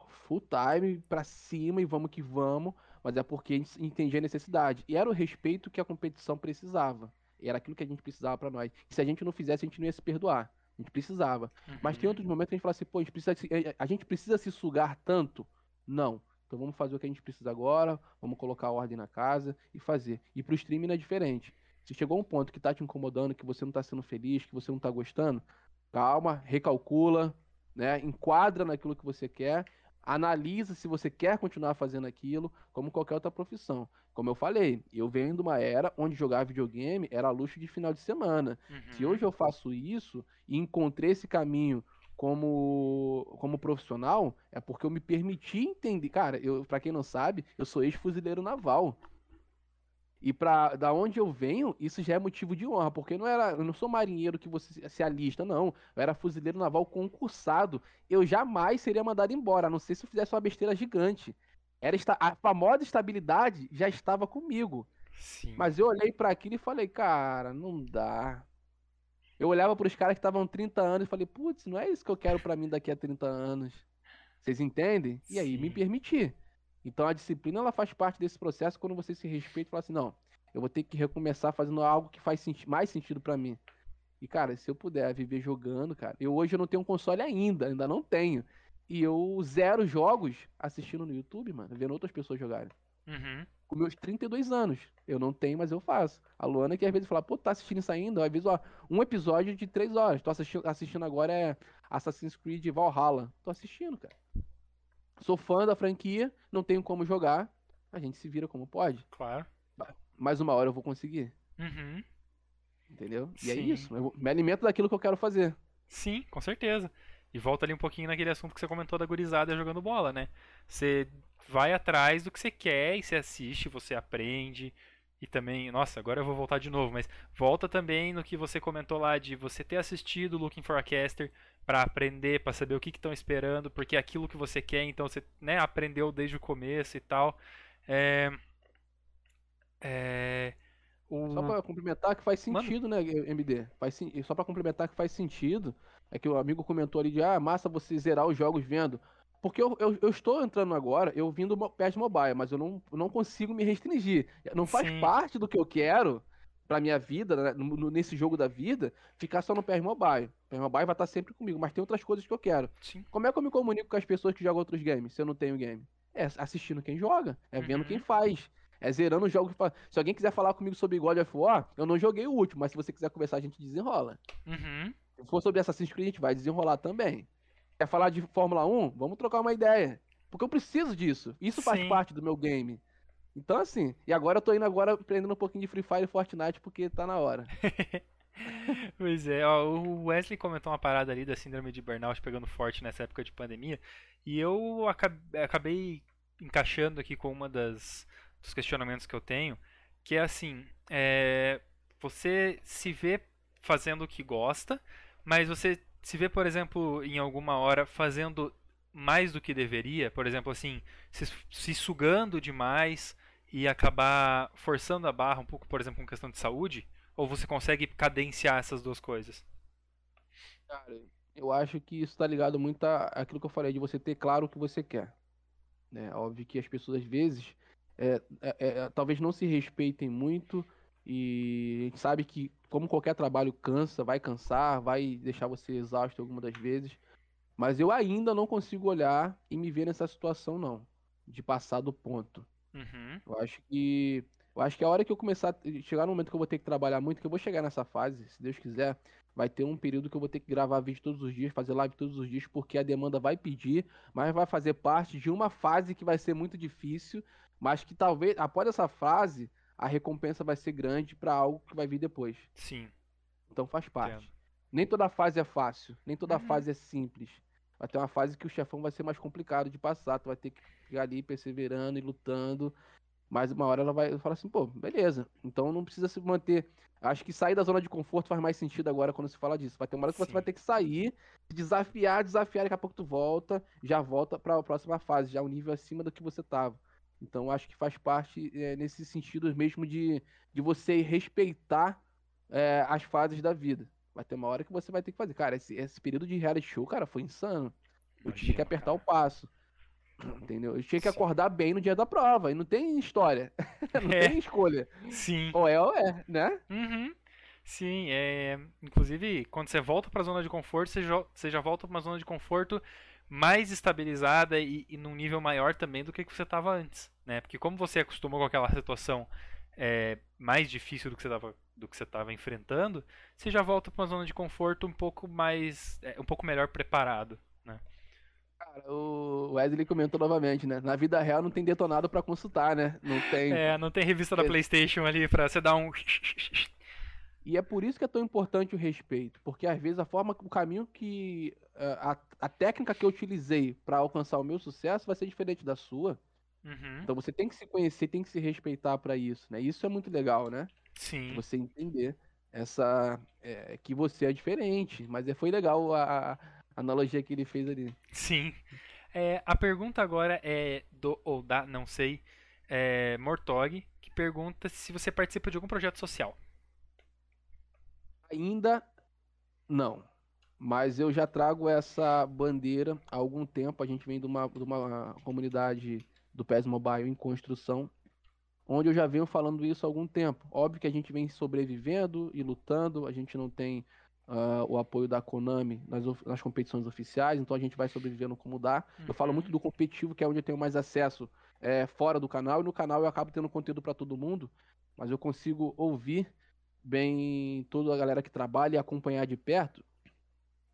full time pra cima e vamos que vamos, mas é porque a gente entendia a necessidade. E era o respeito que a competição precisava. Era aquilo que a gente precisava para nós. E se a gente não fizesse, a gente não ia se perdoar. A gente precisava. Uhum. Mas tem outros momentos que a gente fala assim, pô, a gente, precisa se, a gente precisa se sugar tanto? Não. Então vamos fazer o que a gente precisa agora, vamos colocar a ordem na casa e fazer. E pro streaming não é diferente. Se chegou um ponto que tá te incomodando, que você não tá sendo feliz, que você não tá gostando, calma, recalcula, né? Enquadra naquilo que você quer analisa se você quer continuar fazendo aquilo, como qualquer outra profissão. Como eu falei, eu venho de uma era onde jogar videogame era luxo de final de semana. Uhum. Se hoje eu faço isso e encontrei esse caminho como, como profissional, é porque eu me permiti entender. Cara, eu, pra quem não sabe, eu sou ex-fuzileiro naval. E para da onde eu venho, isso já é motivo de honra, porque não era, eu não sou marinheiro que você se alista, não. Eu era fuzileiro naval concursado. Eu jamais seria mandado embora, a não ser se eu fizesse uma besteira gigante. Era a famosa estabilidade já estava comigo. Sim. Mas eu olhei para aquilo e falei, cara, não dá. Eu olhava para os caras que estavam 30 anos e falei, putz, não é isso que eu quero para mim daqui a 30 anos. Vocês entendem? E aí, Sim. me permitir. Então a disciplina ela faz parte desse processo quando você se respeita e fala assim, não, eu vou ter que recomeçar fazendo algo que faz senti mais sentido para mim. E cara, se eu puder viver jogando, cara, eu hoje eu não tenho um console ainda, ainda não tenho. E eu zero jogos assistindo no YouTube, mano, vendo outras pessoas jogarem. Uhum. Com meus 32 anos. Eu não tenho, mas eu faço. A Luana que às vezes fala, pô, tá assistindo isso ainda? Às vezes, ó, um episódio de 3 horas. Tô assistindo, assistindo agora é Assassin's Creed Valhalla. Tô assistindo, cara. Sou fã da franquia, não tenho como jogar. A gente se vira como pode. Claro. Mais uma hora eu vou conseguir. Uhum. Entendeu? E é Sim. é isso. Eu me alimento daquilo que eu quero fazer. Sim, com certeza. E volta ali um pouquinho naquele assunto que você comentou da gurizada jogando bola, né? Você vai atrás do que você quer e você assiste, você aprende. E também, nossa, agora eu vou voltar de novo, mas volta também no que você comentou lá de você ter assistido Looking for a Caster, para aprender, para saber o que estão esperando, porque é aquilo que você quer, então você né, aprendeu desde o começo e tal. É, é, o... Só para complementar que faz sentido, Mano... né, MD? Faz, só para complementar que faz sentido, é que o amigo comentou ali de, ah, massa você zerar os jogos vendo. Porque eu, eu, eu estou entrando agora, eu vim do PES Mobile, mas eu não, não consigo me restringir. Não faz Sim. parte do que eu quero pra minha vida, né, no, nesse jogo da vida, ficar só no PS Mobile. O PS Mobile vai estar sempre comigo, mas tem outras coisas que eu quero. Sim. Como é que eu me comunico com as pessoas que jogam outros games, se eu não tenho game? É assistindo quem joga, é vendo uhum. quem faz. É zerando os jogos. Se alguém quiser falar comigo sobre God of War, eu não joguei o último, mas se você quiser conversar, a gente desenrola. Uhum. Se for sobre Assassin's Creed, a gente vai desenrolar também. Quer falar de Fórmula 1? Vamos trocar uma ideia. Porque eu preciso disso. Isso faz Sim. parte do meu game. Então, assim, e agora eu tô indo agora aprendendo um pouquinho de Free Fire e Fortnite porque tá na hora. pois é, ó, o Wesley comentou uma parada ali da síndrome de burnout pegando forte nessa época de pandemia, e eu acabei encaixando aqui com uma das dos questionamentos que eu tenho, que é assim, é, você se vê fazendo o que gosta, mas você se vê, por exemplo, em alguma hora fazendo mais do que deveria, por exemplo, assim, se, se sugando demais e acabar forçando a barra um pouco, por exemplo, com questão de saúde, ou você consegue cadenciar essas duas coisas? Cara, eu acho que isso tá ligado muito àquilo que eu falei, de você ter claro o que você quer. É óbvio que as pessoas, às vezes, é, é, é, talvez não se respeitem muito e a gente sabe que, como qualquer trabalho cansa, vai cansar, vai deixar você exausto algumas das vezes. Mas eu ainda não consigo olhar e me ver nessa situação, não. De passar do ponto. Uhum. Eu acho que. Eu acho que a hora que eu começar. Chegar no momento que eu vou ter que trabalhar muito, que eu vou chegar nessa fase, se Deus quiser, vai ter um período que eu vou ter que gravar vídeo todos os dias, fazer live todos os dias, porque a demanda vai pedir, mas vai fazer parte de uma fase que vai ser muito difícil, mas que talvez, após essa fase, a recompensa vai ser grande para algo que vai vir depois. Sim. Então faz parte. Entendo. Nem toda fase é fácil, nem toda uhum. fase é simples. Vai ter uma fase que o chefão vai ser mais complicado de passar, tu vai ter que ficar ali perseverando e lutando. Mas uma hora ela vai falar assim, pô, beleza. Então não precisa se manter. Acho que sair da zona de conforto faz mais sentido agora quando se fala disso. Vai ter uma hora que Sim. você vai ter que sair, desafiar, desafiar, daqui a pouco tu volta, já volta para a próxima fase, já um nível acima do que você tava. Então acho que faz parte é, nesse sentido mesmo de, de você respeitar é, as fases da vida. Vai ter uma hora que você vai ter que fazer. Cara, esse, esse período de reality show, cara, foi insano. Eu tinha que apertar cara. o passo. Entendeu? Eu tinha que Sim. acordar bem no dia da prova. E não tem história. não é. tem escolha. Sim. Ou é ou é, né? Uhum. Sim, é. Inclusive, quando você volta pra zona de conforto, você já, você já volta pra uma zona de conforto mais estabilizada e, e num nível maior também do que, que você estava antes, né? Porque como você acostumou com aquela situação é, mais difícil do que você estava do que você estava enfrentando, você já volta para uma zona de conforto um pouco mais, é, um pouco melhor preparado, né? Cara, o Wesley comentou novamente, né? Na vida real não tem detonado para consultar, né? Não tem. É, não tem revista da PlayStation ali para você dar um e é por isso que é tão importante o respeito, porque às vezes a forma, o caminho que eh, a, a técnica que eu utilizei para alcançar o meu sucesso vai ser diferente da sua. Uhum. Então você tem que se conhecer, tem que se respeitar para isso, né? Isso é muito legal, né? Sim. Você entender essa é, que você é diferente, mas é, foi legal a, a, analogia que ele fez ali. Sim. É, a pergunta agora é do ou da, não sei, é, Mortog, que pergunta se você participa de algum projeto social. Ainda não. Mas eu já trago essa bandeira há algum tempo. A gente vem de uma, de uma comunidade do PES Mobile em construção, onde eu já venho falando isso há algum tempo. Óbvio que a gente vem sobrevivendo e lutando, a gente não tem uh, o apoio da Konami nas, nas, competições oficiais, então a gente vai sobrevivendo como dá. Uhum. Eu falo uhum. muito do competitivo, que é onde eu tenho mais acesso é, fora do canal, e no canal eu acabo tendo conteúdo para todo mundo, mas eu consigo ouvir bem toda a galera que trabalha e acompanhar de perto.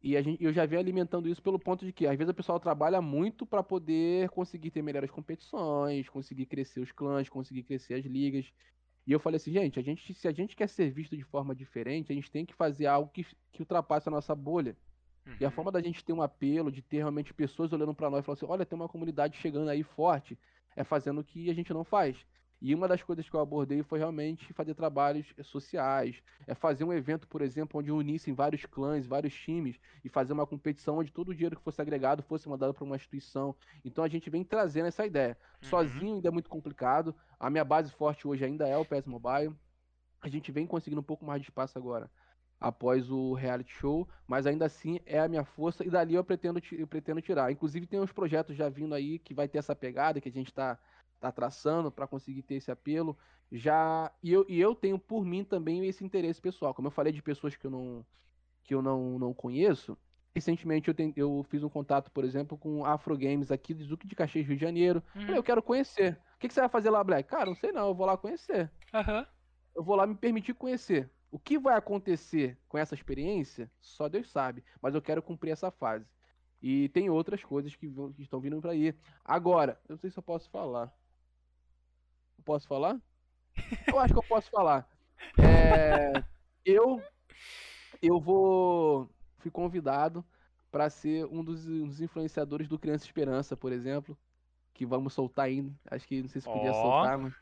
E a gente, eu já venho alimentando isso pelo ponto de que, às vezes, o pessoal trabalha muito para poder conseguir ter melhores competições, conseguir crescer os clãs, conseguir crescer as ligas. E eu falei assim, gente, a gente, se a gente quer ser visto de forma diferente, a gente tem que fazer algo que, que ultrapasse a nossa bolha. Uhum. E a uhum. forma da gente ter um apelo, de ter realmente pessoas olhando para nós e falando assim, olha, tem uma comunidade chegando aí forte, é fazendo o que a gente não faz. E uma das coisas que eu abordei foi realmente fazer trabalhos sociais, é fazer um evento, por exemplo, onde unissem vários clãs, vários times e fazer uma competição onde todo o dinheiro que fosse agregado fosse mandado para uma instituição. Então a gente vem trazendo essa ideia. Uhum. Sozinho ainda é muito complicado. A minha base forte hoje ainda é o PS Mobile. A gente vem conseguindo um pouco mais de espaço agora após o reality show, mas ainda assim é a minha força e dali eu pretendo, eu pretendo tirar. Inclusive tem uns projetos já vindo aí que vai ter essa pegada que a gente está tá traçando para conseguir ter esse apelo. Já e eu, e eu tenho por mim também esse interesse pessoal. Como eu falei de pessoas que eu não que eu não, não conheço, recentemente eu, tem, eu fiz um contato, por exemplo, com Afro Games aqui do Duque de Caxias, Rio de Janeiro. Uhum. Falei, eu quero conhecer. O que, que, você vai fazer lá, Black? Cara, não sei não, eu vou lá conhecer. Uhum. Eu vou lá me permitir conhecer. O que vai acontecer com essa experiência, só Deus sabe. Mas eu quero cumprir essa fase. E tem outras coisas que, vão, que estão vindo para aí. Agora, eu não sei se eu posso falar. Posso falar? Eu acho que eu posso falar. É, eu eu vou fui convidado para ser um dos, um dos, influenciadores do Criança Esperança, por exemplo, que vamos soltar ainda. Acho que não sei se podia oh. soltar, mas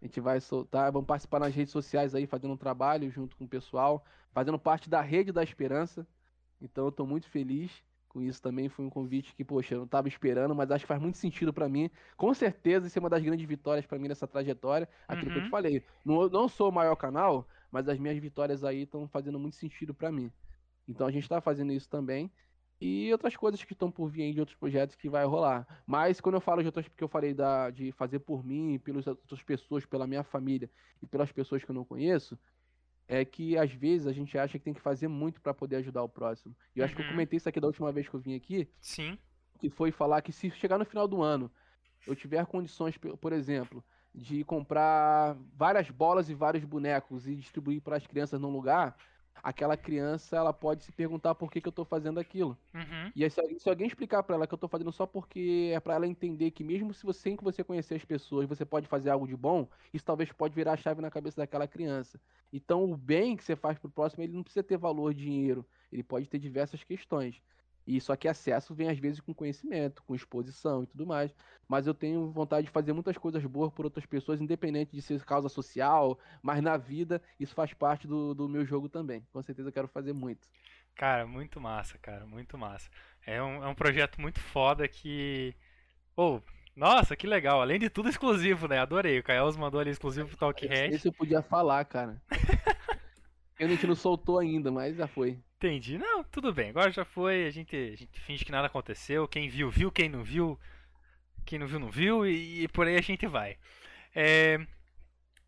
A gente vai soltar, vamos participar nas redes sociais aí, fazendo um trabalho junto com o pessoal, fazendo parte da Rede da Esperança. Então eu tô muito feliz com isso também. Foi um convite que, poxa, eu não tava esperando, mas acho que faz muito sentido para mim. Com certeza, isso é uma das grandes vitórias para mim nessa trajetória. Aquilo uhum. que eu te uhum. falei. Não, não sou o maior canal, mas as minhas vitórias aí estão fazendo muito sentido para mim. Então a gente tá fazendo isso também. E outras coisas que estão por vir aí de outros projetos que vai rolar. Mas quando eu falo de outras, porque eu falei da, de fazer por mim, pelas outras pessoas, pela minha família e pelas pessoas que eu não conheço, é que às vezes a gente acha que tem que fazer muito para poder ajudar o próximo. E eu uhum. acho que eu uhum. comentei isso aqui da última vez que eu vim aqui. Sim. Que foi falar que se chegar no final do ano, eu tiver condições, por exemplo, de comprar várias bolas e vários bonecos e distribuir para as crianças num lugar, aquela criança ela pode se perguntar por que, que eu tô fazendo aquilo. Uhum. E aí, se, se, alguém explicar para ela que eu tô fazendo só porque é para ela entender que mesmo se você, sem que você conhecer as pessoas, você pode fazer algo de bom, isso talvez pode virar a chave na cabeça daquela criança. Então, o bem que você faz pro próximo, ele não precisa ter valor, dinheiro, ele pode ter diversas questões. E só que acesso vem às vezes com conhecimento, com exposição e tudo mais. Mas eu tenho vontade de fazer muitas coisas boas por outras pessoas, independente de ser causa social, mas na vida isso faz parte do, do meu jogo também. Com certeza eu quero fazer muito. Cara, muito massa, cara, muito massa. É um, é um projeto muito foda que. Oh, nossa, que legal. Além de tudo, exclusivo, né? Adorei. O Caels mandou ali exclusivo pro Talk Red. Esse eu podia falar, cara. a gente não soltou ainda, mas já foi. Entendi. Não, tudo bem. Agora já foi. A gente, a gente finge que nada aconteceu. Quem viu, viu. Quem não viu, quem não viu, não viu. E, e por aí a gente vai. É...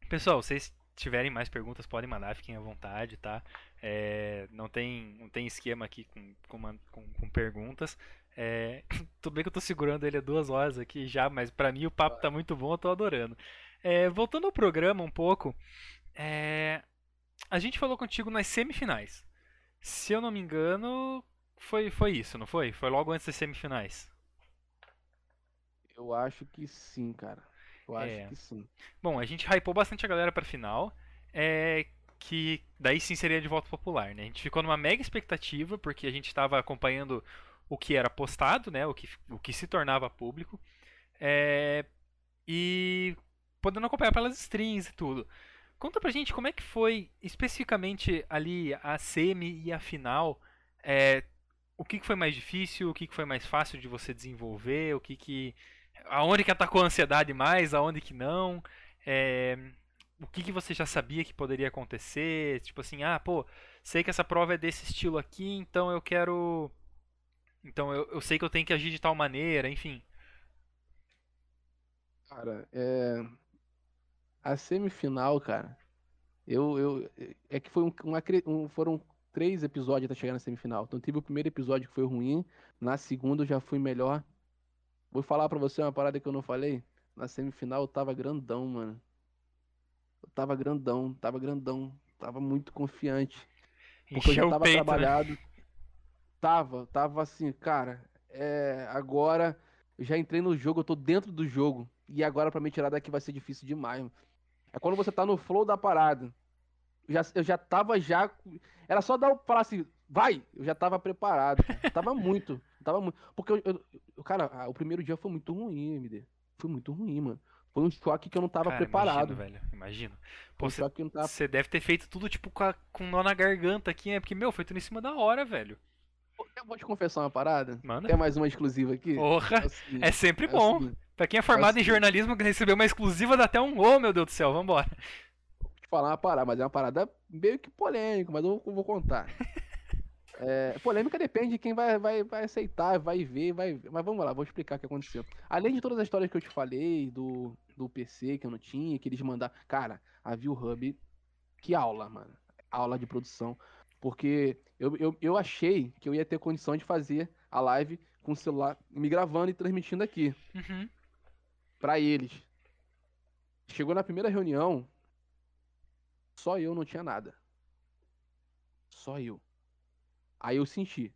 Pessoal, vocês tiverem mais perguntas, podem mandar. Fiquem à vontade, tá? É... Não, tem, não tem esquema aqui com, com, com, com perguntas. É... Tudo bem que eu tô segurando ele há duas horas aqui já, mas pra mim o papo tá muito bom, eu tô adorando. É... Voltando ao programa um pouco. É... A gente falou contigo nas semifinais. Se eu não me engano, foi, foi isso, não foi? Foi logo antes das semifinais. Eu acho que sim, cara. Eu acho é. que sim. Bom, a gente hypou bastante a galera pra final. É que daí sim seria de volta popular, né? A gente ficou numa mega expectativa, porque a gente estava acompanhando o que era postado, né? O que, o que se tornava público. É, e podendo acompanhar pelas strings e tudo. Conta pra gente como é que foi especificamente ali a semi e a final. É, o que, que foi mais difícil, o que, que foi mais fácil de você desenvolver, o que que. Aonde que atacou a ansiedade mais, aonde que não. É, o que, que você já sabia que poderia acontecer? Tipo assim, ah, pô, sei que essa prova é desse estilo aqui, então eu quero. Então eu, eu sei que eu tenho que agir de tal maneira, enfim. Cara, é, a semifinal, cara, eu, eu é que foi um, uma, um, foram três episódios até chegar na semifinal. Então teve o primeiro episódio que foi ruim, na segunda eu já fui melhor. Vou falar para você uma parada que eu não falei. Na semifinal eu tava grandão, mano. Eu tava grandão, tava grandão, tava muito confiante. Porque Encheu eu já tava peito, né? trabalhado. Né? Tava, tava assim, cara, é, agora eu já entrei no jogo, eu tô dentro do jogo. E agora para me tirar daqui vai ser difícil demais. Mano. É quando você tá no flow da parada. Eu já, eu já tava já. Era só dar o falar assim, vai! Eu já tava preparado. Tava muito. Tava muito. Porque eu, eu, cara, o primeiro dia foi muito ruim, MD. Foi muito ruim, mano. Foi um choque que eu não tava cara, preparado. Imagino, velho. Imagino. Pô, um você, tava... você deve ter feito tudo, tipo, com, a, com nó na garganta aqui, né? Porque, meu, foi tudo em cima da hora, velho. Eu vou te confessar uma parada. Manda. Tem mais uma exclusiva aqui? Porra! É, seguinte, é sempre é bom. Pra quem é formado em jornalismo, receber uma exclusiva dá até um ô, oh, meu Deus do céu, vambora. Vou te falar uma parada, mas é uma parada meio que polêmica, mas eu vou contar. É, polêmica depende de quem vai, vai, vai aceitar, vai ver, vai Mas vamos lá, vou explicar o que aconteceu. Além de todas as histórias que eu te falei, do, do PC que eu não tinha, que eles mandaram. Cara, a View Hub, que aula, mano. Aula de produção. Porque eu, eu, eu achei que eu ia ter condição de fazer a live com o celular me gravando e transmitindo aqui. Uhum. Pra eles. Chegou na primeira reunião, só eu não tinha nada. Só eu. Aí eu senti.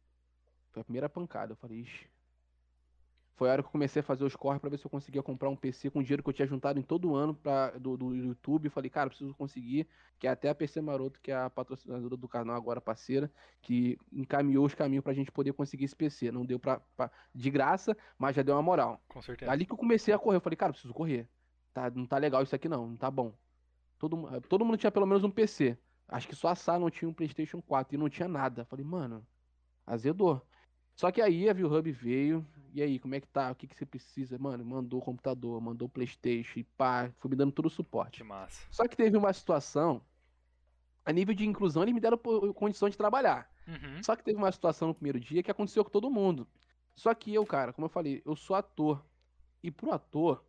Foi a primeira pancada. Eu falei, ixi, foi a hora que eu comecei a fazer os corre para ver se eu conseguia comprar um PC com dinheiro que eu tinha juntado em todo o ano pra, do, do YouTube. Falei, cara, preciso conseguir. Que é até a PC Maroto, que é a patrocinadora do canal agora, parceira, que encaminhou os caminhos pra gente poder conseguir esse PC. Não deu pra, pra de graça, mas já deu uma moral. Com certeza. Ali que eu comecei a correr, eu falei, cara, preciso correr. tá, não tá legal isso aqui não, não tá bom. Todo, todo mundo tinha pelo menos um PC. Acho que só a Sá não tinha um PlayStation 4 e não tinha nada. Falei, mano, azedou. Só que aí a ViewHub veio, e aí, como é que tá? O que que você precisa? Mano, mandou o computador, mandou o PlayStation e pá, foi me dando todo o suporte. Que massa. Só que teve uma situação, a nível de inclusão, eles me deram condição de trabalhar. Uhum. Só que teve uma situação no primeiro dia que aconteceu com todo mundo. Só que eu, cara, como eu falei, eu sou ator. E pro ator,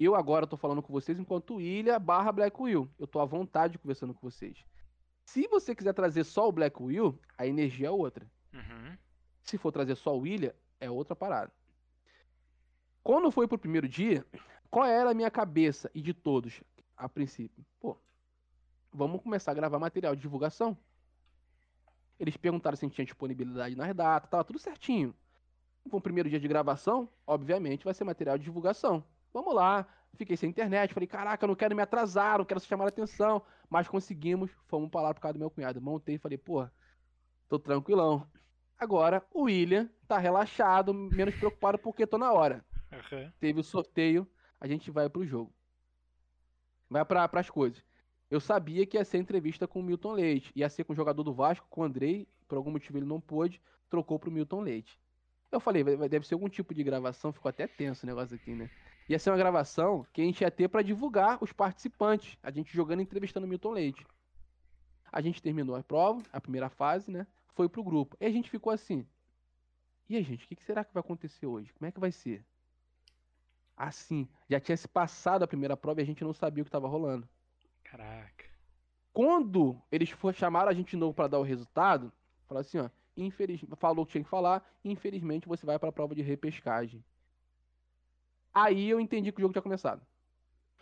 eu agora tô falando com vocês enquanto Ilha barra Black Will. Eu tô à vontade conversando com vocês. Se você quiser trazer só o Black Will, a energia é outra. Uhum. Se for trazer só o Ilha, é outra parada. Quando foi pro primeiro dia, qual era a minha cabeça e de todos a princípio? Pô, vamos começar a gravar material de divulgação. Eles perguntaram se a gente tinha disponibilidade nas datas, tava tudo certinho. Foi o primeiro dia de gravação, obviamente vai ser material de divulgação. Vamos lá, fiquei sem internet, falei, caraca, não quero me atrasar, não quero chamar a atenção, mas conseguimos, fomos pra lá por causa do meu cunhado. Montei e falei, pô, tô tranquilão. Agora, o William tá relaxado, menos preocupado porque tô na hora. Uhum. Teve o sorteio, a gente vai pro jogo. Vai para as coisas. Eu sabia que ia ser entrevista com o Milton Leite. Ia ser com o jogador do Vasco, com o Andrei. Por algum motivo ele não pôde, trocou pro Milton Leite. Eu falei, deve ser algum tipo de gravação, ficou até tenso o negócio aqui, né? Ia ser uma gravação que a gente ia ter pra divulgar os participantes. A gente jogando e entrevistando o Milton Leite. A gente terminou a prova, a primeira fase, né? Foi pro grupo. E a gente ficou assim. E aí, gente, o que que será que vai acontecer hoje? Como é que vai ser? Assim, já tinha se passado a primeira prova e a gente não sabia o que estava rolando. Caraca. Quando eles for, chamaram a gente de novo para dar o resultado, falaram assim, ó, infeliz... falou o que tinha que falar, infelizmente você vai para a prova de repescagem. Aí eu entendi que o jogo tinha começado.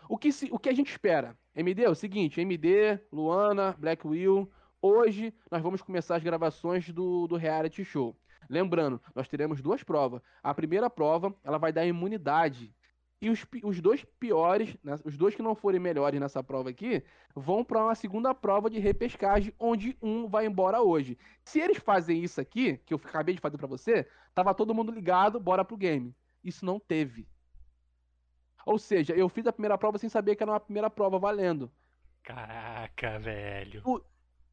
O que, se... o que a gente espera? MD é o seguinte, MD, Luana, Black Will, hoje nós vamos começar as gravações do, do reality show. Lembrando, nós teremos duas provas. A primeira prova, ela vai dar imunidade. E os, os dois piores, né, os dois que não forem melhores nessa prova aqui, vão para uma segunda prova de repescagem, onde um vai embora hoje. Se eles fazem isso aqui, que eu acabei de fazer para você, tava todo mundo ligado, bora pro game. Isso não teve. Ou seja, eu fiz a primeira prova sem saber que era uma primeira prova valendo. Caraca, velho.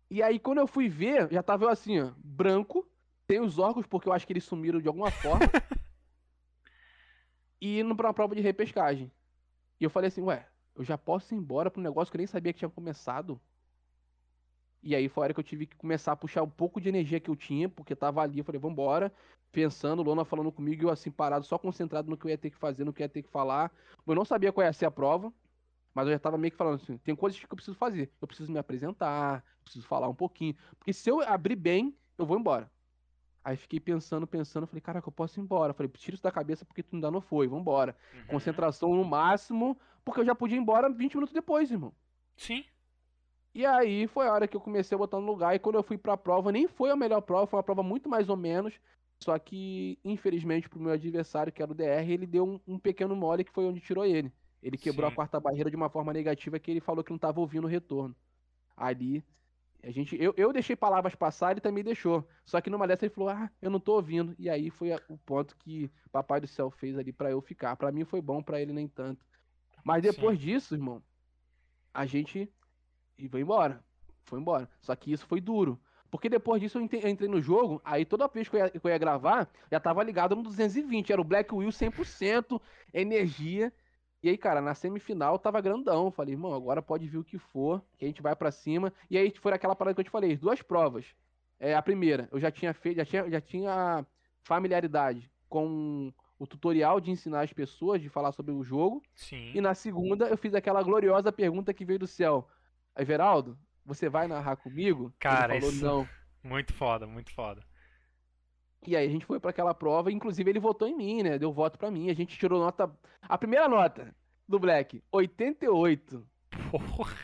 E aí, quando eu fui ver, já tava eu assim, ó, branco, sem os órgãos, porque eu acho que eles sumiram de alguma forma. e indo pra uma prova de repescagem. E eu falei assim, ué, eu já posso ir embora pra um negócio que eu nem sabia que tinha começado. E aí foi a hora que eu tive que começar a puxar um pouco de energia que eu tinha, porque tava ali, eu falei, vambora, pensando, Lona falando comigo, eu assim, parado, só concentrado no que eu ia ter que fazer, no que eu ia ter que falar. Eu não sabia qual ia ser a prova, mas eu já tava meio que falando assim, tem coisas que eu preciso fazer. Eu preciso me apresentar, preciso falar um pouquinho. Porque se eu abrir bem, eu vou embora. Aí fiquei pensando, pensando, falei, caraca, eu posso ir embora. Falei, tira isso da cabeça porque tu ainda não foi, vambora. Uhum. Concentração no máximo, porque eu já podia ir embora 20 minutos depois, irmão. Sim. E aí foi a hora que eu comecei a botar no lugar. E quando eu fui pra prova, nem foi a melhor prova, foi uma prova muito mais ou menos. Só que, infelizmente, pro meu adversário, que era o DR, ele deu um, um pequeno mole que foi onde tirou ele. Ele quebrou Sim. a quarta barreira de uma forma negativa que ele falou que não tava ouvindo o retorno. Ali, a gente, eu, eu deixei palavras passar, ele também deixou. Só que numa dessa ele falou, ah, eu não tô ouvindo. E aí foi a- o ponto que Papai do Céu fez ali pra eu ficar. Pra mim foi bom, pra ele nem tanto. Mas depois disso, irmão, a gente e foi embora. Foi embora. Só que isso foi duro. Porque depois disso eu entrei no jogo, aí toda vez que eu ia, que eu ia gravar, já tava ligado no 220. Era o Black Will 100%, energia. E aí, cara, na semifinal tava grandão. Falei, irmão, agora pode vir o que for, que a gente vai pra cima. E aí foi aquela parada que eu te falei, duas provas. É, a primeira, eu já tinha feito, já tinha, já tinha familiaridade com o tutorial de ensinar as pessoas, de falar sobre o jogo. Sim. E na segunda, eu fiz aquela gloriosa pergunta que veio do céu. Everaldo, você vai narrar comigo? Cara, ele falou isso- não. Muito foda, muito foda. E aí a gente foi pra aquela prova, inclusive ele votou em mim, né? Deu voto pra mim. A gente tirou nota. A primeira nota do Black, 88. Porra.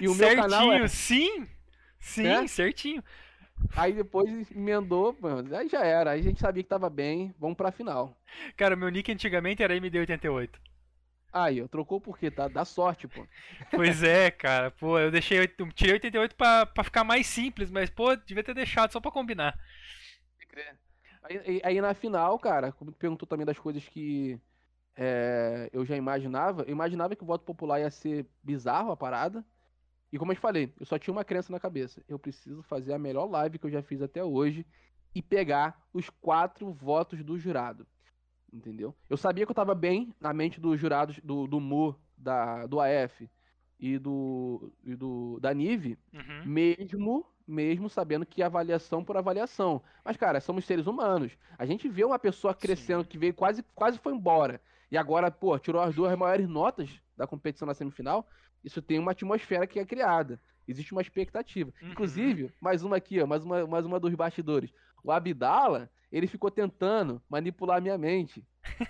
E o meu certinho, canal é. sim. Sim, É? certinho. Aí depois emendou, mano. Aí já era. Aí a gente sabia que tava bem. Vamos pra final. Cara, meu nick antigamente era MD88. Aí, eu trocou por quê? Tá? Dá sorte, pô. Pois é, cara. Pô, eu deixei. eu Tirei 88 pra, pra ficar mais simples, mas, pô, devia ter deixado só pra combinar. Aí, aí- aí na final, cara, como tu perguntou também das coisas que é, eu já imaginava, eu imaginava que o voto popular ia ser bizarro a parada. E como eu te falei, eu só tinha uma crença na cabeça. Eu preciso fazer a melhor live que eu já fiz até hoje e pegar os quatro votos do jurado. Entendeu? Eu sabia que eu tava bem na mente dos jurados do, do MU, da, do AF e do, e do da NIVE, Uhum. mesmo mesmo sabendo que avaliação por avaliação. Mas, cara, somos seres humanos. A gente vê uma pessoa crescendo Sim. que veio quase, quase foi embora. E agora, pô, tirou as duas maiores notas da competição na semifinal. Isso tem uma atmosfera que é criada. Existe uma expectativa. Uhum. Inclusive, mais uma aqui, ó, mais uma, mais uma dos bastidores. O Abdala, ele ficou tentando manipular a minha mente.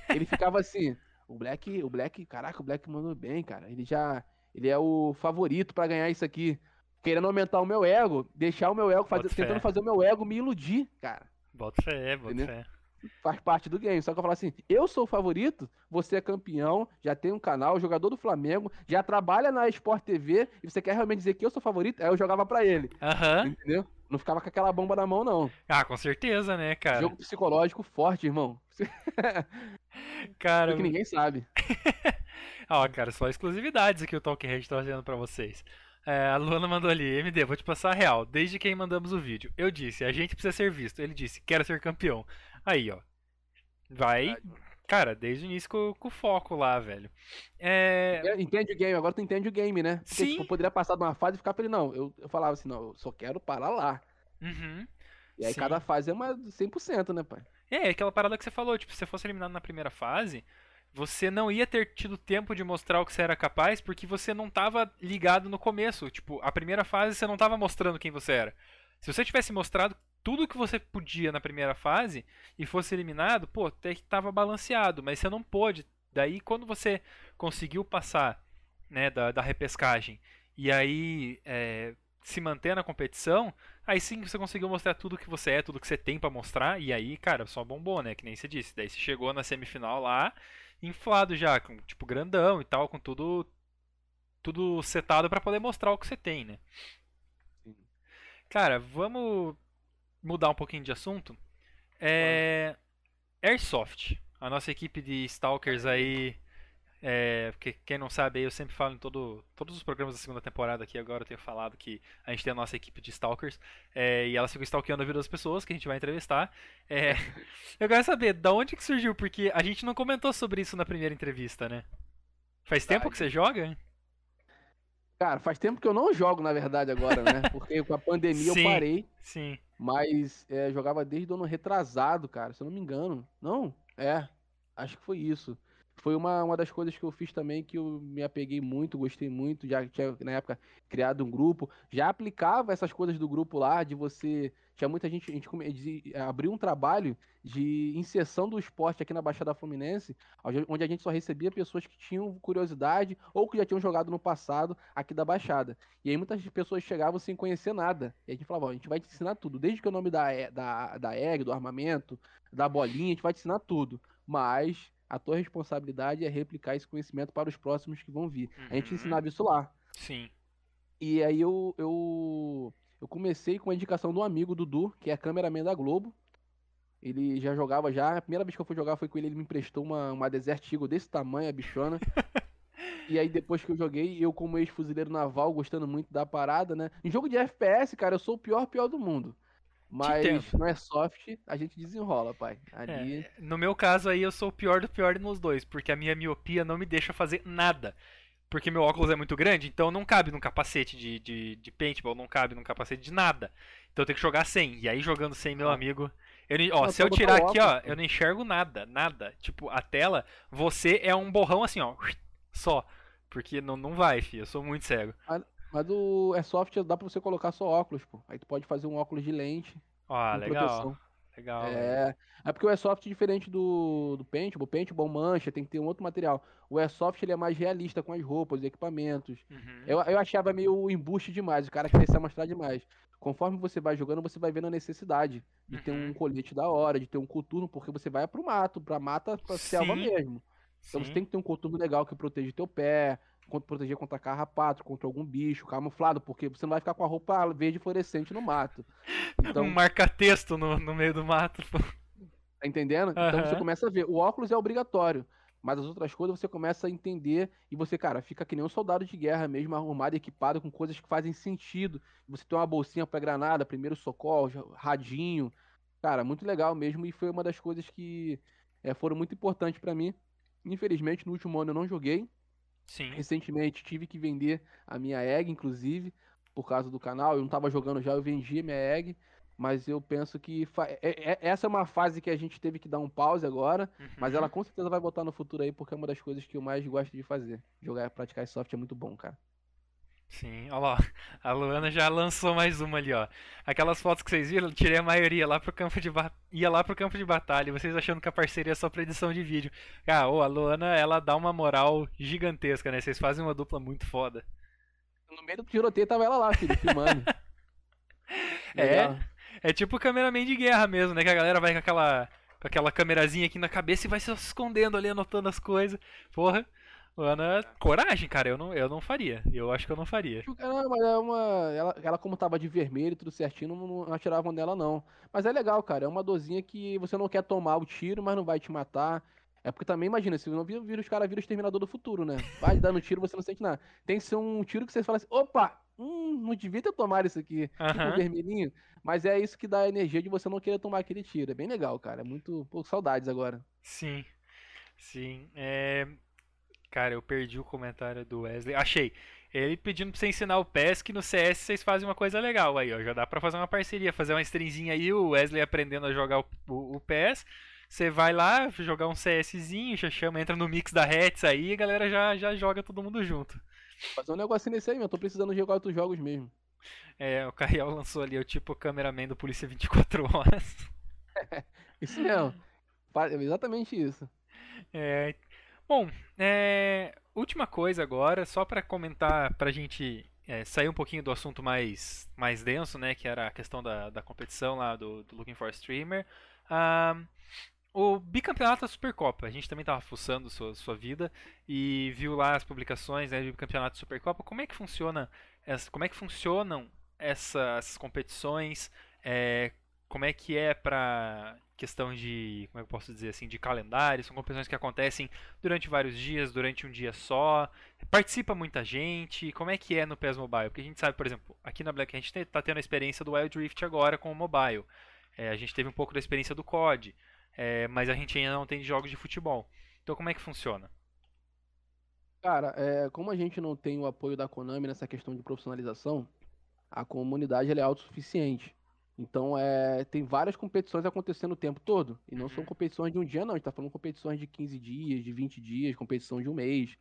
Ele ficava assim, o Black, o Black, caraca, o Black mandou bem, cara. Ele já, ele é o favorito pra ganhar isso aqui. Querendo aumentar o meu ego, deixar o meu ego, fazer, tentando fazer o meu ego me iludir, cara. Bota fé, bota Entendeu? fé. Faz parte do game. Só que eu falo assim, eu sou o favorito, você é campeão, já tem um canal, jogador do Flamengo, já trabalha na Sport TV, e você quer realmente dizer que eu sou o favorito? Aí eu jogava pra ele, Aham. entendeu? Não ficava com aquela bomba na mão, não. Ah, com certeza, né, cara? Jogo psicológico forte, irmão. Cara, que ninguém sabe. Ó, cara, só exclusividades aqui o Talkhead tá fazendo pra vocês. É, a Luana mandou ali, MD, vou te passar a real. Desde que mandamos o vídeo, eu disse, a gente precisa ser visto. Ele disse, quero ser campeão. Aí, ó. Vai. Cara, desde o início com, com o foco lá, velho. É. Entende o game, agora tu entende o game, né? Porque, Sim. tipo, eu poderia passar de uma fase e ficar pra ele, não. Eu, eu falava assim, não, eu só quero parar lá. Uhum. E aí Sim. cada fase é uma 100%, né, pai? É, aquela parada que você falou, tipo, se você fosse eliminado na primeira fase, você não ia ter tido tempo de mostrar o que você era capaz, porque você não tava ligado no começo. Tipo, a primeira fase você não tava mostrando quem você era. Se você tivesse mostrado tudo que você podia na primeira fase e fosse eliminado, pô, até que tava balanceado, mas você não pôde. Daí quando você conseguiu passar, né, da, da repescagem e aí é, se manter na competição, aí sim você conseguiu mostrar tudo que você é, tudo que você tem pra mostrar, e aí, cara, só bombou, né? Que nem você disse. Daí você chegou na semifinal lá, inflado já, com tipo grandão e tal, com tudo tudo setado pra poder mostrar o que você tem, né? Sim. Cara, vamos mudar um pouquinho de assunto. É Airsoft, a nossa equipe de stalkers aí é, porque quem não sabe eu sempre falo em todo, todos os programas da segunda temporada aqui, agora eu tenho falado que a gente tem a nossa equipe de stalkers, é, e elas ficam stalkeando a vida das pessoas que a gente vai entrevistar. É, eu quero saber, da onde que surgiu, porque a gente não comentou sobre isso na primeira entrevista, né? Faz tempo que você joga? Cara, faz tempo que eu não jogo, na verdade, agora, né? Porque com a pandemia Sim. eu parei. Sim. Mas é, jogava desde o ano retrasado, cara, se eu não me engano. Não? É, acho que foi isso. Foi uma, uma das coisas que eu fiz também que eu me apeguei muito, gostei muito. Já tinha, na época, criado um grupo. Já aplicava essas coisas do grupo lá, de você. Tinha muita gente. A gente abriu um trabalho de inserção do esporte aqui na Baixada Fluminense, onde a gente só recebia pessoas que tinham curiosidade ou que já tinham jogado no passado aqui da Baixada. E aí muitas pessoas chegavam sem conhecer nada. E a gente falava, a gente vai te ensinar tudo. Desde que o nome da, E- da, da egg, do armamento, da bolinha, a gente vai te ensinar tudo. Mas a tua responsabilidade é replicar esse conhecimento para os próximos que vão vir. A gente Uhum. ensinava isso lá. Sim. E aí eu, eu, eu comecei com a indicação um amigo, Dudu, que é cameraman da Globo. Ele já jogava já. A primeira vez que eu fui jogar foi com ele, ele me emprestou uma, uma Desert Eagle desse tamanho, a bichona. e aí depois que eu joguei, eu como ex-fuzileiro naval, gostando muito da parada, né? Em jogo de FPS, cara, eu sou o pior pior do mundo. Mas não é soft, a gente desenrola, pai. Ali. É, no meu caso aí, eu sou o pior do pior nos dois, porque a minha miopia não me deixa fazer nada. Porque meu óculos é muito grande, então não cabe num capacete de, de, de paintball, não cabe num capacete de nada. Então eu tenho que jogar sem. E aí jogando sem, meu amigo. Eu, ó, Não, se eu tirar aqui, ó, eu não enxergo nada, nada. Tipo, a tela, você é um borrão assim, ó. Só. Porque não, não vai, filho. Eu sou muito cego. Mas o Airsoft dá pra você colocar só óculos, pô. Aí tu pode fazer um óculos de lente. Ah, legal. proteção. Legal. É, é porque o Airsoft é diferente do, do Paintball. O Paintball mancha, tem que ter um outro material. O Airsoft ele é mais realista com as roupas, os equipamentos. Uhum. Eu, eu achava meio embuste demais, o cara queria se amostrar demais. Conforme você vai jogando, você vai vendo a necessidade de ter Uhum. um colete da hora, de ter um coturno, porque você vai pro mato, pra mata, pra selva Sim. mesmo. Então você Sim. tem que ter um coturno legal que proteja teu pé, proteger contra carrapato, contra algum bicho, camuflado, porque você não vai ficar com a roupa verde fluorescente no mato. Então, Um marca-texto no, no meio do mato. Tá entendendo? Então você começa a ver. O óculos é obrigatório. Mas as outras coisas você começa a entender e você, cara, fica que nem um soldado de guerra mesmo, arrumado, equipado com coisas que fazem sentido. Você tem uma bolsinha para granada, primeiro socorro, radinho. Cara, muito legal mesmo e foi uma das coisas que é, foram muito importantes para mim. Infelizmente, no último ano eu não joguei. Sim. Recentemente tive que vender a minha egg, inclusive, por causa do canal. Eu não estava jogando já, eu vendi a minha egg. Mas eu penso que é, é, essa é uma fase que a gente teve que dar um pause agora. Uhum. Mas ela com certeza vai botar no futuro aí, porque é uma das coisas que eu mais gosto de fazer. Jogar, praticar soft é muito bom, cara. Sim, olha lá, a Luana já lançou mais uma ali, ó. Aquelas fotos que vocês viram, tirei a maioria lá pro campo de ba... ia lá pro campo de batalha, vocês achando que a parceria é só pra edição de vídeo. Ah, oh, a Luana, ela dá uma moral gigantesca, né? Vocês fazem uma dupla muito foda. No meio do tiroteio tava ela lá, filho, filmando. é, é tipo cameraman de guerra mesmo, né? Que a galera vai com aquela com aquela câmerazinha aqui na cabeça e vai se escondendo ali, anotando as coisas. Porra. Ana, coragem, cara, eu não, eu não faria. Eu acho que eu não faria. Não, mas é uma. Ela, ela como tava de vermelho, tudo certinho, não, não atiravam nela, não. Mas é legal, cara. É uma dorzinha que você não quer tomar o tiro, mas não vai te matar. É porque também, imagina, se não vira, vira os caras viram o Exterminador do Futuro, né? Vai dando tiro, você não sente nada. Tem que ser um tiro que você fala assim, opa, hum, não devia ter tomado isso aqui, uhum. tipo vermelhinho. Mas é isso que dá a energia de você não querer tomar aquele tiro. É bem legal, cara. É muito. Pô, saudades agora. Sim. Sim. É... Cara, eu perdi o comentário do Wesley. Achei. Ele pedindo pra você ensinar o PES que no CS vocês fazem uma coisa legal aí, ó. Já dá pra fazer uma parceria, fazer uma stringzinha aí, o Wesley aprendendo a jogar o, o, o PES. Você vai lá jogar um CSzinho, já chama, entra no mix da Hats aí e a galera já, já joga todo mundo junto. Fazer um negocinho nesse aí, meu. Tô precisando jogar outros jogos mesmo. É, o Carriel lançou ali o tipo cameraman do Polícia 24 Horas. isso mesmo. Exatamente isso. É, bom, é, última coisa agora, só para comentar, pra gente é, sair um pouquinho do assunto mais, mais denso, né, que era a questão da, da competição lá do, do Looking for Streamer. Um, o bicampeonato da Supercopa, a gente também estava fuçando sua, sua vida e viu lá as publicações né, do bicampeonato da Supercopa. Como é que funciona? Como é que funcionam essas competições? É, como é que é para questão de, como é eu posso dizer assim, de calendário? São competições que acontecem durante vários dias, durante um dia só. Participa muita gente. Como é que é no PES Mobile? Porque a gente sabe, por exemplo, aqui na Black a gente está tendo a experiência do Wild Rift agora com o mobile. É, a gente teve um pouco da experiência do COD é, mas a gente ainda não tem jogos de futebol. Então como é que funciona? Cara, é, como a gente não tem o apoio da Konami nessa questão de profissionalização, a comunidade é autossuficiente. Então, é, tem várias competições acontecendo o tempo todo. E não uhum. são competições de um dia, não. A gente tá falando competições de 15 dias, de 20 dias, competição de um mês.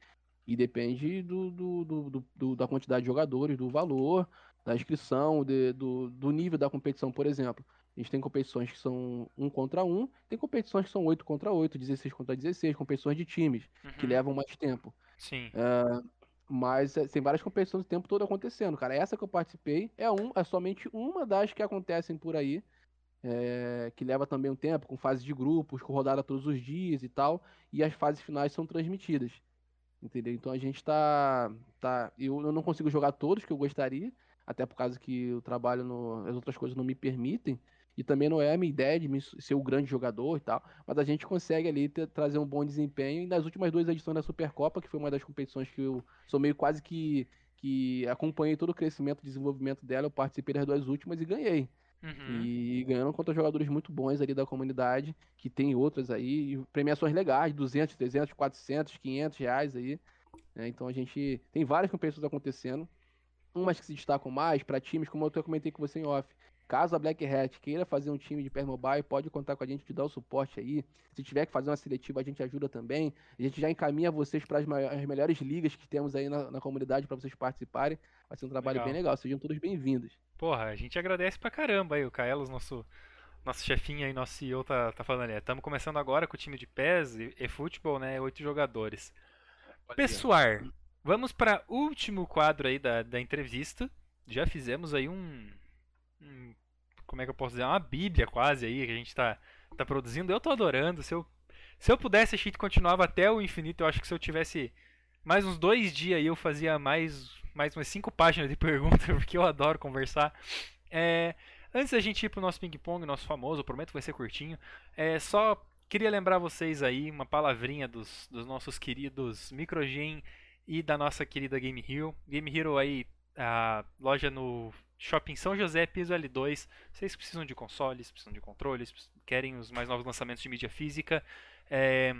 E depende do, do, do, do da quantidade de jogadores, do valor, da inscrição, de, do, do nível da competição, por exemplo. A gente tem competições que são um contra um, tem competições que são 8 contra 8, 16 contra 16, competições de times, uhum. que levam mais tempo. Sim. É, mas é, tem várias competições o tempo todo acontecendo, cara. Essa que eu participei é, um, é somente uma das que acontecem por aí, é, que leva também um tempo, com fase de grupos, com rodada todos os dias e tal, e as fases finais são transmitidas. Entendeu? Então a gente tá. tá eu, eu não consigo jogar todos que eu gostaria, até por causa que o trabalho, no, as outras coisas não me permitem. E também não é a minha ideia de ser o grande jogador e tal, mas a gente consegue ali ter, trazer um bom desempenho. E nas últimas duas edições da Supercopa, que foi uma das competições que eu sou meio quase que, que acompanhei todo o crescimento e desenvolvimento dela, eu participei das duas últimas e ganhei. Uhum. E ganhando contra jogadores muito bons ali da comunidade, que tem outras aí, e premiações legais, 200, 300, 400, 500 reais aí. Né? Então a gente tem várias competições acontecendo, umas que se destacam mais para times, como eu comentei com você em off, Caso a Black Hat queira fazer um time de PES Mobile, pode contar com a gente, te dar o suporte aí. Se tiver que fazer uma seletiva, a gente ajuda também. A gente já encaminha vocês para as, as melhores ligas que temos aí na, na comunidade para vocês participarem. Vai ser um trabalho legal. bem legal. Sejam todos bem-vindos. Porra, a gente agradece pra caramba aí. O Kaelos, nosso, nosso chefinho aí, nosso CEO, tá, tá falando ali. Estamos começando agora com o time de PES e, e futebol, né? Oito jogadores. Pessoal, vamos para último quadro aí da, da entrevista. Já fizemos aí um como é que eu posso dizer, uma bíblia quase aí que a gente está tá produzindo. Eu tô adorando. Se eu, se eu pudesse, a gente continuava até o infinito. Eu acho que se eu tivesse mais uns dois dias aí, eu fazia mais, mais umas cinco páginas de pergunta, porque eu adoro conversar. É, antes da gente ir pro nosso ping-pong, nosso famoso, prometo que vai ser curtinho, é só queria lembrar vocês aí uma palavrinha dos, dos nossos queridos Microgen e da nossa querida Game Hero. Game Hero aí, a loja no Shopping São José, piso L2. Vocês precisam de consoles, precisam de controles, querem os mais novos lançamentos de mídia física. É,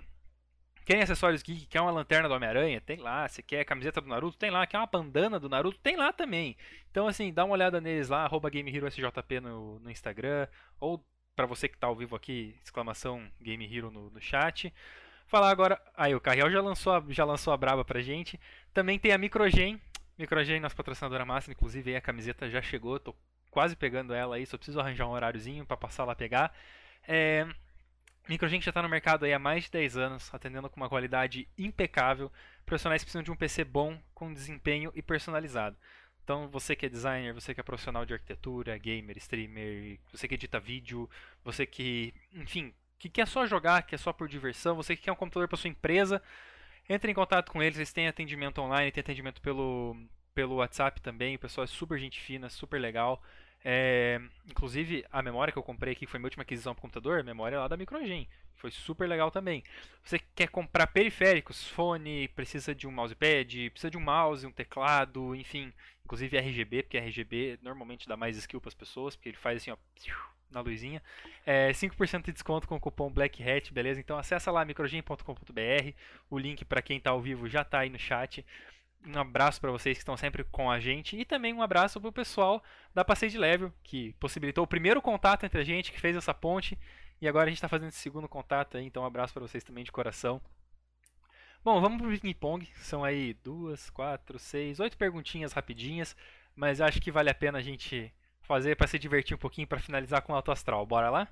Querem acessórios geek? Quer uma lanterna do Homem-Aranha? Tem lá. Se quer camiseta do Naruto? Tem lá. Quer uma bandana do Naruto? Tem lá também. Então, assim, dá uma olhada neles lá, arroba GameHeroSJP no, no Instagram. Ou para você que tá ao vivo aqui, exclamação Game Hero no, no chat. Falar agora. Aí, o Carriel já lançou, a, já lançou a braba pra gente. Também tem a Microgen. Microgen, nossa patrocinadora máxima. Inclusive, aí a camiseta já chegou. Tô quase pegando ela aí. Só preciso arranjar um horáriozinho para passar lá pegar. É. Microgen já está no mercado aí há mais de 10 anos, atendendo com uma qualidade impecável. Profissionais precisam de um PC bom, com desempenho e personalizado. Então, você que é designer, você que é profissional de arquitetura, gamer, streamer, você que edita vídeo, você que, enfim, que quer só jogar, que é só por diversão, você que quer um computador para sua empresa, entre em contato com eles, eles têm atendimento online, tem atendimento pelo, pelo WhatsApp também, o pessoal é super gente fina, super legal. É, inclusive, a memória que eu comprei aqui, que foi minha última aquisição para computador, a memória é lá da Microgen. Foi super legal também. Você quer comprar periféricos, fone, precisa de um mousepad, precisa de um mouse, um teclado, enfim. Inclusive RGB, porque RGB normalmente dá mais skill para as pessoas, porque ele faz assim, ó, na luzinha. É, 5% de desconto com o cupom Black Hat, beleza? Então acessa lá microgen.com.br. O link para quem está ao vivo já está aí no chat um abraço para vocês que estão sempre com a gente e também um abraço para o pessoal da Passeio de Level, que possibilitou o primeiro contato entre a gente, que fez essa ponte, e agora a gente está fazendo esse segundo contato aí, então um abraço para vocês também de coração. Bom, vamos pro ping pong, são aí duas, quatro, seis, oito perguntinhas rapidinhas, mas acho que vale a pena a gente fazer para se divertir um pouquinho para finalizar com o Alto Astral. Bora lá?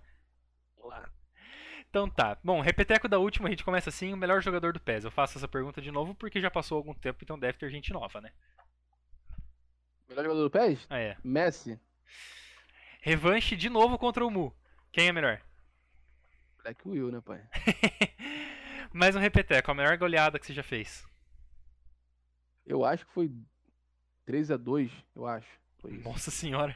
Olá. Então tá. Bom, repeteco da última, a gente começa assim, o melhor jogador do PES. Eu faço essa pergunta de novo porque já passou algum tempo, então deve ter gente nova, né? Melhor jogador do PES? Ah, é. Messi. Revanche de novo contra o Mu. Quem é melhor? Black Will, né, pai? Mais um repeteco, a melhor goleada que você já fez. Eu acho que foi 3 a 2 eu acho. Foi isso. Nossa senhora,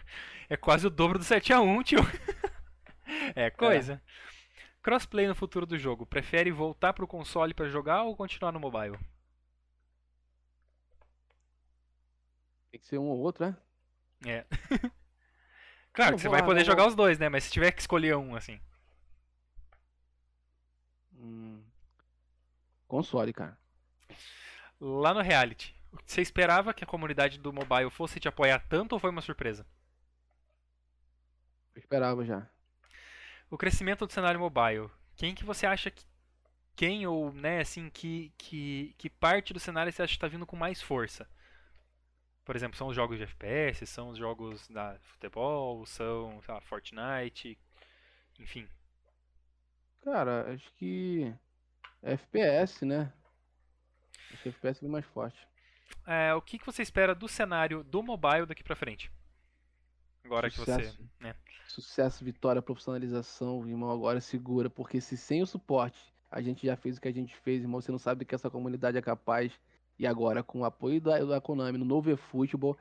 é quase o dobro do 7x1, tio. é coisa. É. Crossplay no futuro do jogo, prefere voltar pro console para jogar ou continuar no mobile? Tem que ser um ou outro, né? É. claro que você vai poder jogar os dois, né? Mas se tiver que escolher um, assim. Hum... Console, cara. Lá no reality, você esperava que a comunidade do mobile fosse te apoiar tanto ou foi uma surpresa? Eu esperava já o crescimento do cenário mobile. Quem que você acha que quem ou né assim que que, que parte do cenário você acha que está vindo com mais força? Por exemplo, são os jogos de FPS, são os jogos da futebol, são lá, Fortnite, enfim. Cara, acho que FPS, né? Acho que FPS é mais forte. É, o que, que você espera do cenário do mobile daqui pra frente? Agora Sucesso. que você. Né? Sucesso, vitória, profissionalização, irmão. Agora segura, porque se sem o suporte a gente já fez o que a gente fez, irmão, você não sabe do que essa comunidade é capaz. E agora, com o apoio da, da Konami no novo eFootball,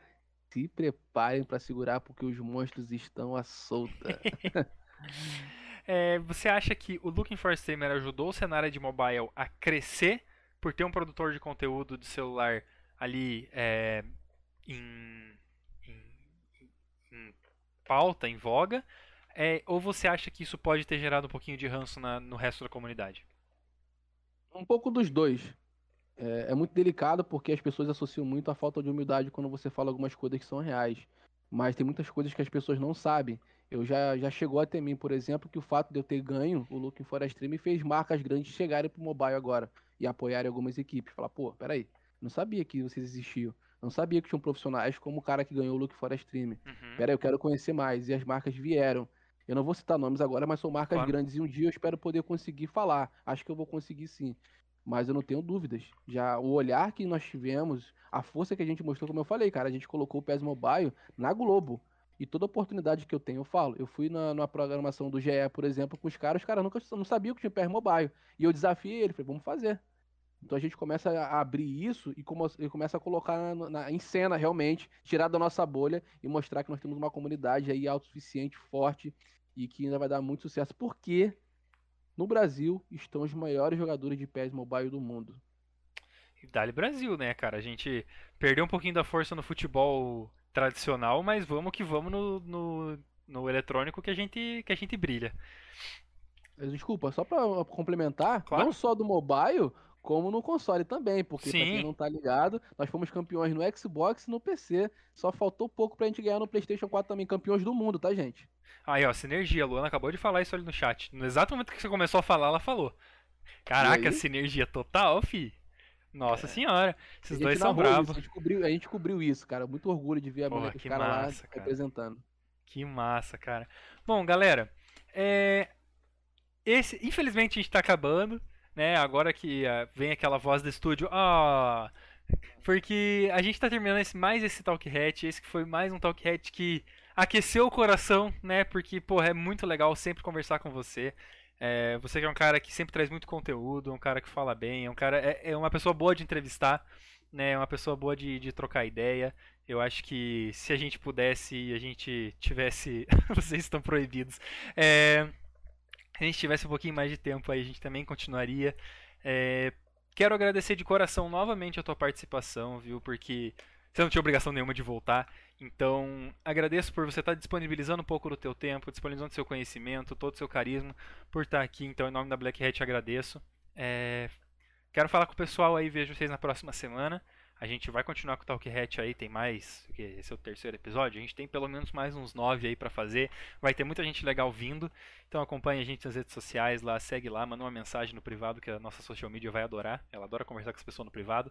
se preparem para segurar, porque os monstros estão à solta. é, você acha que o Looking for Streamer ajudou o cenário de mobile a crescer por ter um produtor de conteúdo de celular ali é, em pauta, em voga, é, ou você acha que isso pode ter gerado um pouquinho de ranço na, no resto da comunidade? Um pouco dos dois. É, é, muito delicado porque as pessoas associam muito a falta de humildade quando você fala algumas coisas que são reais. Mas tem muitas coisas que as pessoas não sabem. Eu já, já chegou até mim, por exemplo, que o fato de eu ter ganho o for a Stream fez marcas grandes chegarem pro mobile agora e apoiarem algumas equipes. Falar, pô, peraí, não sabia que vocês existiam. Não sabia que tinham profissionais como o cara que ganhou o Look for a Stream. Uhum. Pera aí, eu quero conhecer mais. E as marcas vieram. Eu não vou citar nomes agora, mas são marcas claro. grandes e um dia eu espero poder conseguir falar. Acho que eu vou conseguir sim. Mas eu não tenho dúvidas. Já o olhar que nós tivemos, a força que a gente mostrou, como eu falei, cara, a gente colocou o PES Mobile na Globo. E toda oportunidade que eu tenho, eu falo. Eu fui na, na programação do GE, por exemplo, com os caras, os caras nunca não sabiam que tinha PES Mobile. E eu desafiei ele, falei, vamos fazer. Então a gente começa a abrir isso e, começa a colocar na, na, em cena realmente, tirar da nossa bolha e mostrar que nós temos uma comunidade aí autossuficiente, forte e que ainda vai dar muito sucesso. Porque no Brasil estão os maiores jogadores de PES Mobile do mundo. E Dali Brasil, né, cara? A gente perdeu um pouquinho da força no futebol tradicional, mas vamos que vamos no, no, no eletrônico que a gente, que a gente brilha. Desculpa, só para complementar, Claro. não só do mobile, como no console também, porque pra Sim. quem não tá ligado, nós fomos campeões no Xbox e no PC. Só faltou pouco pra gente ganhar no PlayStation 4 também, campeões do mundo, tá, gente? Aí, ó, sinergia. A Luana acabou de falar isso ali no chat. No exato momento que você começou a falar, ela falou. Caraca, sinergia total, fi. Nossa senhora, esses dois são bravos. A gente, cobriu, a gente cobriu isso, cara. Muito orgulho de ver a mulher, que caras lá massa, cara. representando. Que massa, cara. Bom, galera, é... esse, infelizmente a gente tá acabando, né? Agora que ah, vem aquela voz do estúdio, ah, porque a gente tá terminando esse, mais esse Talk Hat, esse que foi mais um Talk Hat que aqueceu o coração, né? Porque, porra, é muito legal sempre conversar com você. É, você que é um cara que sempre traz muito conteúdo, um cara que fala bem, é um cara é, é uma pessoa boa de entrevistar, né? É uma pessoa boa de, de trocar ideia. Eu acho que se a gente pudesse, a gente tivesse, vocês estão proibidos. É, a gente tivesse um pouquinho mais de tempo aí, a gente também continuaria. É, quero agradecer de coração novamente a tua participação, viu? Porque você não tinha obrigação nenhuma de voltar. Então, agradeço por você estar disponibilizando um pouco do teu tempo, disponibilizando seu conhecimento, todo o seu carisma, por estar aqui. Então, em nome da Black Hat, agradeço. É, quero falar com o pessoal aí, vejo vocês na próxima semana. A gente vai continuar com o Talk Hat aí, tem mais, esse é o terceiro episódio, a gente tem pelo menos mais uns nove aí pra fazer. Vai ter muita gente legal vindo. Então acompanhe a gente nas redes sociais lá, segue lá, manda uma mensagem no privado que a nossa social media vai adorar. Ela adora conversar com as pessoas no privado.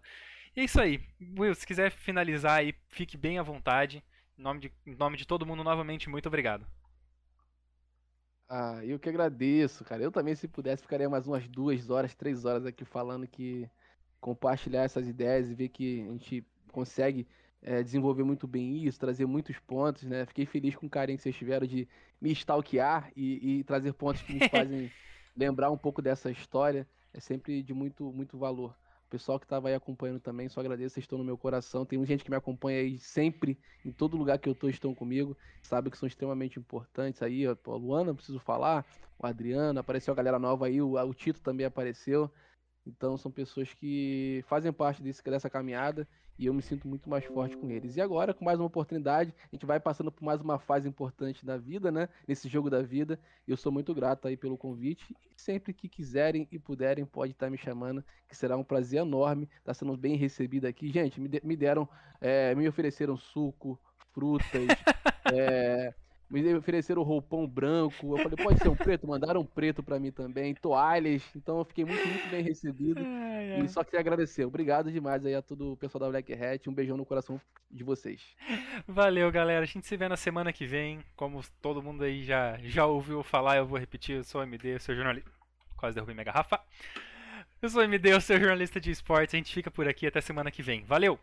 E é isso aí. Will, se quiser finalizar aí, fique bem à vontade. Em nome de, em nome de todo mundo, novamente, muito obrigado. Ah, eu que agradeço, cara. Eu também, se pudesse, ficaria mais umas duas horas, três horas aqui falando que compartilhar essas ideias e ver que a gente consegue eh, desenvolver muito bem isso, trazer muitos pontos, né? Fiquei feliz com o carinho que vocês tiveram de me stalkear e, e trazer pontos que me fazem lembrar um pouco dessa história. É sempre de muito, muito valor. O pessoal que estava aí acompanhando também, só agradeço, vocês estão no meu coração. Tem muita gente que me acompanha aí sempre, em todo lugar que eu tô, estão comigo. Sabe que são extremamente importantes aí. ó, A Luana, preciso falar. O Adriano, apareceu a galera nova aí, o, o Tito também apareceu. Então são pessoas que fazem parte desse, dessa caminhada e eu me sinto muito mais forte com eles. E agora, com mais uma oportunidade, a gente vai passando por mais uma fase importante da vida, né? Nesse jogo da vida. E eu sou muito grato aí pelo convite. E sempre que quiserem e puderem, pode estar me chamando, que será um prazer enorme estar sendo bem recebido aqui. Gente, me deram, é, me ofereceram suco, frutas, é, me ofereceram roupão branco. Eu falei, pode ser um preto? Mandaram um preto pra mim também, toalhas. Então eu fiquei muito, muito bem recebido. E só queria agradecer. Obrigado demais aí a todo o pessoal da Black Hat. Um beijão no coração de vocês. Valeu, galera. A gente se vê na semana que vem. Como todo mundo aí já, já ouviu falar, eu vou repetir. Eu sou o MD, eu sou jornalista. Quase derrubei minha garrafa. Eu sou o MD, eu sou jornalista de esportes. A gente fica por aqui até semana que vem. Valeu!